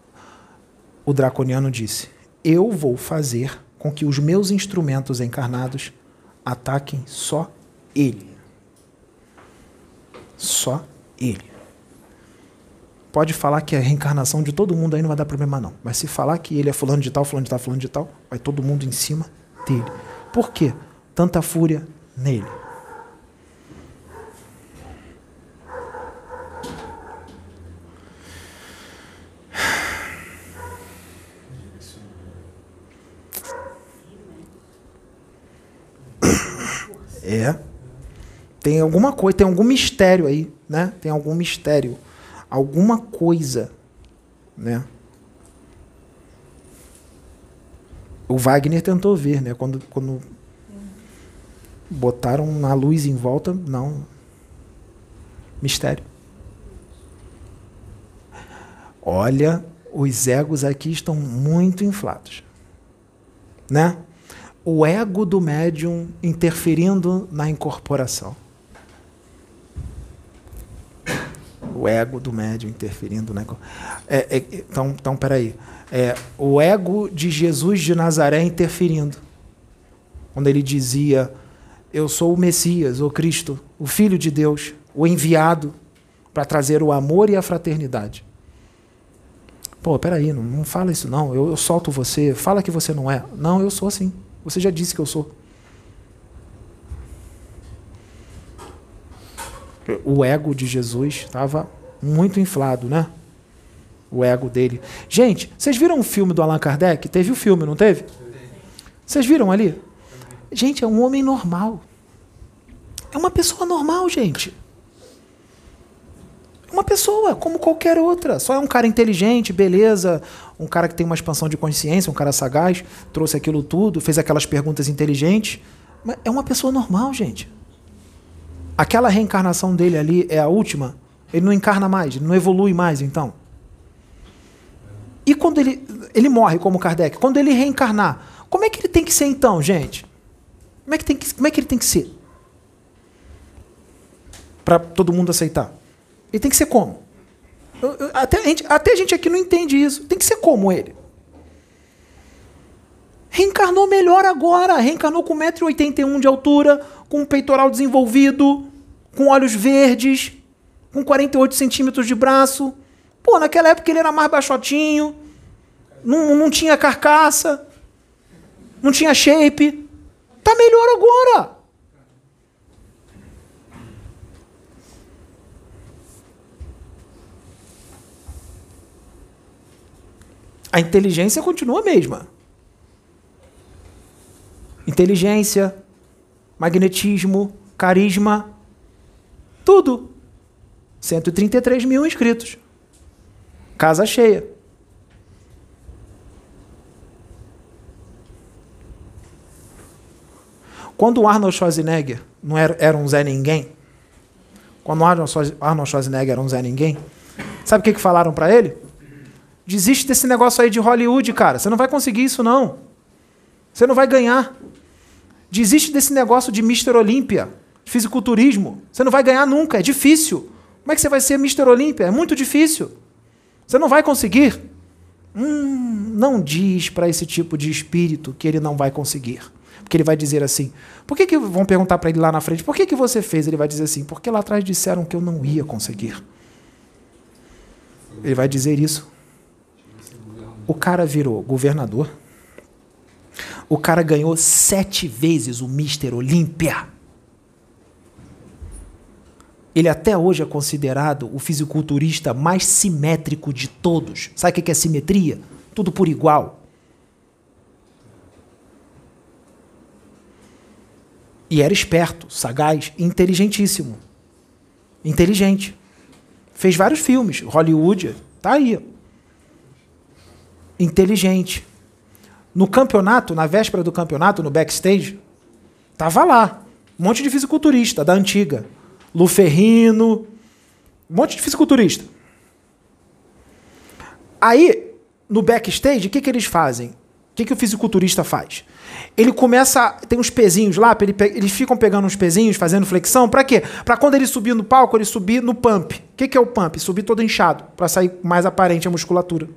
O draconiano disse: Eu vou fazer com que os meus instrumentos encarnados ataquem só ele. Só ele. Pode falar que é a reencarnação de todo mundo aí não vai dar problema não. Mas se falar que ele é fulano de tal, fulano de tal, fulano de tal, vai todo mundo em cima dele. Por quê? Tanta fúria nele. É. Tem alguma coisa, tem algum mistério aí, né? Tem algum mistério, alguma coisa, né? O Wagner tentou ver, né? Quando, quando botaram a luz em volta, não. Mistério. Olha, os egos aqui estão muito inflados, né? O ego do médium interferindo na incorporação. O ego do médium interferindo. Né? É, é, então, então, peraí. É, o ego de Jesus de Nazaré interferindo. Quando ele dizia: Eu sou o Messias, o Cristo, o Filho de Deus, o enviado para trazer o amor e a fraternidade. Pô, peraí, não, não fala isso não. Eu, eu solto você. Fala que você não é. Não, eu sou assim. Você já disse que eu sou. O ego de Jesus estava muito inflado, né? O ego dele. Gente, vocês viram o filme do Allan Kardec? Teve o filme, não teve? Vocês viram ali? Gente, é um homem normal. É uma pessoa normal, gente. É uma pessoa, como qualquer outra. Só é um cara inteligente, beleza. Um cara que tem uma expansão de consciência, um cara sagaz, trouxe aquilo tudo, fez aquelas perguntas inteligentes. Mas é uma pessoa normal, gente aquela reencarnação dele ali é a última, ele não encarna mais, ele não evolui mais, então. E quando ele, ele morre, como Kardec, quando ele reencarnar, como é que ele tem que ser então, gente? Como é que, tem que, como é que ele tem que ser? Para todo mundo aceitar. Ele tem que ser como? Eu, eu, até, a gente, até a gente aqui não entende isso. Tem que ser como ele. Reencarnou melhor agora. Reencarnou com 1,81m de altura, com um peitoral desenvolvido, com olhos verdes, com 48 centímetros de braço. Pô, naquela época ele era mais baixotinho, não, não tinha carcaça, não tinha shape. Tá melhor agora. A inteligência continua a mesma. Inteligência, magnetismo, carisma, tudo. 133 mil inscritos. Casa cheia. Quando o Arnold Schwarzenegger não era, era um Zé Ninguém, quando o Arnold Schwarz- Arnold Schwarzenegger era um Zé Ninguém, sabe o que, que falaram para ele? Desiste desse negócio aí de Hollywood, cara. Você não vai conseguir isso, não. Você não vai ganhar. Desiste desse negócio de Mr. Olímpia, fisiculturismo. Você não vai ganhar nunca, é difícil. Como é que você vai ser Mr. Olímpia? É muito difícil. Você não vai conseguir. Hum, não diz para esse tipo de espírito que ele não vai conseguir. Porque ele vai dizer assim: por que, que vão perguntar para ele lá na frente, por que, que você fez? Ele vai dizer assim: porque lá atrás disseram que eu não ia conseguir. Ele vai dizer isso. O cara virou governador. O cara ganhou sete vezes o Mister Olímpia. Ele até hoje é considerado o fisiculturista mais simétrico de todos. Sabe o que é simetria? Tudo por igual. E era esperto, sagaz, inteligentíssimo. Inteligente. Fez vários filmes. Hollywood, tá aí. Inteligente. No campeonato, na véspera do campeonato, no backstage, tava lá. Um monte de fisiculturista da antiga. Lu Ferrino, um monte de fisiculturista. Aí, no backstage, o que, que eles fazem? O que, que o fisiculturista faz? Ele começa. Tem uns pezinhos lá, ele eles ficam pegando uns pezinhos, fazendo flexão. Para quê? Para quando ele subir no palco, ele subir no pump. O que, que é o pump? Subir todo inchado, para sair mais aparente a musculatura.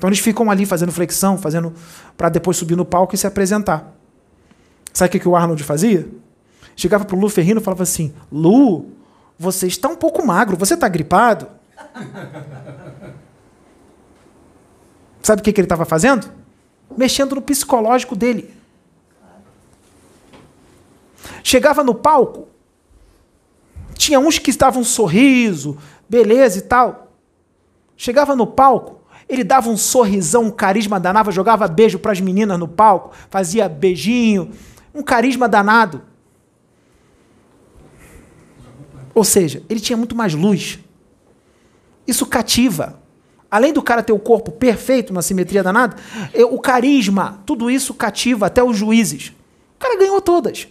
Então eles ficam ali fazendo flexão, fazendo para depois subir no palco e se apresentar. Sabe o que, o Arnold fazia? Chegava pro Lu Ferrino e falava assim: Lu, você está um pouco magro, você está gripado? Sabe o que, que ele estava fazendo? Mexendo no psicológico dele. Chegava no palco, tinha uns que estavam um sorriso, beleza e tal. Chegava no palco, ele dava um sorrisão, um carisma danado, jogava beijo para as meninas no palco, fazia beijinho, um carisma danado. Ou seja, ele tinha muito mais luz. Isso cativa. Além do cara ter o corpo perfeito, uma simetria danada, o carisma, tudo isso cativa até os juízes. O cara ganhou todas.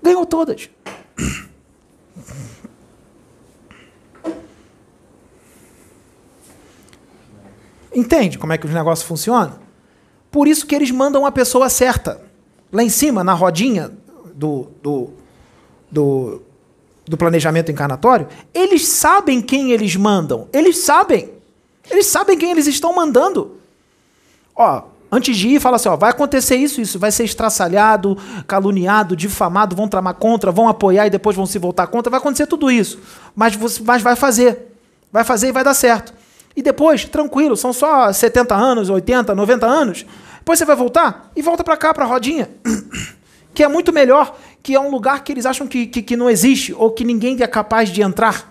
Ganhou todas. Entende como é que os negócios funcionam? Por isso que eles mandam a pessoa certa. Lá em cima, na rodinha do, do, do, do planejamento encarnatório, eles sabem quem eles mandam. Eles sabem. Eles sabem quem eles estão mandando. Ó, antes de ir, fala assim: ó, vai acontecer isso, isso, vai ser estraçalhado, caluniado, difamado, vão tramar contra, vão apoiar e depois vão se voltar contra, vai acontecer tudo isso. Mas, você, mas vai fazer. Vai fazer e vai dar certo. E depois, tranquilo, são só 70 anos, 80, 90 anos. Depois você vai voltar e volta para cá, para a rodinha. Que é muito melhor, que é um lugar que eles acham que, que, que não existe, ou que ninguém é capaz de entrar.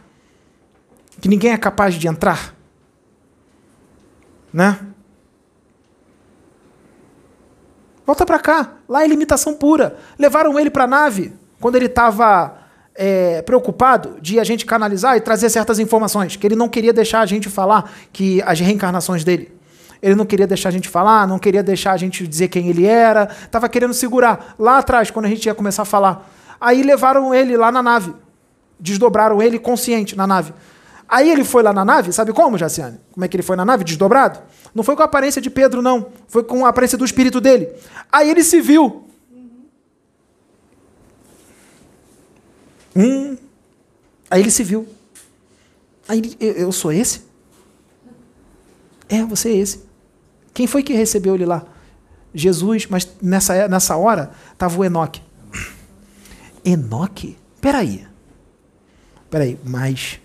Que ninguém é capaz de entrar. Né? Volta para cá. Lá é limitação pura. Levaram ele para a nave quando ele estava é, preocupado de a gente canalizar e trazer certas informações, que ele não queria deixar a gente falar que as reencarnações dele. Ele não queria deixar a gente falar, não queria deixar a gente dizer quem ele era, estava querendo segurar lá atrás, quando a gente ia começar a falar. Aí levaram ele lá na nave, desdobraram ele consciente na nave. Aí ele foi lá na nave, sabe como, Jaciane? Como é que ele foi na nave? Desdobrado? Não foi com a aparência de Pedro, não. Foi com a aparência do espírito dele. Aí ele se viu. Hum. Aí ele se viu. Aí ele, eu, eu sou esse? É, você é esse. Quem foi que recebeu ele lá? Jesus, mas nessa, nessa hora estava o Enoque. Enoque? Peraí. Peraí, mas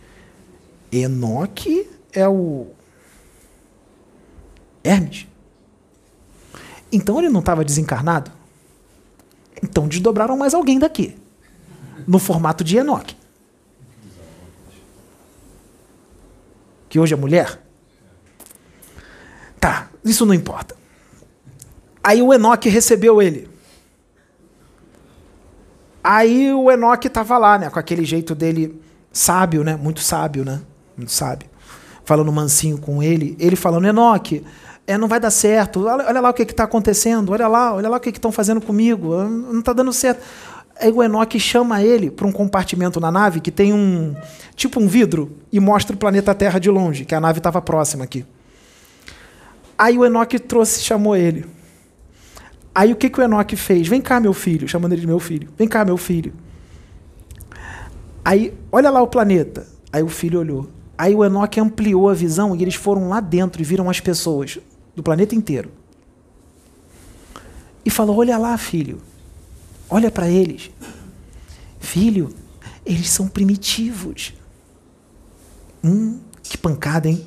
Enoque é o Hermes? Então ele não estava desencarnado? Então desdobraram mais alguém daqui. No formato de Enoque. Que hoje é mulher? Tá, isso não importa. Aí o Enoque recebeu ele. Aí o Enoque estava lá, né, com aquele jeito dele sábio, né, muito sábio, né, muito sábio, falando mansinho com ele, ele falando Enoque, é, não vai dar certo, olha, olha lá o que está acontecendo, olha lá, olha lá o que estão fazendo comigo, não está dando certo. Aí o Enoque chama ele para um compartimento na nave que tem um tipo um vidro e mostra o planeta Terra de longe, que a nave estava próxima aqui. Aí o Enoque trouxe, chamou ele. Aí o que, que o Enoque fez? Vem cá, meu filho, chamando ele de meu filho. Vem cá, meu filho. Aí, olha lá o planeta. Aí o filho olhou. Aí o Enoque ampliou a visão e eles foram lá dentro e viram as pessoas do planeta inteiro. E falou: Olha lá, filho. Olha para eles. Filho, eles são primitivos. Hum, que pancada, hein?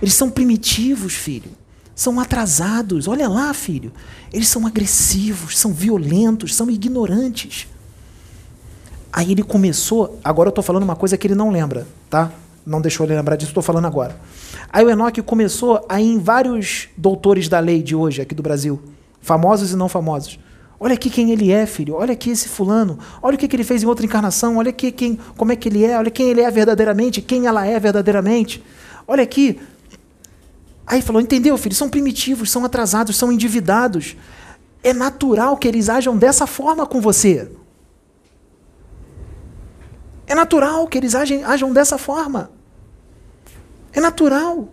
Eles são primitivos, filho. São atrasados. Olha lá, filho. Eles são agressivos, são violentos, são ignorantes. Aí ele começou. Agora eu estou falando uma coisa que ele não lembra, tá? Não deixou ele lembrar disso, estou falando agora. Aí o Enoque começou a ir em vários doutores da lei de hoje, aqui do Brasil, famosos e não famosos. Olha aqui quem ele é, filho. Olha aqui esse fulano. Olha o que, que ele fez em outra encarnação. Olha aqui quem, como é que ele é. Olha quem ele é verdadeiramente, quem ela é verdadeiramente. Olha aqui. Aí falou: entendeu, filho? São primitivos, são atrasados, são endividados. É natural que eles ajam dessa forma com você. É natural que eles agem, ajam dessa forma. É natural.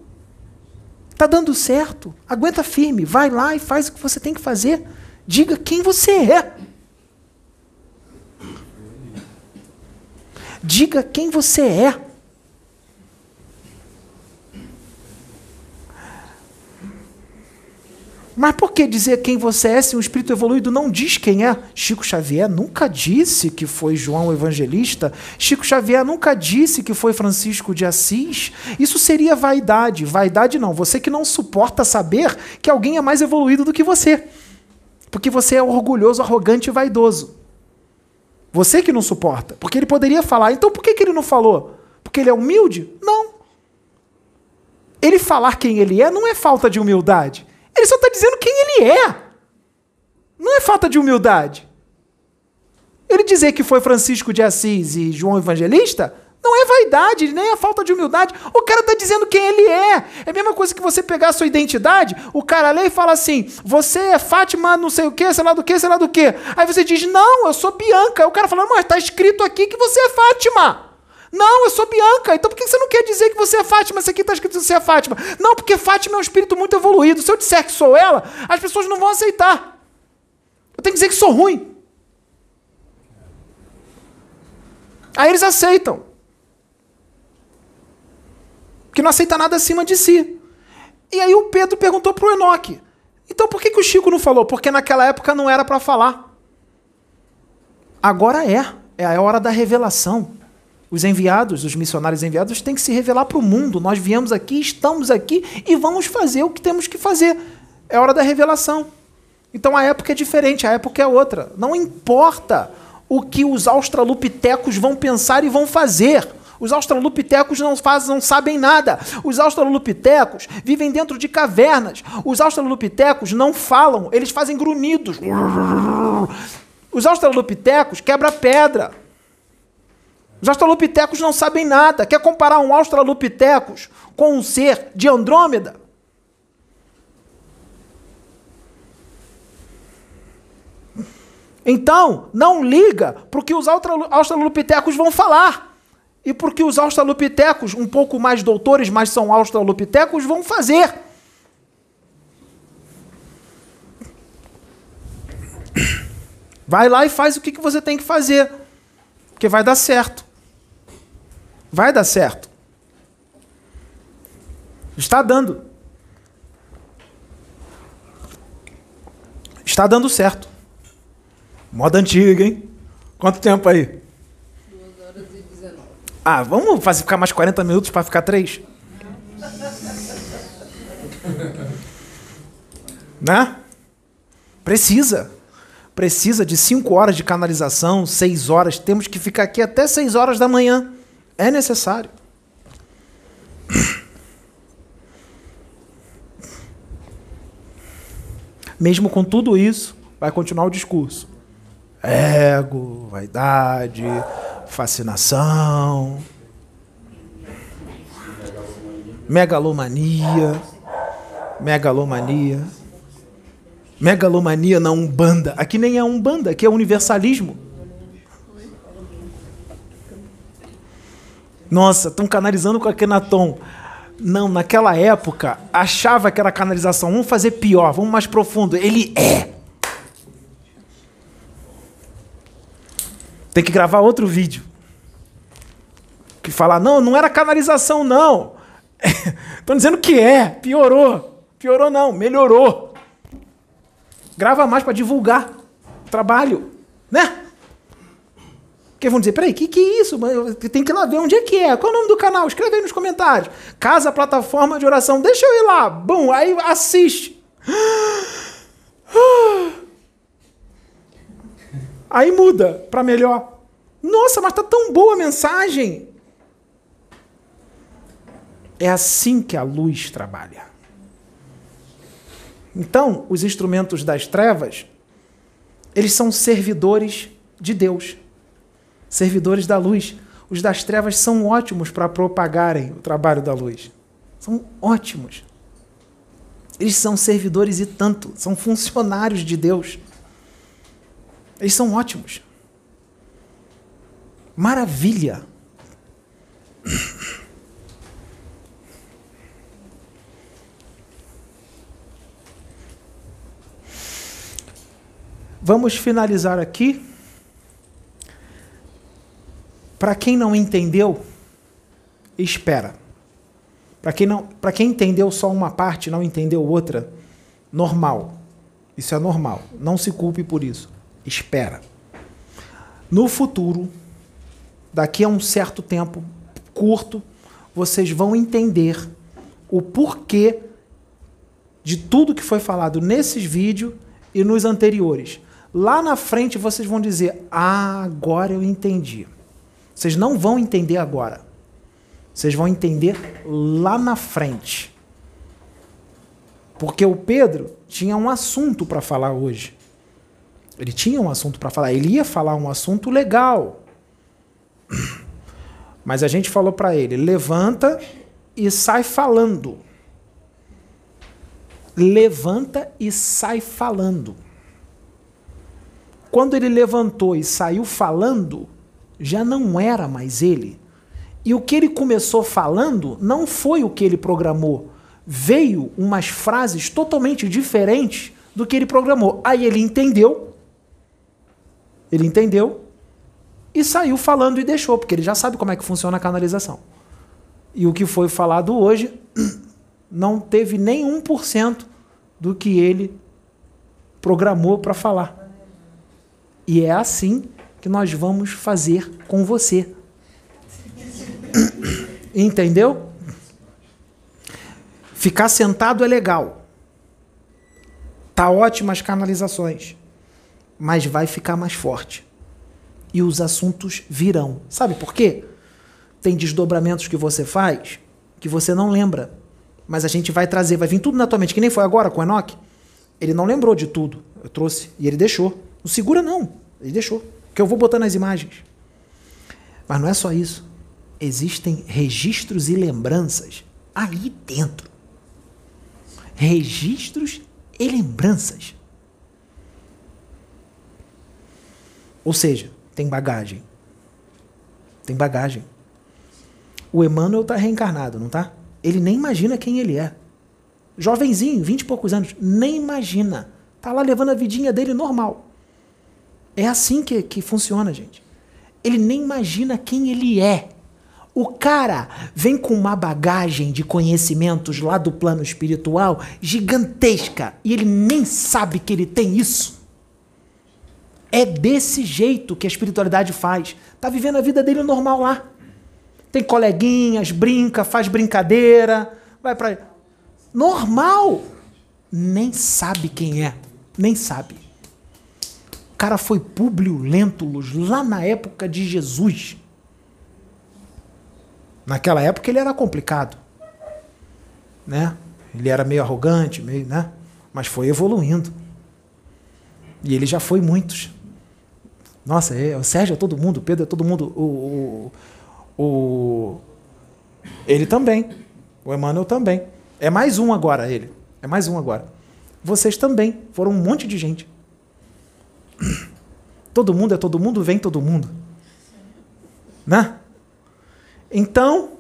Tá dando certo. Aguenta firme. Vai lá e faz o que você tem que fazer. Diga quem você é. Diga quem você é. Mas por que dizer quem você é se um espírito evoluído não diz quem é? Chico Xavier nunca disse que foi João Evangelista. Chico Xavier nunca disse que foi Francisco de Assis. Isso seria vaidade. Vaidade não. Você que não suporta saber que alguém é mais evoluído do que você. Porque você é orgulhoso, arrogante e vaidoso. Você que não suporta. Porque ele poderia falar. Então por que, que ele não falou? Porque ele é humilde? Não. Ele falar quem ele é não é falta de humildade. Ele só está dizendo quem ele é. Não é falta de humildade. Ele dizer que foi Francisco de Assis e João Evangelista não é vaidade, nem é falta de humildade. O cara está dizendo quem ele é. É a mesma coisa que você pegar a sua identidade, o cara lê e fala assim: você é Fátima, não sei o que, sei lá do que, sei lá do que. Aí você diz: não, eu sou Bianca. Aí o cara fala: mas está escrito aqui que você é Fátima. Não, eu sou Bianca. Então por que você não quer dizer que você é Fátima? Isso aqui está escrito que você é Fátima. Não, porque Fátima é um espírito muito evoluído. Se eu disser que sou ela, as pessoas não vão aceitar. Eu tenho que dizer que sou ruim. Aí eles aceitam. Porque não aceita nada acima de si. E aí o Pedro perguntou para o Enoque. Então por que, que o Chico não falou? Porque naquela época não era para falar. Agora é. É a hora da revelação. Os enviados, os missionários enviados, têm que se revelar para o mundo. Nós viemos aqui, estamos aqui e vamos fazer o que temos que fazer. É hora da revelação. Então a época é diferente, a época é outra. Não importa o que os australopitecos vão pensar e vão fazer. Os australopitecos não, fazem, não sabem nada. Os australopitecos vivem dentro de cavernas. Os australopitecos não falam, eles fazem grunhidos. Os australopitecos quebram pedra. Os australopitecos não sabem nada. Quer comparar um australopithecus com um ser de Andrômeda? Então, não liga para o que os australopitecos vão falar. E porque os australopitecos, um pouco mais doutores, mas são australopitecos, vão fazer. Vai lá e faz o que você tem que fazer. Porque vai dar certo. Vai dar certo. Está dando. Está dando certo. Moda antiga, hein? Quanto tempo aí? 2 horas e 19. Ah, vamos fazer ficar mais 40 minutos para ficar 3? né? Precisa. Precisa de 5 horas de canalização, 6 horas. Temos que ficar aqui até 6 horas da manhã. É necessário. Mesmo com tudo isso, vai continuar o discurso. Ego, vaidade, fascinação, megalomania, megalomania, megalomania na Umbanda. Aqui nem é Umbanda, aqui é universalismo. Nossa, estão canalizando com a Kenaton. Não, naquela época, achava que era canalização. Vamos fazer pior, vamos mais profundo. Ele é. Tem que gravar outro vídeo. Que falar, não, não era canalização, não. Estão dizendo que é. Piorou. Piorou não, melhorou. Grava mais para divulgar o trabalho. Né? Porque vão dizer, peraí, que que é isso? Tem que ir lá ver onde é que é. Qual é o nome do canal? Escreve aí nos comentários. Casa Plataforma de Oração. Deixa eu ir lá. Bom, aí assiste. Aí muda para melhor. Nossa, mas tá tão boa a mensagem. É assim que a luz trabalha. Então, os instrumentos das trevas, eles são servidores de Deus servidores da luz. Os das trevas são ótimos para propagarem o trabalho da luz. São ótimos. Eles são servidores e tanto, são funcionários de Deus. Eles são ótimos. Maravilha. Vamos finalizar aqui para quem não entendeu, espera. Para quem não, para quem entendeu só uma parte, não entendeu outra, normal. Isso é normal. Não se culpe por isso. Espera. No futuro, daqui a um certo tempo curto, vocês vão entender o porquê de tudo que foi falado nesses vídeos e nos anteriores. Lá na frente vocês vão dizer: "Ah, agora eu entendi". Vocês não vão entender agora. Vocês vão entender lá na frente. Porque o Pedro tinha um assunto para falar hoje. Ele tinha um assunto para falar. Ele ia falar um assunto legal. Mas a gente falou para ele: levanta e sai falando. Levanta e sai falando. Quando ele levantou e saiu falando, já não era mais ele. E o que ele começou falando não foi o que ele programou. Veio umas frases totalmente diferentes do que ele programou. Aí ele entendeu. Ele entendeu e saiu falando e deixou, porque ele já sabe como é que funciona a canalização. E o que foi falado hoje não teve nem 1% do que ele programou para falar. E é assim que nós vamos fazer com você. Entendeu? Ficar sentado é legal. Tá ótimas as canalizações, mas vai ficar mais forte. E os assuntos virão. Sabe por quê? Tem desdobramentos que você faz que você não lembra, mas a gente vai trazer, vai vir tudo na tua mente, que nem foi agora com o Enoch. Ele não lembrou de tudo. Eu trouxe e ele deixou. Não segura não, ele deixou que eu vou botando as imagens. Mas não é só isso. Existem registros e lembranças aí dentro. Registros e lembranças. Ou seja, tem bagagem. Tem bagagem. O Emmanuel está reencarnado, não tá? Ele nem imagina quem ele é. Jovenzinho, vinte e poucos anos, nem imagina. Tá lá levando a vidinha dele normal. É assim que, que funciona, gente. Ele nem imagina quem ele é. O cara vem com uma bagagem de conhecimentos lá do plano espiritual gigantesca e ele nem sabe que ele tem isso. É desse jeito que a espiritualidade faz. Tá vivendo a vida dele normal lá. Tem coleguinhas, brinca, faz brincadeira, vai para normal. Nem sabe quem é, nem sabe cara foi Públio Lentulus lá na época de Jesus. Naquela época ele era complicado, né? Ele era meio arrogante, meio, né? Mas foi evoluindo. E ele já foi muitos. Nossa, é, o Sérgio é todo mundo, o Pedro é todo mundo. O, o, o, ele também. O Emmanuel também. É mais um agora, ele. É mais um agora. Vocês também. Foram um monte de gente. Todo mundo é todo mundo, vem todo mundo. Né? Então,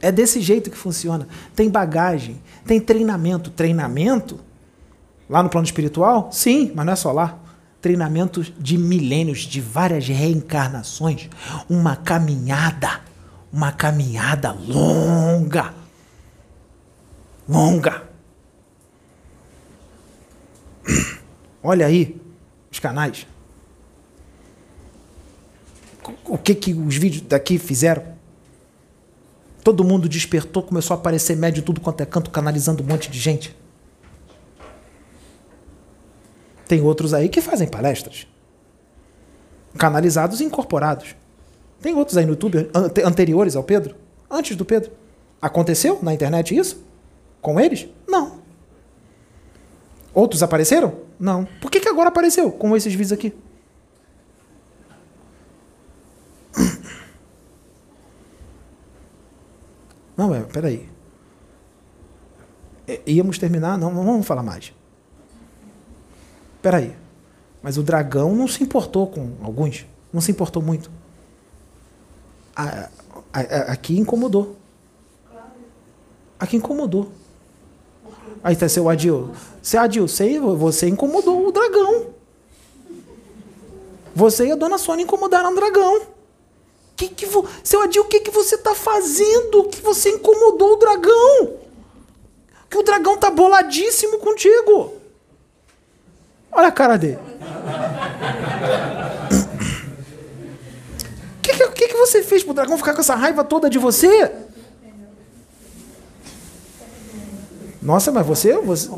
é desse jeito que funciona. Tem bagagem, tem treinamento. Treinamento, lá no plano espiritual? Sim, mas não é só lá. Treinamentos de milênios, de várias reencarnações. Uma caminhada. Uma caminhada longa. Longa. Olha aí os canais. O que, que os vídeos daqui fizeram? Todo mundo despertou, começou a aparecer médio tudo quanto é canto, canalizando um monte de gente. Tem outros aí que fazem palestras. Canalizados e incorporados. Tem outros aí no YouTube anteriores ao Pedro? Antes do Pedro. Aconteceu na internet isso? Com eles? Não. Outros apareceram? Não. Por que, que agora apareceu com esses vídeos aqui? Não, é, peraí. É, íamos terminar? Não, não vamos falar mais. Peraí. Mas o dragão não se importou com alguns. Não se importou muito. A, a, a, aqui incomodou. Aqui incomodou. Aí tá seu Adil. Seu Adil, você, você incomodou o dragão. Você e a dona Sônia incomodaram o dragão. Que que vo... Seu Adil, o que, que você está fazendo? Que você incomodou o dragão? Que o dragão tá boladíssimo contigo. Olha a cara dele. O que, que, que você fez pro dragão ficar com essa raiva toda de você? Nossa, mas você, você.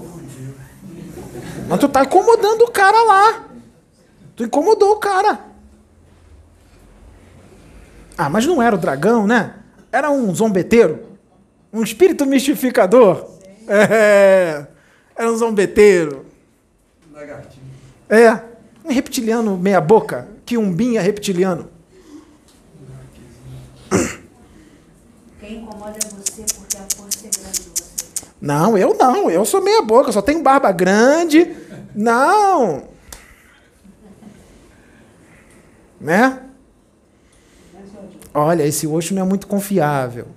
Mas tu tá incomodando o cara lá. Tu incomodou o cara. Ah, mas não era o dragão, né? Era um zombeteiro. Um espírito mistificador. É. Era um zombeteiro. É. Um reptiliano meia boca. Que umbinha reptiliano. Quem incomoda é você porque a força é grande de você. Não, eu não. Eu sou meia boca. Só tenho barba grande. Não. Né? Olha, esse Osho não é muito confiável.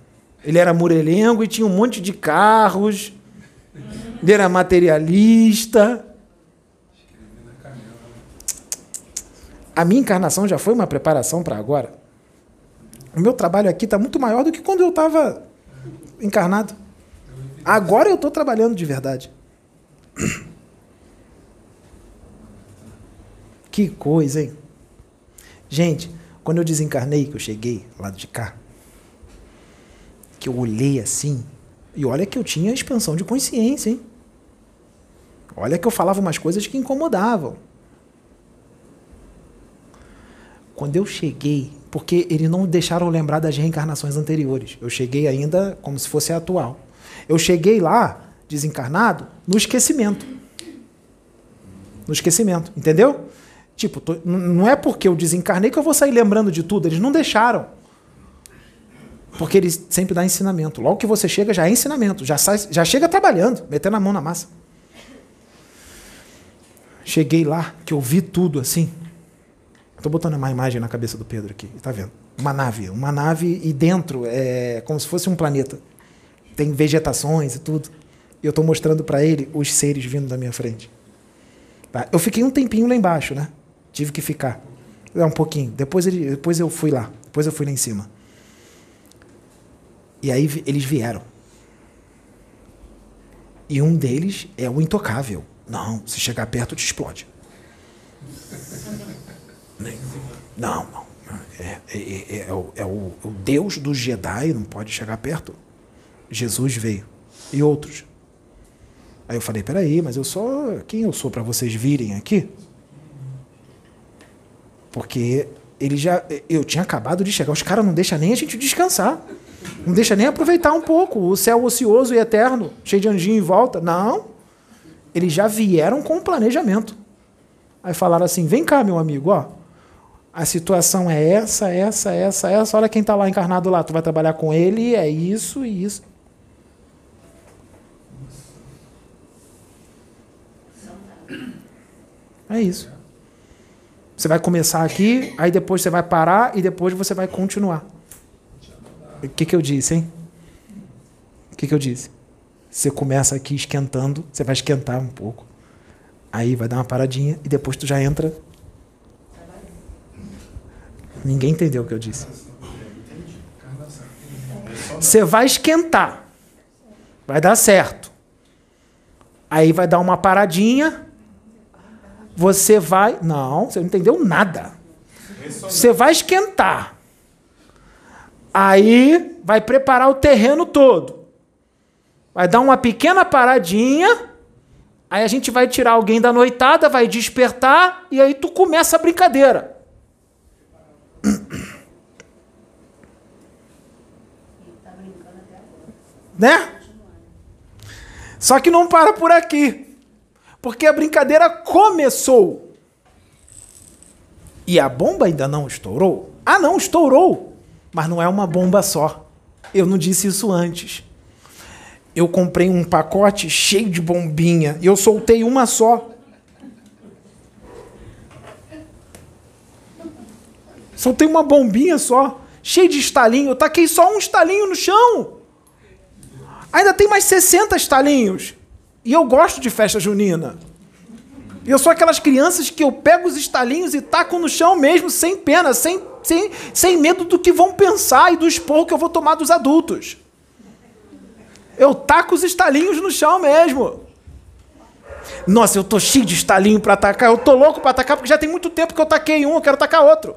Ele era murelengo e tinha um monte de carros. Ele era materialista. A minha encarnação já foi uma preparação para agora. O meu trabalho aqui está muito maior do que quando eu estava encarnado. Agora eu estou trabalhando de verdade. Que coisa, hein? Gente, quando eu desencarnei, que eu cheguei lado de cá, que eu olhei assim, e olha que eu tinha expansão de consciência, hein? Olha que eu falava umas coisas que incomodavam. Quando eu cheguei, porque eles não deixaram lembrar das reencarnações anteriores, eu cheguei ainda como se fosse a atual. Eu cheguei lá, desencarnado, no esquecimento. No esquecimento, entendeu? Tipo, tô, não é porque eu desencarnei que eu vou sair lembrando de tudo. Eles não deixaram. Porque eles sempre dão ensinamento. Logo que você chega, já é ensinamento. Já, sai, já chega trabalhando, metendo a mão na massa. Cheguei lá, que eu vi tudo assim. Estou botando uma imagem na cabeça do Pedro aqui. Está vendo? Uma nave. Uma nave e dentro é como se fosse um planeta. Tem vegetações e tudo. E eu estou mostrando para ele os seres vindo da minha frente. Tá? Eu fiquei um tempinho lá embaixo, né? Tive que ficar. É um pouquinho. Depois, ele, depois eu fui lá. Depois eu fui lá em cima. E aí eles vieram. E um deles é o intocável. Não, se chegar perto, te explode. Não, não. É, é, é, é, o, é o, o Deus do Jedi, não pode chegar perto. Jesus veio. E outros. Aí eu falei, peraí, mas eu sou. Quem eu sou para vocês virem aqui? Porque ele já. Eu tinha acabado de chegar. Os caras não deixam nem a gente descansar. Não deixa nem aproveitar um pouco. O céu ocioso e eterno, cheio de anjinho em volta. Não. Eles já vieram com planejamento. Aí falaram assim: vem cá, meu amigo, ó. A situação é essa, essa, essa, essa. Olha quem está lá encarnado lá. Tu vai trabalhar com ele, é isso e isso. É isso. Você vai começar aqui, aí depois você vai parar e depois você vai continuar. O que, que eu disse, hein? O que, que eu disse? Você começa aqui esquentando, você vai esquentar um pouco. Aí vai dar uma paradinha e depois tu já entra. Ninguém entendeu o que eu disse. Você vai esquentar. Vai dar certo. Aí vai dar uma paradinha. Você vai. Não, você não entendeu nada. Você vai esquentar. Aí vai preparar o terreno todo. Vai dar uma pequena paradinha. Aí a gente vai tirar alguém da noitada, vai despertar e aí tu começa a brincadeira. Tá brincando até agora. Né? Só que não para por aqui. Porque a brincadeira começou. E a bomba ainda não estourou? Ah, não, estourou. Mas não é uma bomba só. Eu não disse isso antes. Eu comprei um pacote cheio de bombinha e eu soltei uma só. Soltei uma bombinha só, cheio de estalinho. Eu taquei só um estalinho no chão. Ainda tem mais 60 estalinhos. E eu gosto de festa junina. Eu sou aquelas crianças que eu pego os estalinhos e taco no chão mesmo, sem pena, sem, sem, sem medo do que vão pensar e do esporro que eu vou tomar dos adultos. Eu taco os estalinhos no chão mesmo. Nossa, eu tô cheio de estalinho para atacar. Eu tô louco para atacar porque já tem muito tempo que eu taquei um, eu quero tacar outro.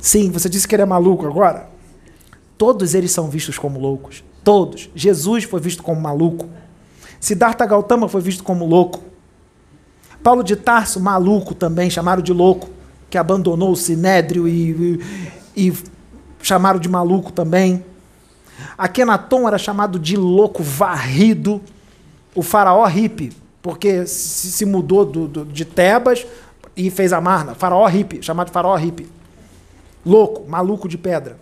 Sim, você disse que ele é maluco agora. Todos eles são vistos como loucos. Todos. Jesus foi visto como maluco. Siddhartha Gautama foi visto como louco. Paulo de Tarso, maluco também, chamaram de louco, que abandonou o sinédrio e, e, e chamaram de maluco também. Akenaton era chamado de louco varrido, o faraó hippie, porque se, mudou do, do, de Tebas e fez a Marna. Faraó hippie, chamado faraó hippie. Louco, maluco de pedra.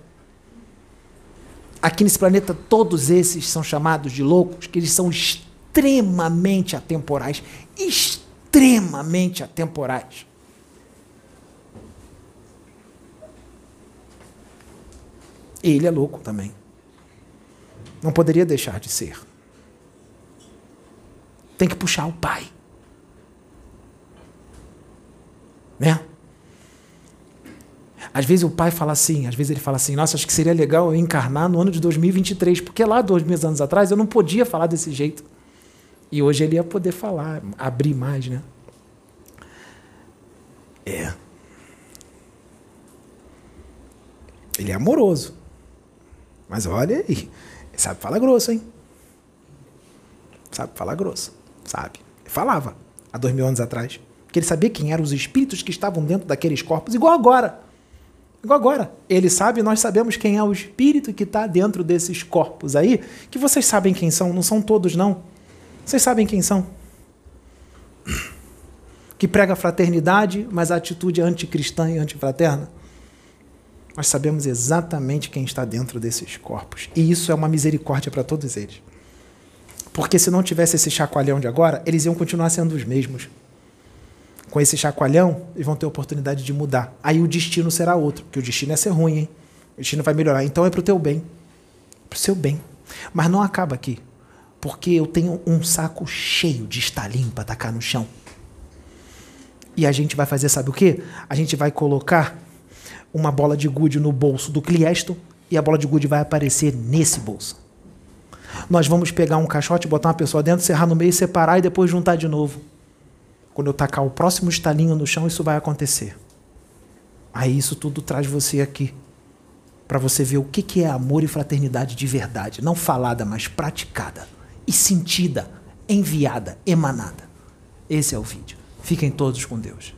Aqui nesse planeta, todos esses são chamados de loucos, que eles são extremamente atemporais. Extremamente atemporais. Ele é louco também. Não poderia deixar de ser. Tem que puxar o pai. Né? Às vezes o pai fala assim, às vezes ele fala assim, nossa, acho que seria legal eu encarnar no ano de 2023, porque lá dois meses anos atrás eu não podia falar desse jeito. E hoje ele ia poder falar, abrir mais, né? É. Ele é amoroso. Mas olha aí, sabe falar grosso, hein? Sabe falar grosso, sabe? Falava há dois mil anos atrás. Porque ele sabia quem eram os espíritos que estavam dentro daqueles corpos, igual agora. Igual agora. Ele sabe, nós sabemos quem é o espírito que está dentro desses corpos aí, que vocês sabem quem são, não são todos, não. Vocês sabem quem são. Que prega fraternidade, mas a atitude é anticristã e antifraterna. Nós sabemos exatamente quem está dentro desses corpos. E isso é uma misericórdia para todos eles. Porque se não tivesse esse chacoalhão de agora, eles iam continuar sendo os mesmos. Com esse chacoalhão, eles vão ter oportunidade de mudar. Aí o destino será outro, porque o destino é ser ruim, hein? O destino vai melhorar. Então é para o teu bem. Para o seu bem. Mas não acaba aqui. Porque eu tenho um saco cheio de estalinho para tacar no chão. E a gente vai fazer, sabe o quê? A gente vai colocar uma bola de gude no bolso do Cliesto e a bola de gude vai aparecer nesse bolso. Nós vamos pegar um caixote, botar uma pessoa dentro, serrar no meio, separar e depois juntar de novo. Quando eu tacar o próximo estalinho no chão, isso vai acontecer. Aí isso tudo traz você aqui. Para você ver o que, que é amor e fraternidade de verdade. Não falada, mas praticada. E sentida, enviada, emanada. Esse é o vídeo. Fiquem todos com Deus.